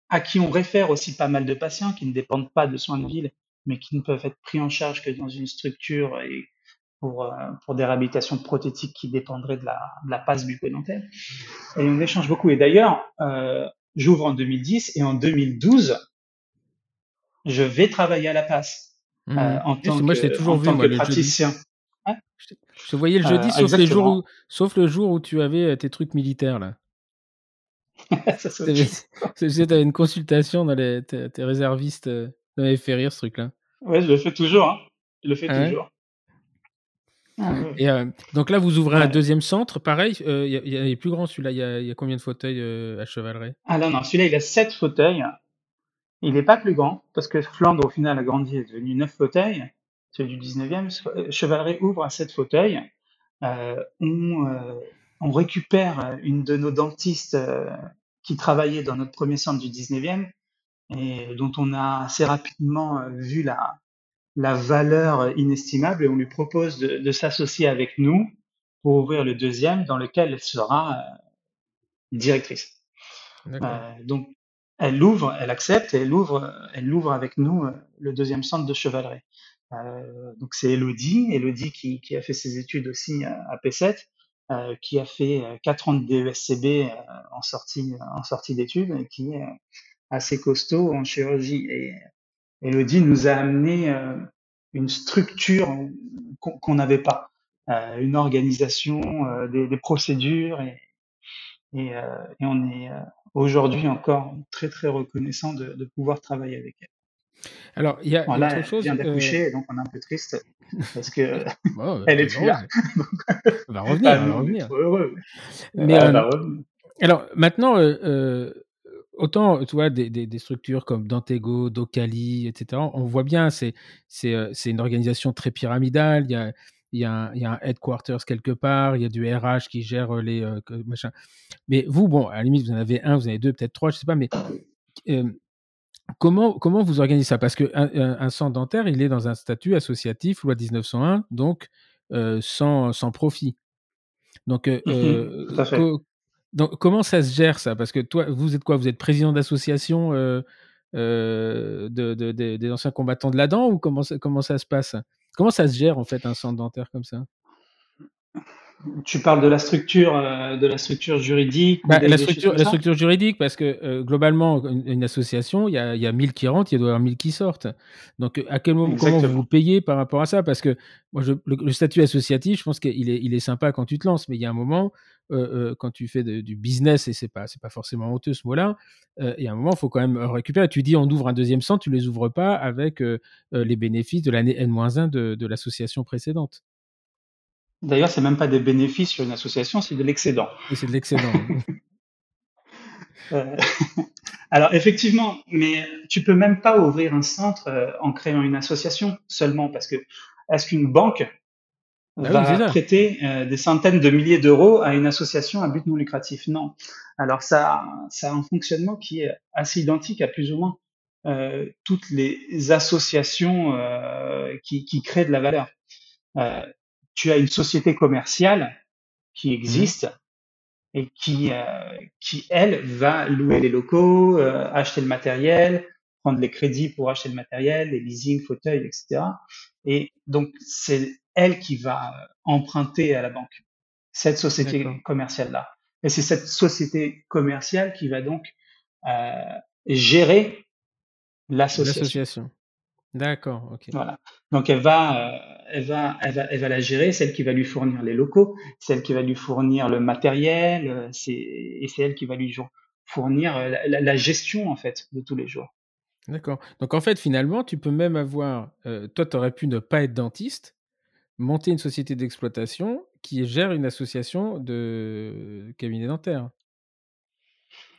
à qui on réfère aussi pas mal de patients qui ne dépendent pas de soins de ville, mais qui ne peuvent être pris en charge que dans une structure pour, euh, pour des réhabilitations prothétiques qui dépendraient de la, de la passe bucco-dentaire. Et on échange beaucoup. Et d'ailleurs, euh, j'ouvre en 2010 et en 2012, je vais travailler à la passe mmh. euh, en tant moi, que, toujours en vu, tant moi, que praticien. Je te voyais le jeudi, sauf, les jours où, sauf le jour où tu avais tes trucs militaires, là. Tu avais une consultation dans les, tes, réservistes. Ça m'avait fait rire, ce truc-là. Ouais, je le fais toujours. Hein. Je le fais ah toujours. Ah Et donc là, vous ouvrez un deuxième centre, pareil, il y, a, plus grand celui-là, il y, a combien de fauteuils à Chevaleret Ah non, non, celui-là, il a 7 fauteuils. Il n'est pas plus grand, parce que Flandre, au final, a grandi, est devenu 9 fauteuils celui du 19e, euh, Chevaleret ouvre à sept fauteuils. Euh, on, euh, on, récupère une de nos dentistes euh, qui travaillait dans notre premier centre du 19e et dont on a assez rapidement vu la, la valeur inestimable et on lui propose de, de s'associer avec nous pour ouvrir le deuxième dans lequel elle sera directrice. donc elle l'ouvre, elle accepte et elle ouvre, elle l'ouvre avec nous le deuxième centre de Chevaleret. Euh, donc c'est Elodie, Elodie qui, qui, a fait ses études aussi à, P7, euh, qui a fait euh, quatre ans de DESCB euh, en sortie en sortie d'études et qui est assez costaud en chirurgie. Et Elodie nous a amené une structure qu'on n'avait pas, une organisation, des, des, procédures et, et, et on est aujourd'hui encore très très reconnaissant de, de pouvoir travailler avec elle. Alors, il y a autre chose. Elle vient d'accoucher, euh... donc on est un peu triste parce que bon, elle est plus là. elle va revenir. elle va revenir. Heureux. Mais elle euh, revenir. Alors, maintenant, euh, euh, autant, tu vois, des, des, des, structures comme Dantego, Docali, etc., on voit bien, c'est une organisation très pyramidale. Il y a, il y, a un, il y a un headquarters quelque part, il y a du RH qui gère les euh, machins. Mais vous, bon, à la limite, vous en avez un, vous en avez deux, peut-être trois, je sais pas, mais euh, Comment, comment vous organisez ça? Parce qu'un un, centre dentaire, il est dans un statut associatif, loi 1901, donc euh, sans, sans, profit. Donc, euh, mmh euh co donc, comment ça se gère ça? Parce que toi, vous êtes quoi? Vous êtes président d'association euh, euh, de, de, de, des anciens combattants de la dent ou comment ça, comment ça se passe? Comment ça se gère en fait un centre dentaire comme ça? Tu parles de la structure, euh, de la structure juridique. Bah, la, structure, la structure juridique, parce que euh, globalement, une, association, il y a, y a 1000 qui rentrent, il doit y avoir 1000 qui sortent. Donc, à quel moment, comment vous payez par rapport à ça? Parce que moi, je, le, statut associatif, je pense qu'il est, il est sympa quand tu te lances, mais il y a un moment, euh, quand tu fais du business, et c'est pas, c'est pas forcément honteux ce mot-là, il y a un moment, il faut quand même récupérer. Tu dis, on ouvre un deuxième centre, tu les ouvres pas avec les bénéfices de l'année N-1 de, de l'association précédente. D'ailleurs, c'est même pas des bénéfices sur une association, c'est de l'excédent. c'est de l'excédent. Euh, alors effectivement, mais tu peux même pas ouvrir un centre euh, en créant une association seulement parce que est-ce qu'une banque bah va prêter euh, des centaines de milliers d'euros à une association à but non lucratif Non. Alors ça, ça a un fonctionnement qui est assez identique à plus ou moins toutes les associations qui, qui, créent de la valeur tu as une société commerciale qui existe et qui, euh, qui elle, va louer les locaux, euh, acheter le matériel, prendre les crédits pour acheter le matériel, les leasing, fauteuils, etc. Et donc, c'est elle qui va emprunter à la banque, cette société commerciale-là. Et c'est cette société commerciale qui va donc euh, gérer l'association. D'accord, ok. Voilà. Donc elle va, euh, elle va, elle va, elle va la gérer, celle qui va lui fournir les locaux, celle qui va lui fournir le matériel, euh, c'est et c'est elle qui va lui fournir euh, la, gestion en fait de tous les jours. D'accord. Donc en fait finalement tu peux même avoir, toi tu aurais pu ne pas être dentiste, monter une société d'exploitation qui gère une association de cabinets dentaires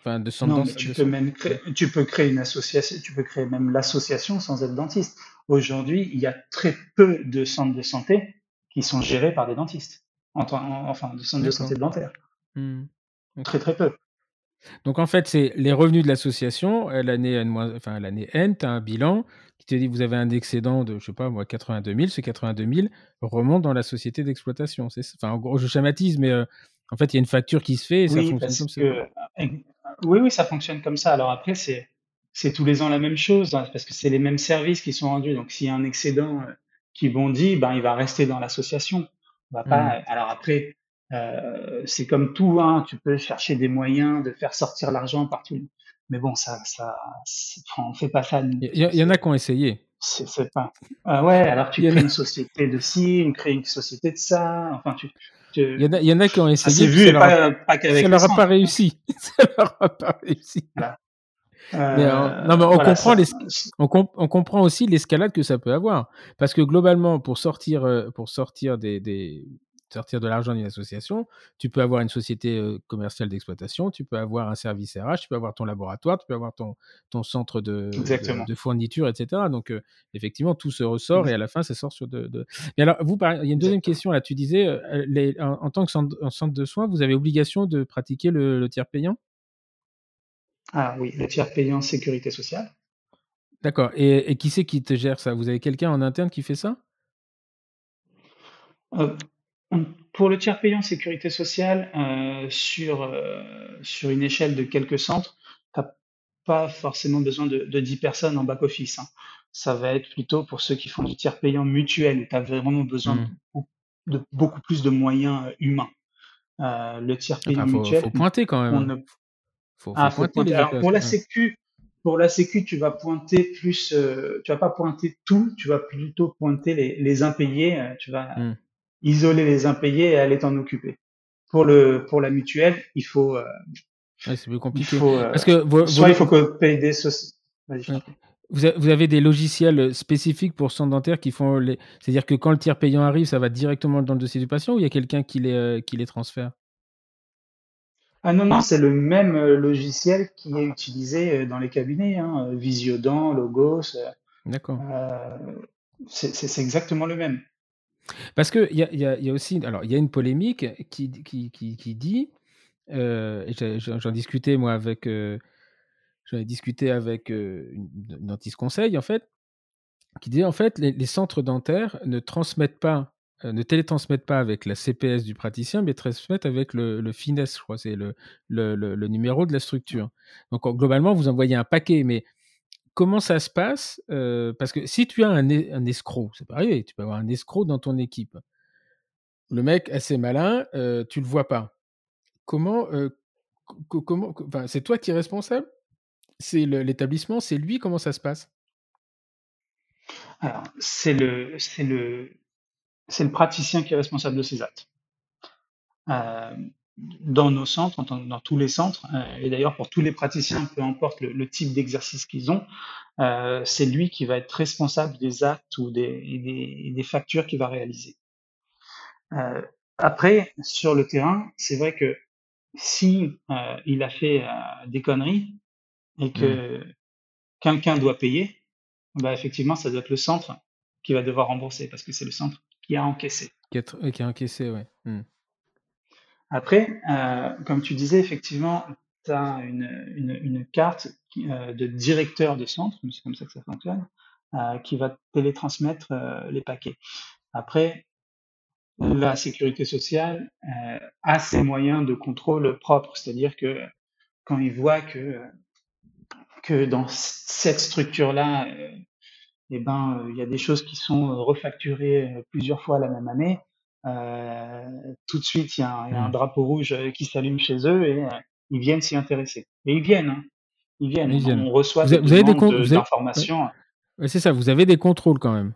de non, tu peux même créer, tu peux créer une association, tu peux créer même l'association sans être dentiste. Aujourd'hui, il y a très peu de centres de santé qui sont gérés par des dentistes, enfin, de centres de santé dentaire. Mmh. Très très peu. Donc en fait, c'est les revenus de l'association, l'année N, enfin l'année N, tu as un bilan qui te dit vous avez un excédent de, je sais pas moi, 82 000, ce 82 000 remonte dans la société d'exploitation. Enfin, en gros, je schématise, mais euh, en fait, il y a une facture qui se fait et ça fonctionne comme ça. Euh, oui, oui, ça fonctionne comme ça. Alors après, c'est c'est tous les ans la même chose hein, parce que c'est les mêmes services qui sont rendus. Donc s'il y a un excédent euh, qui bondit, ben il va rester dans l'association. va pas. Mmh. Alors après, euh, c'est comme tout. Hein, tu peux chercher des moyens de faire sortir l'argent partout. Mais bon, ça, ça, on fait pas ça. Il y, en a qui ont essayé. C'est pas. Ah ouais, alors tu crées une société de ci, tu crées une société de ça. Enfin, tu, il, y en a, il y en a qui ont essayé. vu, ça leur, pas, ça leur a pas réussi. ça leur a pas réussi. Euh, mais, non, mais on, comprend les, on, on, comprend aussi l'escalade que ça peut avoir. Parce que globalement, pour sortir, euh, pour sortir des, des, sortir de l'argent d'une association, tu peux avoir une société commerciale d'exploitation, tu peux avoir un service RH, tu peux avoir ton laboratoire, tu peux avoir ton, ton centre de, de, fourniture, etc. Donc, effectivement, tout se ressort et à la fin, ça sort sur de. Mais alors, vous, il y a une deuxième question là. Tu disais, les, en, tant que centre, de soins, vous avez obligation de pratiquer le, tiers payant? Ah oui, le tiers payant sécurité sociale. D'accord. Et, et, qui c'est qui te gère ça? Vous avez quelqu'un en interne qui fait ça? Pour le tiers payant sécurité sociale, euh, sur, euh, sur une échelle de quelques centres, tu n'as pas forcément besoin de, de 10 personnes en back-office. Hein. Ça va être plutôt pour ceux qui font du tiers payant mutuel, tu as vraiment besoin mmh. de, beaucoup plus de moyens euh, humains. Euh, le tiers payant mutuel. Il faut pointer quand même. faut, ah, pointer. Alors, pour la Sécu, pour la Sécu, tu vas pointer plus, euh, tu vas pas pointer tout, tu vas plutôt pointer les, les impayés. tu vas mmh isoler les impayés et aller t'en occuper. Pour le pour la mutuelle, il faut. Euh, c'est plus compliqué. Euh, Parce que soit il faut que paye des Vous avez des logiciels spécifiques pour son dentaire qui font les. C'est-à-dire que quand le tiers payant arrive, ça va directement dans le dossier du patient ou il y a quelqu'un qui les, euh, qui les transfère? Ah non, non, c'est le même logiciel qui est utilisé dans les cabinets, hein, Visiodent, Logos. D'accord. c'est exactement le même. Parce qu'il y a, y, a, aussi, alors il y a une polémique qui, qui, qui, dit, euh, j'en discutais moi avec, euh, j'en ai discuté avec euh, une, dentiste conseil en fait, qui dit en fait les, centres dentaires ne transmettent pas, ne télétransmettent pas avec la CPS du praticien, mais transmettent avec le, le FINES, je crois, c'est le, le, le, numéro de la structure. Donc globalement vous envoyez un paquet, mais comment ça se passe Parce que si tu as un, escroc, c'est pareil, tu peux avoir un escroc dans ton équipe. le mec assez malin, tu le vois pas. Comment, comment, c'est toi qui es responsable? C'est l'établissement, c'est lui Comment ça se passe? Alors, c'est le, c'est le, c'est le praticien qui est responsable de ses actes. Dans nos centres, dans, tous les centres, et d'ailleurs pour tous les praticiens, peu importe le, type d'exercice qu'ils ont, c'est lui qui va être responsable des actes ou des, des, factures qu'il va réaliser. après, sur le terrain, c'est vrai que si euh, il a fait euh, des conneries et que mmh. quelqu'un doit payer, bah effectivement, ça doit être le centre qui va devoir rembourser parce que c'est le centre qui a encaissé. Qui a, qui a encaissé, ouais. Mmh. Après, euh, comme tu disais, effectivement, tu as une, carte euh, de directeur de centre, c'est comme ça que ça fonctionne, euh, qui va télétransmettre les paquets. Après, la sécurité sociale a ses moyens de contrôle propres, c'est-à-dire que quand ils voient que que dans cette structure-là, eh ben, il y a des choses qui sont refacturées plusieurs fois la même année. Euh, tout de suite, il y, a un, mmh. drapeau rouge qui s'allume chez eux et ils viennent s'y intéresser. Et ils viennent. Hein. Ils, viennent. On reçoit des, informations. c'est ça. Vous avez des contrôles quand même.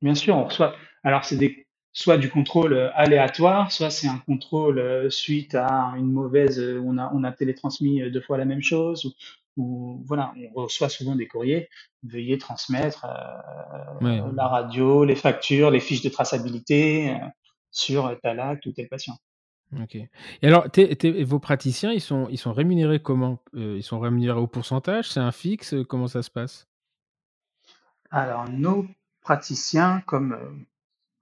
Bien sûr, on reçoit. Alors, c'est des soit du contrôle euh, aléatoire, soit c'est un contrôle euh, suite à une mauvaise, euh, on a, on a télétransmis deux fois la même chose, ou, voilà, on reçoit souvent des courriers, veuillez transmettre la radio, les factures, les fiches de traçabilité sur tel acte ou tel patient. Ok. Et alors, vos praticiens, ils sont, ils sont rémunérés comment? Ils sont rémunérés au pourcentage? C'est un fixe? Comment ça se passe? Alors, nos praticiens, comme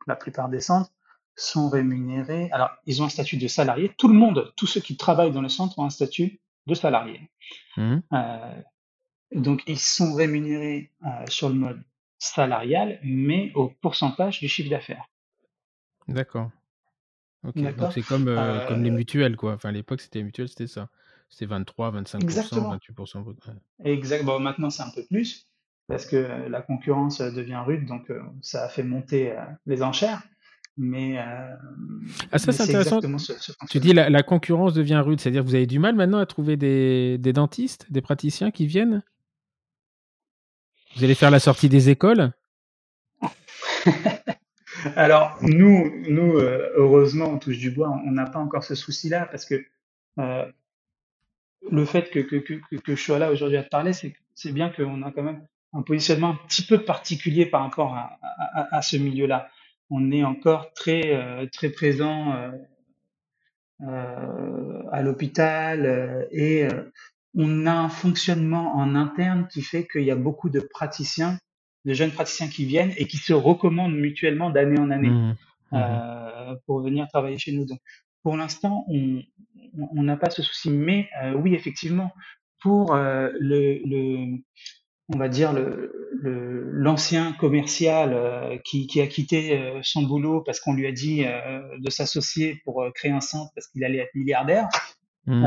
la plupart des centres, sont rémunérés. Alors, ils ont un statut de salarié. Tout le monde, tous ceux qui travaillent dans le centre ont un statut de salarié. Mmh. Euh, donc, ils sont rémunérés euh, sur le mode salarial, mais au pourcentage du chiffre d'affaires. D'accord. Ok. Donc, c'est comme, euh, comme les mutuelles, quoi. Enfin, à l'époque, c'était les mutuelles, c'était ça. C'était 23, 25%, Exactement. 28%. Exactement. maintenant, c'est un peu plus parce que la concurrence devient rude, donc ça a fait monter les enchères. Mais, euh, ah, ça, c'est intéressant. tu dis la, la concurrence devient rude, c'est-à-dire que vous avez du mal maintenant à trouver des, des dentistes, des praticiens qui viennent? Vous allez faire la sortie des écoles? Alors, nous, nous heureusement, on touche du bois, on n'a pas encore ce souci-là parce que le fait que, que, que, que, je sois là aujourd'hui à te parler, c'est bien qu'on a quand même un positionnement un petit peu particulier par rapport à, à, à ce milieu-là. On est encore très euh, très présent euh, euh, à l'hôpital et on a un fonctionnement en interne qui fait qu'il y a beaucoup de praticiens, de jeunes praticiens qui viennent et qui se recommandent mutuellement d'année en année mmh. Mmh. pour venir travailler chez nous. Donc, pour l'instant, on n'a pas ce souci, mais oui, effectivement, pour le, le on va dire le l'ancien commercial euh, qui, qui, a quitté euh, son boulot parce qu'on lui a dit euh, de s'associer pour créer un centre parce qu'il allait être milliardaire. Mmh.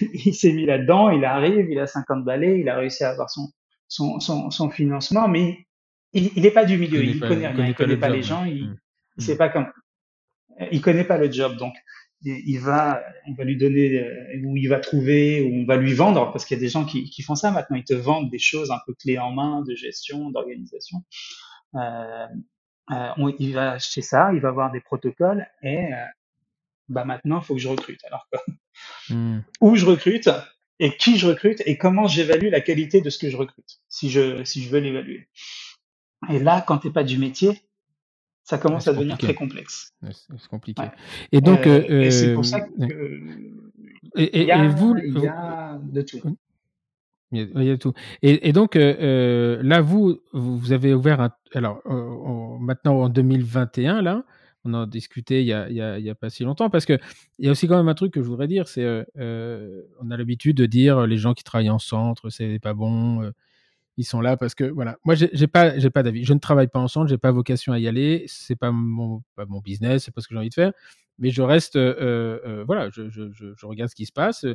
il s'est mis là-dedans, il arrive, il a 50 balais, il a réussi à avoir son, son, son, son financement, mais il n'est pas du milieu, il, connaît rien, il connaît pas les gens, il, mmh. il sait pas comment, il connaît pas le job, donc il va, on va lui donner euh, où il va trouver, où on va lui vendre, parce qu'il y a des gens qui, qui, font ça maintenant. Ils te vendent des choses un peu clés en main de gestion, d'organisation. Euh, euh, il va acheter ça, il va avoir des protocoles et euh, bah maintenant il faut que je recrute. Alors mmh. où je recrute et qui je recrute et comment j'évalue la qualité de ce que je recrute, si je si je veux l'évaluer. Et là, quand t'es pas du métier, ça commence à devenir très complexe. c'est compliqué. Et donc, euh, euh, c'est pour ça que et, il, y a, vous, il y a de tout. Il y a, tout. Et, donc, euh, là, vous, vous avez ouvert un. Alors, maintenant, en 2021, là, on en a discuté il y a, pas si longtemps, parce qu'il y a aussi quand même un truc que je voudrais dire c'est on a l'habitude de dire les gens qui travaillent en centre, c'est pas bon ils sont là parce que voilà. Moi j'ai pas j'ai pas d'avis. Je ne travaille pas ensemble j'ai pas vocation à y aller. C'est pas mon pas mon business c'est pas ce que j'ai envie de faire. Mais je reste euh, euh, voilà je, je, je, regarde ce qui se passe.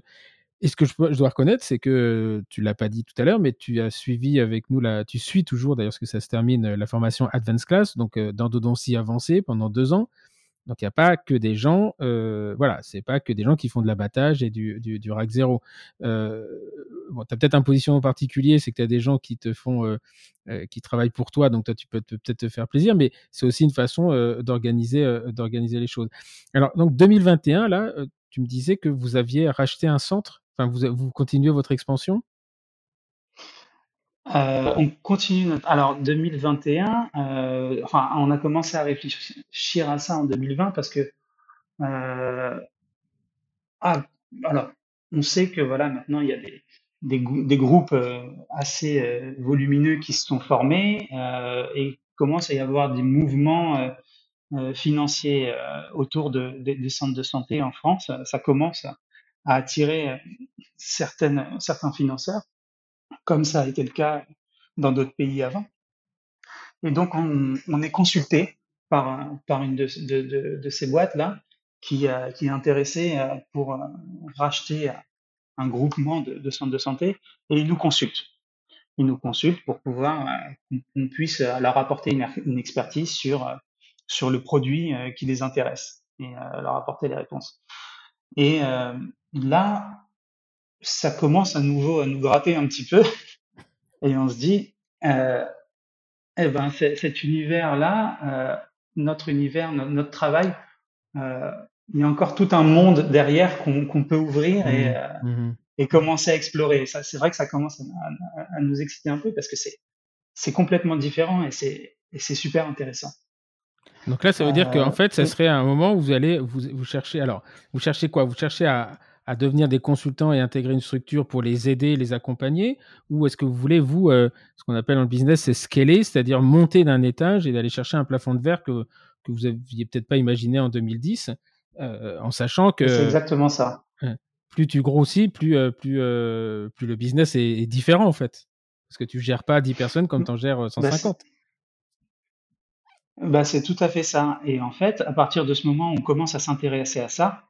Et ce que je, dois reconnaître c'est que tu l'as pas dit tout à l'heure mais tu as suivi avec nous la tu suis toujours d'ailleurs ce que ça se termine la formation Advanced Class donc d'endodontie avancée pendant deux ans Donc il n'y a pas que des gens, euh, voilà, c'est pas que des gens qui font de l'abattage et du, du, du rack zéro. Euh, bon, tu as peut-être un positionnement particulier, c'est que tu as des gens qui te font, euh, euh, qui travaillent pour toi, donc toi tu peux peut-être te faire plaisir, mais c'est aussi une façon euh, d'organiser, euh, d'organiser les choses. Alors donc 2021, là, tu me disais que vous aviez racheté un centre, enfin vous, vous continuez votre expansion? Euh, on continue notre... Alors 2021, euh, enfin, on a commencé à réfléchir à ça en 2020 parce que euh, ah, alors on sait que voilà maintenant il y a des, des, groupes euh, assez euh, volumineux qui se sont formés et commence à y avoir des mouvements financiers autour de, des centres de santé en France. Ça commence à, attirer certains financeurs comme ça a été le cas dans d'autres pays avant. Et donc, on, est consulté par, par une de, de, de, ces boîtes-là qui, euh, qui est intéressée euh, pour euh, racheter un groupement de, de centres de santé et ils nous consultent. Ils nous consultent pour pouvoir qu'on puisse leur apporter une, une, expertise sur, sur le produit qui les intéresse et leur apporter les réponses. Et là, ça commence à nouveau à nous gratter un petit peu et on se dit, euh, eh ben, cet univers-là, euh, notre univers, notre, notre travail, euh, il y a encore tout un monde derrière qu'on peut ouvrir et, mmh. Mmh. et commencer à explorer. Ça, c'est vrai que ça commence à, à, à, nous exciter un peu parce que c'est complètement différent et c'est super intéressant. Donc là, ça veut dire qu'en fait, ça serait un moment où vous allez vous, vous cherchez. Alors, vous cherchez quoi? Vous cherchez à à devenir des consultants et intégrer une structure pour les aider, les accompagner? Ou est-ce que vous voulez, vous, euh, ce qu'on appelle dans le business, c'est scaler, c'est-à-dire monter d'un étage et d'aller chercher un plafond de verre que, que vous aviez peut-être pas imaginé en 2010, euh, en sachant que... C'est exactement ça. Plus tu grossis, plus, euh, plus, plus le business est, est, différent, en fait. Parce que tu gères pas 10 personnes comme tu en gères 150. Bah, bah, c'est tout à fait ça. Et en fait, à partir de ce moment, on commence à s'intéresser à ça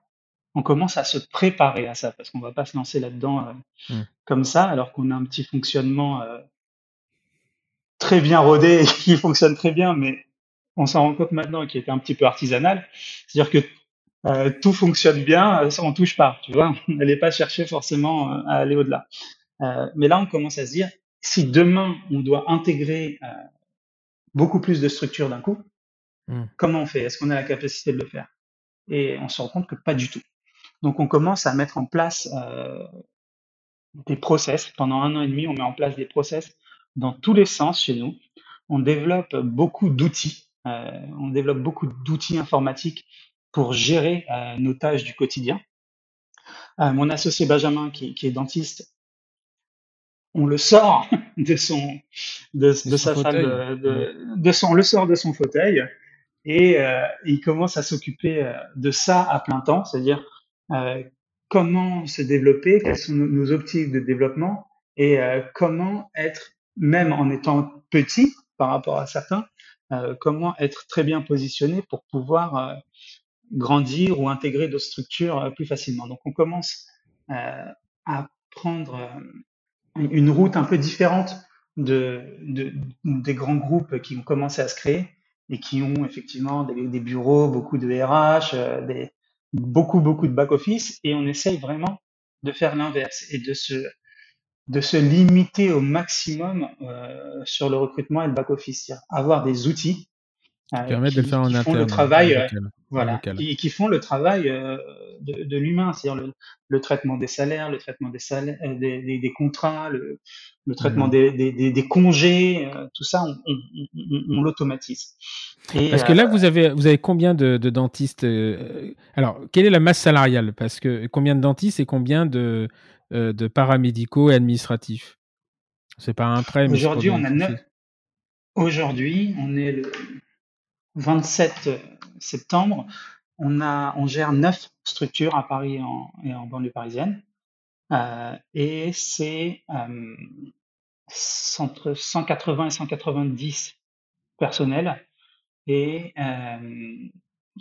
on commence à se préparer à ça parce qu'on va pas se lancer là-dedans euh, mmh. comme ça alors qu'on a un petit fonctionnement euh, très bien rodé et qui fonctionne très bien mais on s'en rend compte maintenant qu'il était un petit peu artisanal. C'est-à-dire que euh, tout fonctionne bien on touche pas tu vois. On n'allait pas chercher forcément à aller au-delà. Mais là on commence à se dire si demain on doit intégrer beaucoup plus de structures d'un coup mmh. comment on fait? Est-ce qu'on a la capacité de le faire? Et on se rend compte que pas du tout donc on commence à mettre en place euh, des process. Pendant un an et demi, on met en place des process dans tous les sens chez nous. On développe beaucoup d'outils. Euh, on développe beaucoup d'outils informatiques pour gérer euh, nos tâches du quotidien. Mon associé Benjamin, qui, qui, est dentiste, on le sort de son de, de sa fauteuil. salle de, le sort de son fauteuil et il commence à s'occuper de ça à plein temps, c'est-à-dire comment se développer, quelles sont nos optiques de développement? Et euh, comment être, même en étant petit par rapport à certains, euh, comment être très bien positionné pour pouvoir grandir ou intégrer d'autres structures plus facilement? Donc on commence à prendre une route un peu différente de, de, des grands groupes qui ont commencé à se créer et qui ont effectivement des, des bureaux, beaucoup de RH, des, beaucoup, beaucoup de back-office et on essaye vraiment de faire l'inverse et de se, limiter au maximum euh, sur le recrutement et le back-office, avoir des outils euh, qui, de le faire en qui interne, font le travail, euh, voilà, qui, qui, font le travail euh, de, de l'humain, c'est-à-dire le, le, traitement des salaires, le traitement des salaires, des, des, des, contrats, le, le traitement mmh. des, des, congés, tout ça, on, on, on, on l'automatise. Parce que là, vous avez, vous avez combien de, de dentistes Alors, quelle est la masse salariale? Parce que combien de dentistes et combien de, de paramédicaux et administratifs? C'est pas un prêt. Aujourd'hui, on a neuf. Aujourd'hui, on est le 27 septembre, on, a, on gère neuf structures à Paris et en banlieue parisienne. Euh, et c'est euh, entre 180 et 190 personnels et euh,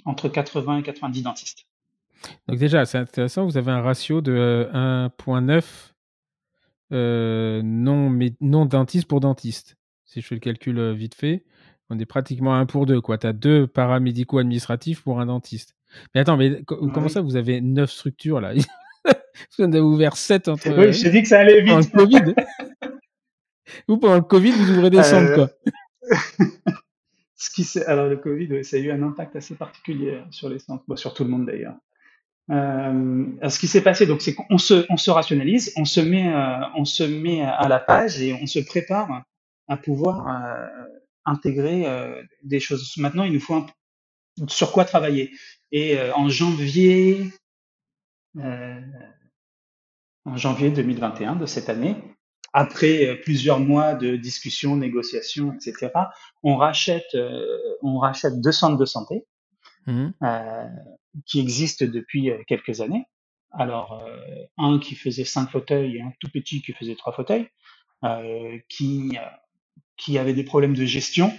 entre 80 et 90 dentistes. Donc déjà, c'est intéressant, vous avez un ratio de 1.9 euh, non, non dentiste pour dentiste, si je fais le calcul vite fait. On est pratiquement un pour deux, quoi. Tu as deux paramédicaux administratifs pour un dentiste. Mais attends, mais comment ça, vous avez neuf structures là? Vous en avez ouvert sept entre. Oui, je t'ai dit que ça allait vite. Pendant le Covid. vous, pendant le Covid, vous ouvrez des centres, quoi. Ce qui Alors, le Covid, ça a eu un impact assez particulier sur les centres, sur tout le monde d'ailleurs. Euh, ce qui s'est passé, donc, c'est qu'on se, on se rationalise, on se met, euh, on se met à la page et on se prépare à pouvoir euh, intégrer euh, des choses. Maintenant, il nous faut un, sur quoi travailler. Et euh, en janvier, en janvier 2021 de cette année, après plusieurs mois de discussions, négociations, etc., on rachète, on rachète deux centres de santé mmh. qui existent depuis quelques années. Alors, un qui faisait cinq fauteuils et un tout petit qui faisait trois fauteuils, qui qui avait des problèmes de gestion.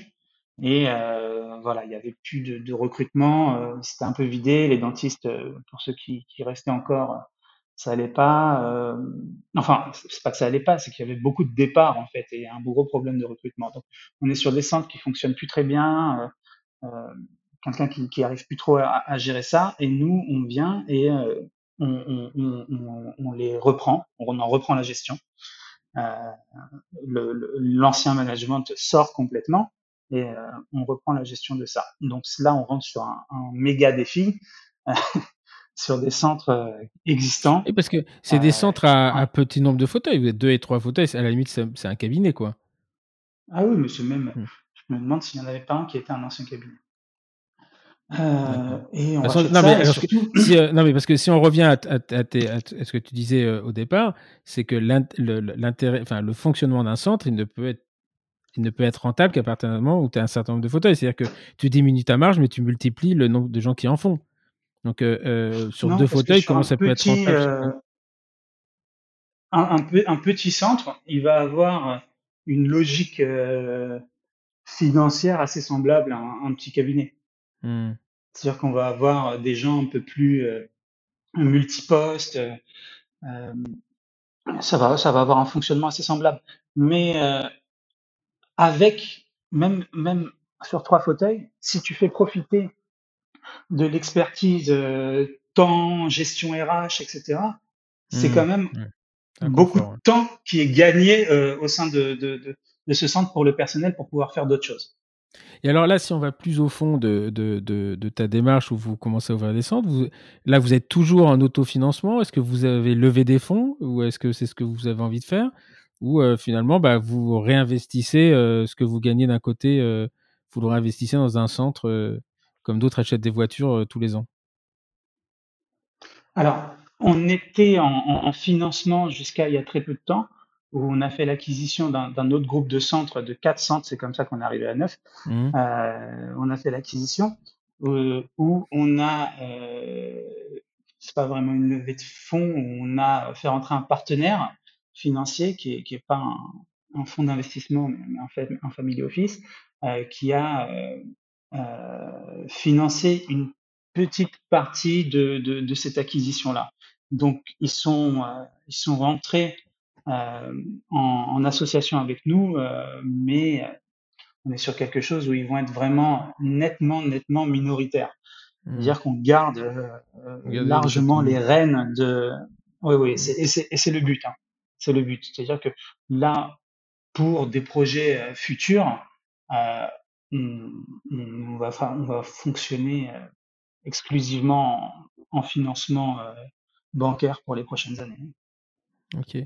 Et euh, voilà, il y avait plus de, recrutement, euh, c'était un peu vidé. Les dentistes, euh, pour ceux qui, restaient encore, ça allait pas. Euh, enfin, c'est pas que ça allait pas, c'est qu'il y avait beaucoup de départs en fait et un gros problème de recrutement. Donc, on est sur des centres qui fonctionnent plus très bien. Euh, quelqu'un qui, qui arrive plus trop à, gérer ça, et nous, on vient et on, on, les reprend, on en reprend la gestion. Euh, l'ancien management sort complètement et euh, on reprend la gestion de ça. Donc là, on rentre sur un, méga défi. sur des centres existants. Et parce que c'est des centres à, petit nombre de fauteuils. Vous êtes deux et trois fauteuils, à la limite, c'est un cabinet, quoi. Ah oui, mais c'est même. Mmh. Je me demande s'il n'y en avait pas un qui était un ancien cabinet. Euh, et on va non, mais, si, euh, non, mais parce que si on revient à, à, à, ce que tu disais euh, au départ, c'est que l'intérêt, enfin, le fonctionnement d'un centre, il ne peut être il ne peut être rentable qu'à partir du moment où tu as un certain nombre de fauteuils. C'est-à-dire que tu diminues ta marge, mais tu multiplies le nombre de gens qui en font. Donc, sur deux fauteuils, comment ça peut être rentable? un, un, un, petit centre, il va avoir une logique financière assez semblable à un petit cabinet. Mmh. C'est-à-dire qu'on va avoir des gens un peu plus euh, multipostes. Euh, ça va, ça va avoir un fonctionnement assez semblable. Mais euh, avec même même sur trois fauteuils, si tu fais profiter de l'expertise temps, gestion RH, etc., c'est mmh. quand même beaucoup de temps qui est gagné au sein de, de, de, de ce centre pour le personnel pour pouvoir faire d'autres choses. Et alors là, si on va plus au fond de, ta démarche où vous commencez à ouvrir des centres, vous, là, vous êtes toujours en autofinancement. Est-ce que vous avez levé des fonds ou est-ce que c'est ce que vous avez envie de faire? Ou euh, finalement, bah, vous réinvestissez euh, ce que vous gagnez d'un côté, euh, vous le réinvestissez dans un centre comme d'autres achètent des voitures tous les ans? Alors, on était en financement jusqu'à il y a très peu de temps où on a fait l'acquisition d'un autre groupe de centres, de quatre centres, c'est comme ça qu'on est arrivé à neuf. Mmh. Euh, on a fait l'acquisition euh, où on a, euh, c'est pas vraiment une levée de fonds, on a fait rentrer un partenaire financier qui est, qui est pas un, un fonds d'investissement, mais en fait un family office, qui a financé une petite partie de, de, de cette acquisition-là. Donc ils sont, ils sont rentrés en, en, association avec nous, euh, mais on est sur quelque chose où ils vont être vraiment nettement, nettement minoritaires. Mmh. C'est-à-dire qu'on garde euh, largement les rênes de. Oui, oui, mmh. et c'est le but. Hein. C'est le but. C'est-à-dire que là, pour des projets futurs, euh, on, on, va, on va fonctionner exclusivement en, en financement bancaire pour les prochaines années. Ok.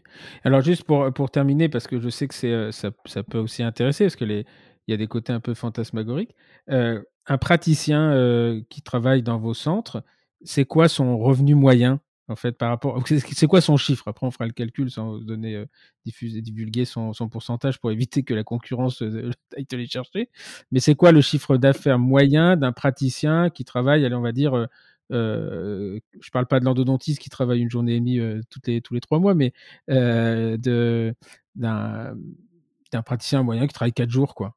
Alors juste pour, pour terminer, parce que je sais que c'est, euh, ça, ça peut aussi intéresser, parce que les, il y a des côtés un peu fantasmagoriques. Euh, un praticien euh, qui travaille dans vos centres, c'est quoi son revenu moyen en fait par rapport c'est quoi son chiffre? Après on fera le calcul sans donner diffuser divulguer son, son, pourcentage pour éviter que la concurrence aille te les chercher mais c'est quoi le chiffre d'affaires moyen d'un praticien qui travaille allez on va dire euh, je parle pas de l'endodontiste qui travaille une journée et demie euh, toutes les, tous les trois mois, mais euh, de, d'un, d'un praticien moyen qui travaille quatre jours, quoi.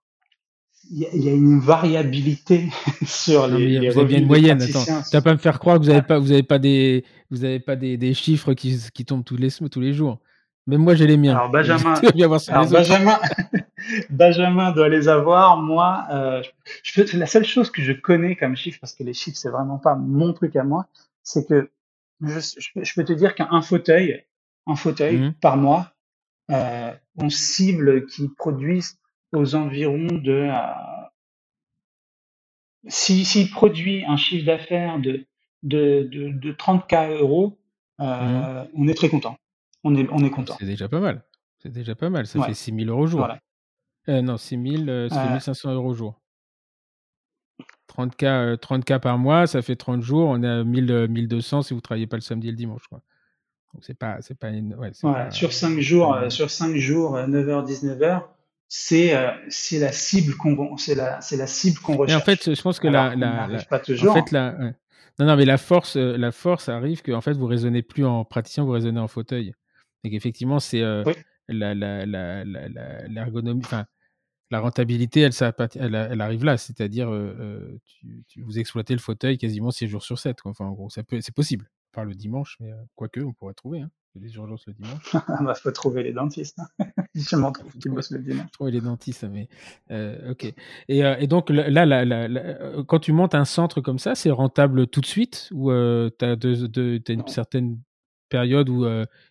Il y, a, une variabilité sur les, les vous avez bien une moyenne. Attends, tu vas pas me faire croire que vous n'avez pas, vous avez pas des, vous avez pas des, des chiffres qui, qui tombent tous les tous les jours. Même moi, j'ai les miens. Alors Benjamin, alors Benjamin, Benjamin doit les avoir. Moi, euh, je la seule chose que je connais comme chiffre, parce que les chiffres, c'est vraiment pas mon truc à moi, c'est que je, je, peux te dire qu'un fauteuil, un fauteuil Mhm. par mois, euh, on cible qui produisent aux environs de euh, si s'il produit un chiffre d'affaires de de, de, de 30K euros, euh, on est très content. On est, on est content. C'est déjà pas mal. C'est déjà pas mal. Ça Ouais. fait 6 000 euros au jour. Voilà. Euh, non, 6 000, euh, ça fait Euh, 1500 euros au jour. 30K, euh, 30K par mois, ça fait 30 jours. On est à 1000, euh, 1200 si vous travaillez pas le samedi et le dimanche. Quoi. Donc c'est pas, c'est pas, une- ouais, c'est Voilà, pas- sur 5 jours, euh, sur 5 jours, 9h, 19h, c'est euh, c'est la cible qu'on c'est la, c'est la cible qu'on Mais en recherche. fait, je pense que Alors, la, on la, n'arrive la- pas en toujours. fait, la, ouais. non, non, mais la force, euh, la force arrive que en fait, vous raisonnez plus en praticien, vous raisonnez en fauteuil. Et qu'effectivement, c'est euh, Oui. la, la, la, la, la- l'ergonomie, enfin, la rentabilité, elle, ça, elle, elle arrive là. C'est-à-dire, euh, tu, tu- vous exploitez le fauteuil quasiment 6 jours sur 7. Quoi. Enfin, en gros, ça peut, c'est possible. Par le dimanche, mais euh, quoique, on pourrait trouver. Hein. Il des urgences le dimanche. Ah bah, faut trouver les dentistes. hein. Je m'en trouve qui bossent le dimanche. trouver les dentistes, mais euh, ok. Et, et donc là, là, là, quand tu montes un centre comme ça, c'est rentable tout de suite ou tu as, une certaine période où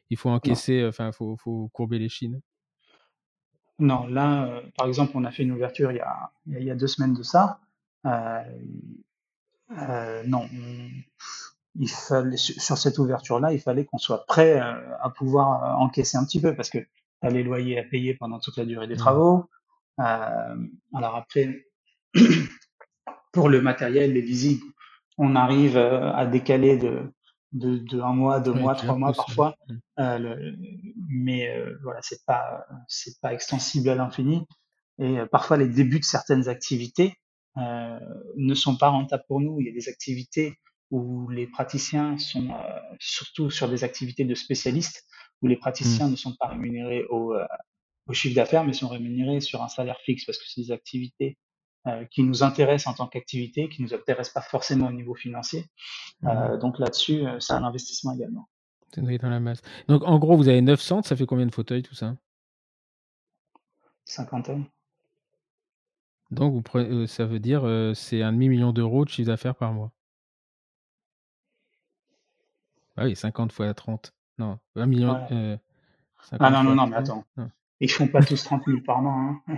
il faut encaisser, enfin, il faut, faut courber les chines? Non, là, euh, par exemple, on a fait une ouverture il y a, il y a, deux semaines de ça. Euh, euh, non, on- il fallait, sur cette ouverture-là, il fallait qu'on soit prêt à pouvoir encaisser un petit peu parce que tu as les loyers à payer pendant toute la durée des Mhm. travaux. Alors après, pour le matériel, les visites, on arrive à décaler de, de, de un mois, deux mois, trois mois parfois. Euh, le- mais euh, voilà, c'est pas c'est pas extensible à l'infini. Et euh, parfois, les débuts de certaines activités euh, ne sont pas rentables pour nous. Il y a des activités où les praticiens sont surtout sur des activités de spécialistes où les praticiens ne sont pas rémunérés au, au chiffre d'affaires, mais sont rémunérés sur un salaire fixe parce que c'est des activités euh, qui nous intéressent en tant qu'activité, qui nous intéressent pas forcément au niveau financier. Mhm. Euh, donc là-dessus, euh, c'est un investissement également. C'est dans la masse. Donc en gros, vous avez 9 centres, ça fait combien de fauteuils tout ça? Cinquantaine. Donc vous prenez, ça veut dire c'est un demi-million d'euros de chiffre d'affaires par mois. Ah oui, 50 fois 30. Non, 1 million. Ouais. euh, Ah 50 non, non, non, mais 30. attends. Non. Ils font pas tous 30 000 par mois. Hein.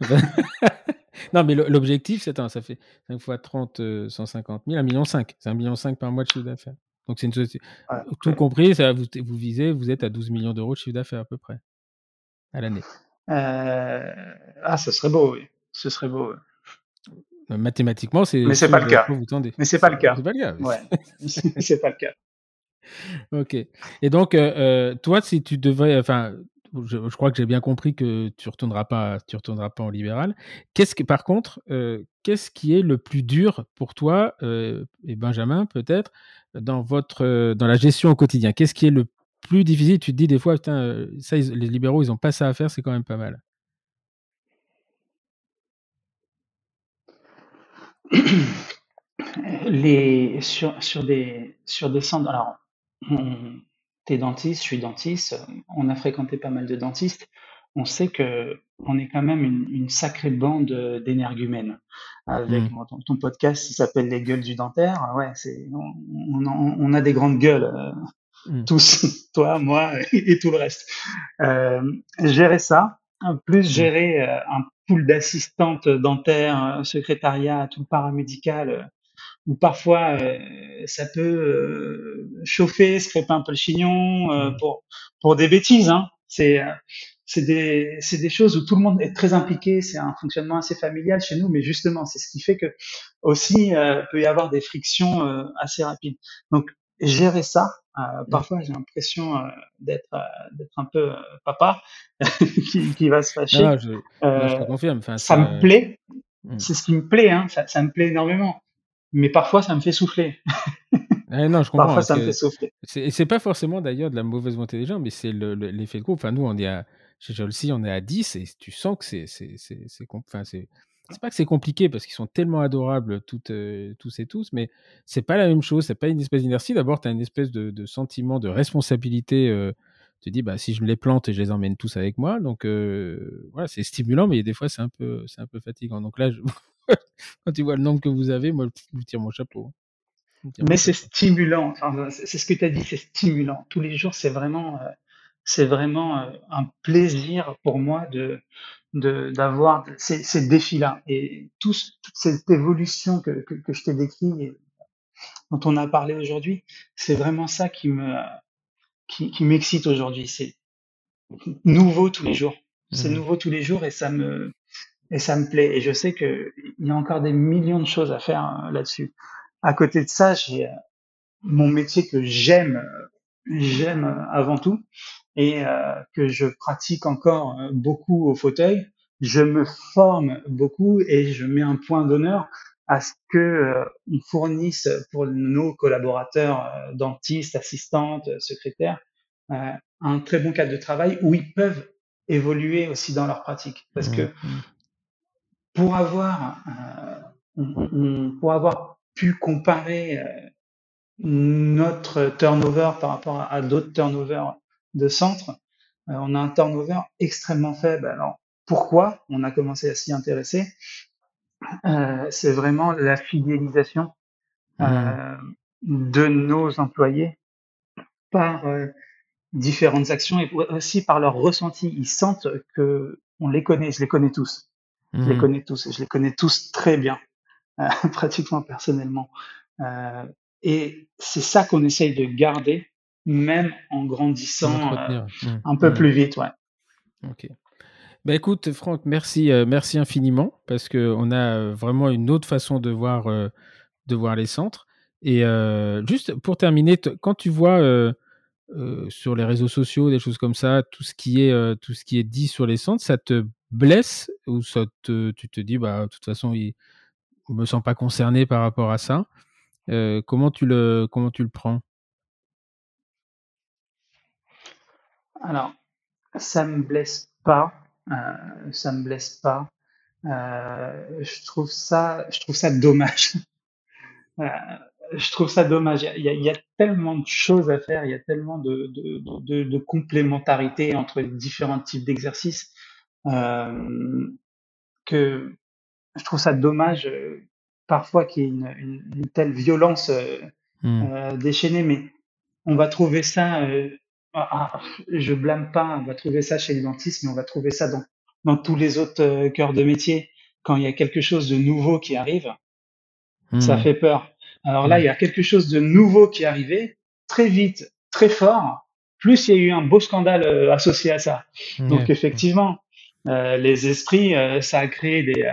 non, mais l'objectif, c'est ça fait 5 fois 30, euh, 150 000, 1,5 million. C'est 1,5 million par mois de chiffre d'affaires. Donc, c'est une société. Ouais, Tout compris, ça, vous, vous visez, vous êtes à 12 millions d'euros de chiffre d'affaires à peu près à l'année. Euh, Ah, ce serait beau, oui. Ce serait beau. oui. Euh, Mathématiquement, c'est. Mais c'est ce pas le cas. Mais c'est pas le cas. C'est pas le cas. mais Ouais, c'est pas le cas. Ok. Et donc, euh, euh, toi, si tu devrais, enfin, je, crois que j'ai bien compris que tu retourneras retourneras pas en libéral. Qu'est-ce que, par contre, euh, qu'est-ce qui est le plus dur pour toi euh, et Benjamin peut-être dans votre, euh, dans la gestion au quotidien? Qu'est-ce qui est le plus difficile? Tu te dis des fois, putain, ça, les libéraux, ils ont pas ça à faire, c'est quand même pas mal. Les, sur, sur, des, sur des centres, alors, t'es dentiste, je suis dentiste, on a fréquenté pas mal de dentistes, on sait que on est quand même une, une sacrée bande d'énergumènes. Avec Mm. bon, ton, ton podcast, il s'appelle Les gueules du dentaire. Ouais, c'est, on, on, a- on a des grandes gueules, euh, Mm. tous, toi, moi et, et tout le reste. Euh, gérer ça, plus Mm. gérer euh, un pool d'assistantes dentaires, secrétariat, tout le paramédical, où parfois euh, ça peut euh, chauffer, se crêper un peu le chignon euh, Mm. pour pour des bêtises. Hein. C'est c'est des c'est des choses où tout le monde est très impliqué. C'est un fonctionnement assez familial chez nous, mais justement c'est ce qui fait que aussi euh, peut y avoir des frictions euh, assez rapides. Donc gérer ça. euh, parfois, j'ai l'impression euh, d'être d'être un peu papa qui, qui va se fâcher. Non, non, je, non, je te confirme. Enfin, ça ça, me plaît, Mm. c'est ce qui me plaît, hein, ça, ça me plaît énormément. Mais parfois, ça me fait souffler. Ouais, non, je comprends. Parfois, ça me fait souffler. C'est pas forcément d'ailleurs de la mauvaise volonté des gens, mais c'est le- le- l'effet de groupe. Enfin, nous, on est à, chez Jolcy, on est à 10 et tu sens que c'est, enfin, c'est, pas que c'est compliqué parce qu'ils sont tellement adorables toutes, euh, tous et tous, mais c'est pas la même chose. C'est pas une espèce d'inertie. D'abord, tu as une espèce de, de sentiment de responsabilité euh, tu te dis, bah, si je les plante et je les emmène tous avec moi, donc voilà, c'est stimulant, mais des fois, c'est un peu, c'est un peu fatigant. Donc là, quand tu vois le nombre que vous avez, moi, je vous tire mon chapeau. Mais c'est stimulant. c'est ce que tu as dit, c'est stimulant. Tous les jours, c'est vraiment, c'est vraiment un plaisir pour moi de d'avoir ces, ces défis-là et toute cette évolution que, que, que je t'ai décrit et dont on a parlé aujourd'hui, c'est vraiment ça qui me qui, qui m'excite aujourd'hui. C'est nouveau tous les jours. C'est mmh. nouveau tous les jours et ça me et ça me plaît. Et je sais que il y a encore des millions de choses à faire euh, là-dessus. À côté de ça, j'ai euh, mon métier que j'aime, j'aime avant tout, et euh, que je pratique encore beaucoup au fauteuil. Je me forme beaucoup et je mets un point d'honneur à ce que on fournisse pour nos collaborateurs dentistes, assistantes, secrétaires un très bon cadre de travail où ils peuvent évoluer aussi dans leur pratique. Parce que mmh, mmh pour avoir, euh, pour avoir pu comparer euh, notre turnover par rapport à, d'autres turnovers de centres, euh, on a un turnover extrêmement faible. Alors pourquoi on a commencé à s'y intéresser? C'est vraiment la fidélisation mmh. de nos employés par différentes actions et aussi par leur ressenti. Ils sentent que on les connaît, je les connais tous. Je les mmh. connais tous, je les connais tous très bien, euh, pratiquement personnellement. Euh, et c'est ça qu'on essaye de garder, même en grandissant euh, mmh. un peu mmh. plus vite, ouais. Ok. Bah écoute, Franck, merci, merci infiniment parce que on a vraiment une autre façon de voir, de voir les centres. Et juste pour terminer, quand tu vois sur les réseaux sociaux des choses comme ça, tout ce qui est, tout ce qui est dit sur les centres, ça te blesse ou ça te, tu te dis, bah, de toute façon, il ne me sens pas concerné par rapport à ça. Euh, comment, tu le, comment tu le prends? Alors, ça me blesse pas. Euh, ça me blesse pas. Euh, je trouve ça, je trouve ça dommage. je trouve ça dommage. Il y, a, tellement de choses à faire, il y a tellement de, de, de, complémentarité entre les différents types d'exercices euh, que je trouve ça dommage euh, parfois qu'il y ait une, une, une, telle violence euh, mmh. euh, déchaînée, mais on va trouver ça, euh, ah, ah, je blâme pas, on va trouver ça chez les dentistes, mais on va trouver ça dans, dans tous les autres cœurs de métier. Quand il y a quelque chose de nouveau qui arrive, ça mmh. fait peur. Alors là, mmh. il y a quelque chose de nouveau qui est arrivé, très vite, très fort, plus il y a eu un beau scandale associé à ça. Donc effectivement, euh, les esprits, euh, ça a créé des, euh,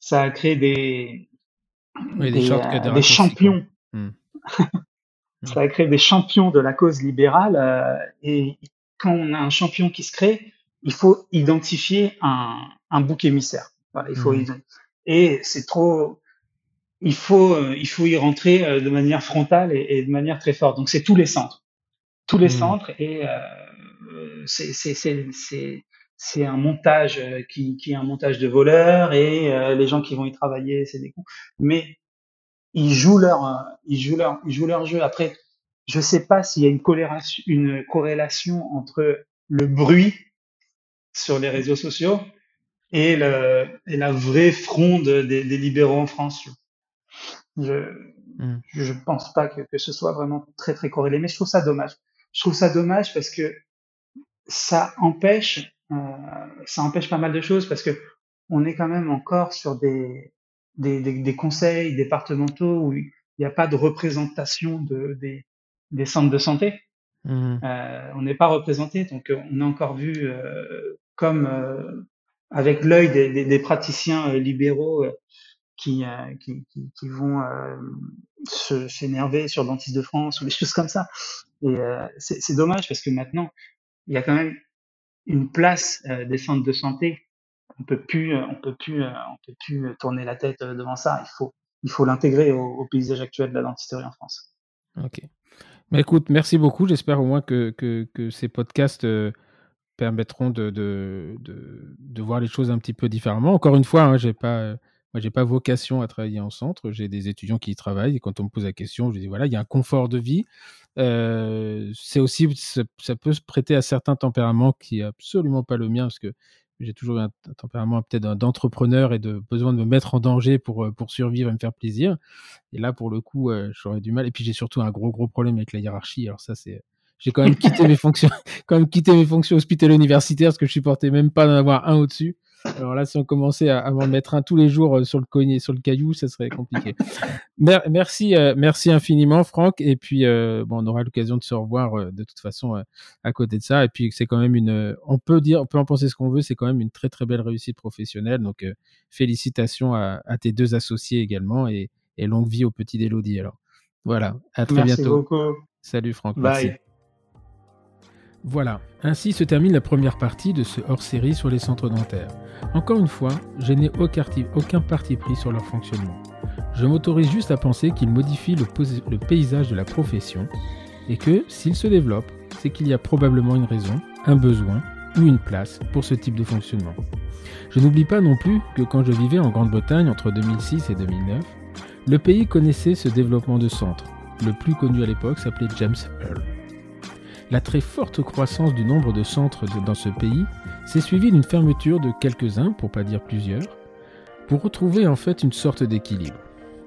ça a créé des, des, des, champions. Hmm. ça a créé des champions de la cause libérale. et quand on a un champion qui se crée, il faut identifier un, un bouc émissaire. Voilà, il faut hmm. et c'est trop. Il faut, il faut y rentrer de manière frontale et, de manière très forte. Donc c'est tous les centres, tous les hmm. centres et euh, c'est c'est un montage euh, qui, qui, est un montage de voleurs et euh, les gens qui vont y travailler, c'est des cons. Mais ils jouent leur, euh, ils jouent leur, ils jouent leur jeu. Après, je sais pas s'il y a une corrélation, une corrélation entre le bruit sur les réseaux sociaux et, le, et la vraie fronde des, des libéraux en France. Je, mmh. je pense pas que, que ce soit vraiment très très corrélé, mais je trouve ça dommage. Je trouve ça dommage parce que ça empêche ça empêche pas mal de choses parce que on est quand même encore sur des, des, des, des conseils départementaux où il n'y a pas de représentation de, des, des centres de santé. Mmh. Euh, on n'est pas représenté, donc euh, on a encore vu euh, comme euh, avec l'œil des, des, des, praticiens libéraux qui, qui, qui, qui, vont s'énerver sur Dentiste de France ou des choses comme ça. Et c'est dommage parce que maintenant, il y a quand même une place euh, des centres de santé. On peut plus, euh, on peut plus, euh, on peut plus tourner la tête devant ça. Il faut, il faut l'intégrer au, paysage actuel de la dentisterie en France. Ok. Mais écoute, merci beaucoup. J'espère au moins que, que, ces podcasts permettront de, de, de, de, voir les choses un petit peu différemment. Encore une fois, hein, j'ai pas, Moi, j'ai pas vocation à travailler en centre. J'ai des étudiants qui y travaillent. Et quand on me pose la question, je dis voilà, il y a un confort de vie. Euh, c'est aussi, ça, peut se prêter à certains tempéraments qui est absolument pas le mien, parce que j'ai toujours un, tempérament peut-être d'entrepreneur et de besoin de me mettre en danger pour, euh, pour survivre et me faire plaisir. Et là, pour le coup, euh, j'aurais du mal. Et puis, j'ai surtout un gros, gros problème avec la hiérarchie. Alors, ça, c'est. J'ai quand même quitté mes fonctions, quand même quitté mes fonctions hospitalières universitaires parce que je supportais même pas d'en avoir un au-dessus. Alors là, si on commençait à, m'en mettre un tous les jours euh, sur le cogné, sur le caillou, ça serait compliqué. merci, euh, merci infiniment, Franck. Et puis, euh, bon, on aura l'occasion de se revoir de toute façon à côté de ça. Et puis, c'est quand même une, on peut dire, on peut en penser ce qu'on veut, c'est quand même une très très belle réussite professionnelle. Donc, félicitations à, tes deux associés également et, longue vie au petit Elodie. Alors, voilà, à très merci bientôt. Beaucoup. Salut, Franck. Bye. Voilà, ainsi se termine la première partie de ce hors-série sur les centres dentaires. Encore une fois, je n'ai aucun parti pris sur leur fonctionnement. Je m'autorise juste à penser qu'ils modifient le, paysage de la profession et que, s'ils se développent, c'est qu'il y a probablement une raison, un besoin ou une place pour ce type de fonctionnement. Je n'oublie pas non plus que quand je vivais en Grande-Bretagne entre 2006 et 2009, le pays connaissait ce développement de centres. Le plus connu à l'époque s'appelait James Earl. La très forte croissance du nombre de centres dans ce pays s'est suivie d'une fermeture de quelques-uns, pour pas dire plusieurs, pour retrouver en fait une sorte d'équilibre.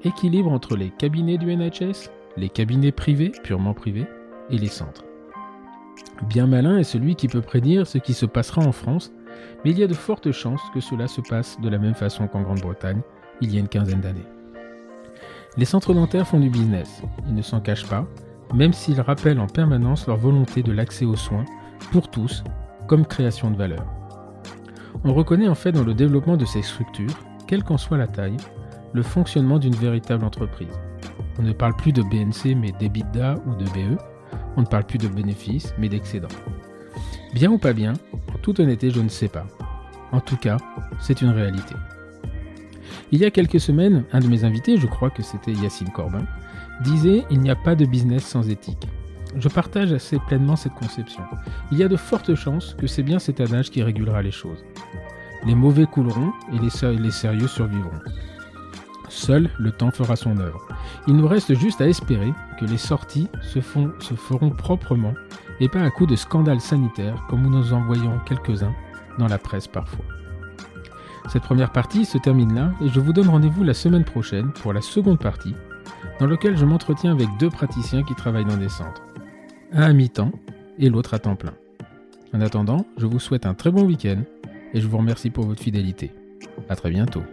Équilibre entre les cabinets du NHS, les cabinets privés, purement privés, et les centres. Bien malin est celui qui peut prédire ce qui se passera en France, mais il y a de fortes chances que cela se passe de la même façon qu'en Grande-Bretagne, il y a une quinzaine d'années. Les centres dentaires font du business, ils ne s'en cachent pas, même s'ils rappellent en permanence leur volonté de l'accès aux soins, pour tous, comme création de valeur. On reconnaît en fait dans le développement de ces structures, quelle qu'en soit la taille, le fonctionnement d'une véritable entreprise. On ne parle plus de BNC mais d'EBITDA ou de BE, on ne parle plus de bénéfices mais d'excédents. Bien ou pas bien, en toute honnêteté, je ne sais pas. En tout cas, c'est une réalité. Il y a quelques semaines, un de mes invités, je crois que c'était Yacine Corbin, disait Il n'y a pas de business sans éthique. Je partage assez pleinement cette conception. Il y a de fortes chances que c'est bien cet adage qui régulera les choses. Les mauvais couleront et les, sérieux survivront. Seul le temps fera son œuvre. Il nous reste juste à espérer que les sorties se, font, se feront proprement et pas à coup de scandales sanitaires comme nous en voyons quelques-uns dans la presse parfois. Cette première partie se termine là et je vous donne rendez-vous la semaine prochaine pour la seconde partie dans lequel je m'entretiens avec deux praticiens qui travaillent dans des centres. Un à mi-temps et l'autre à temps plein. En attendant, je vous souhaite un très bon week-end et je vous remercie pour votre fidélité. A très bientôt.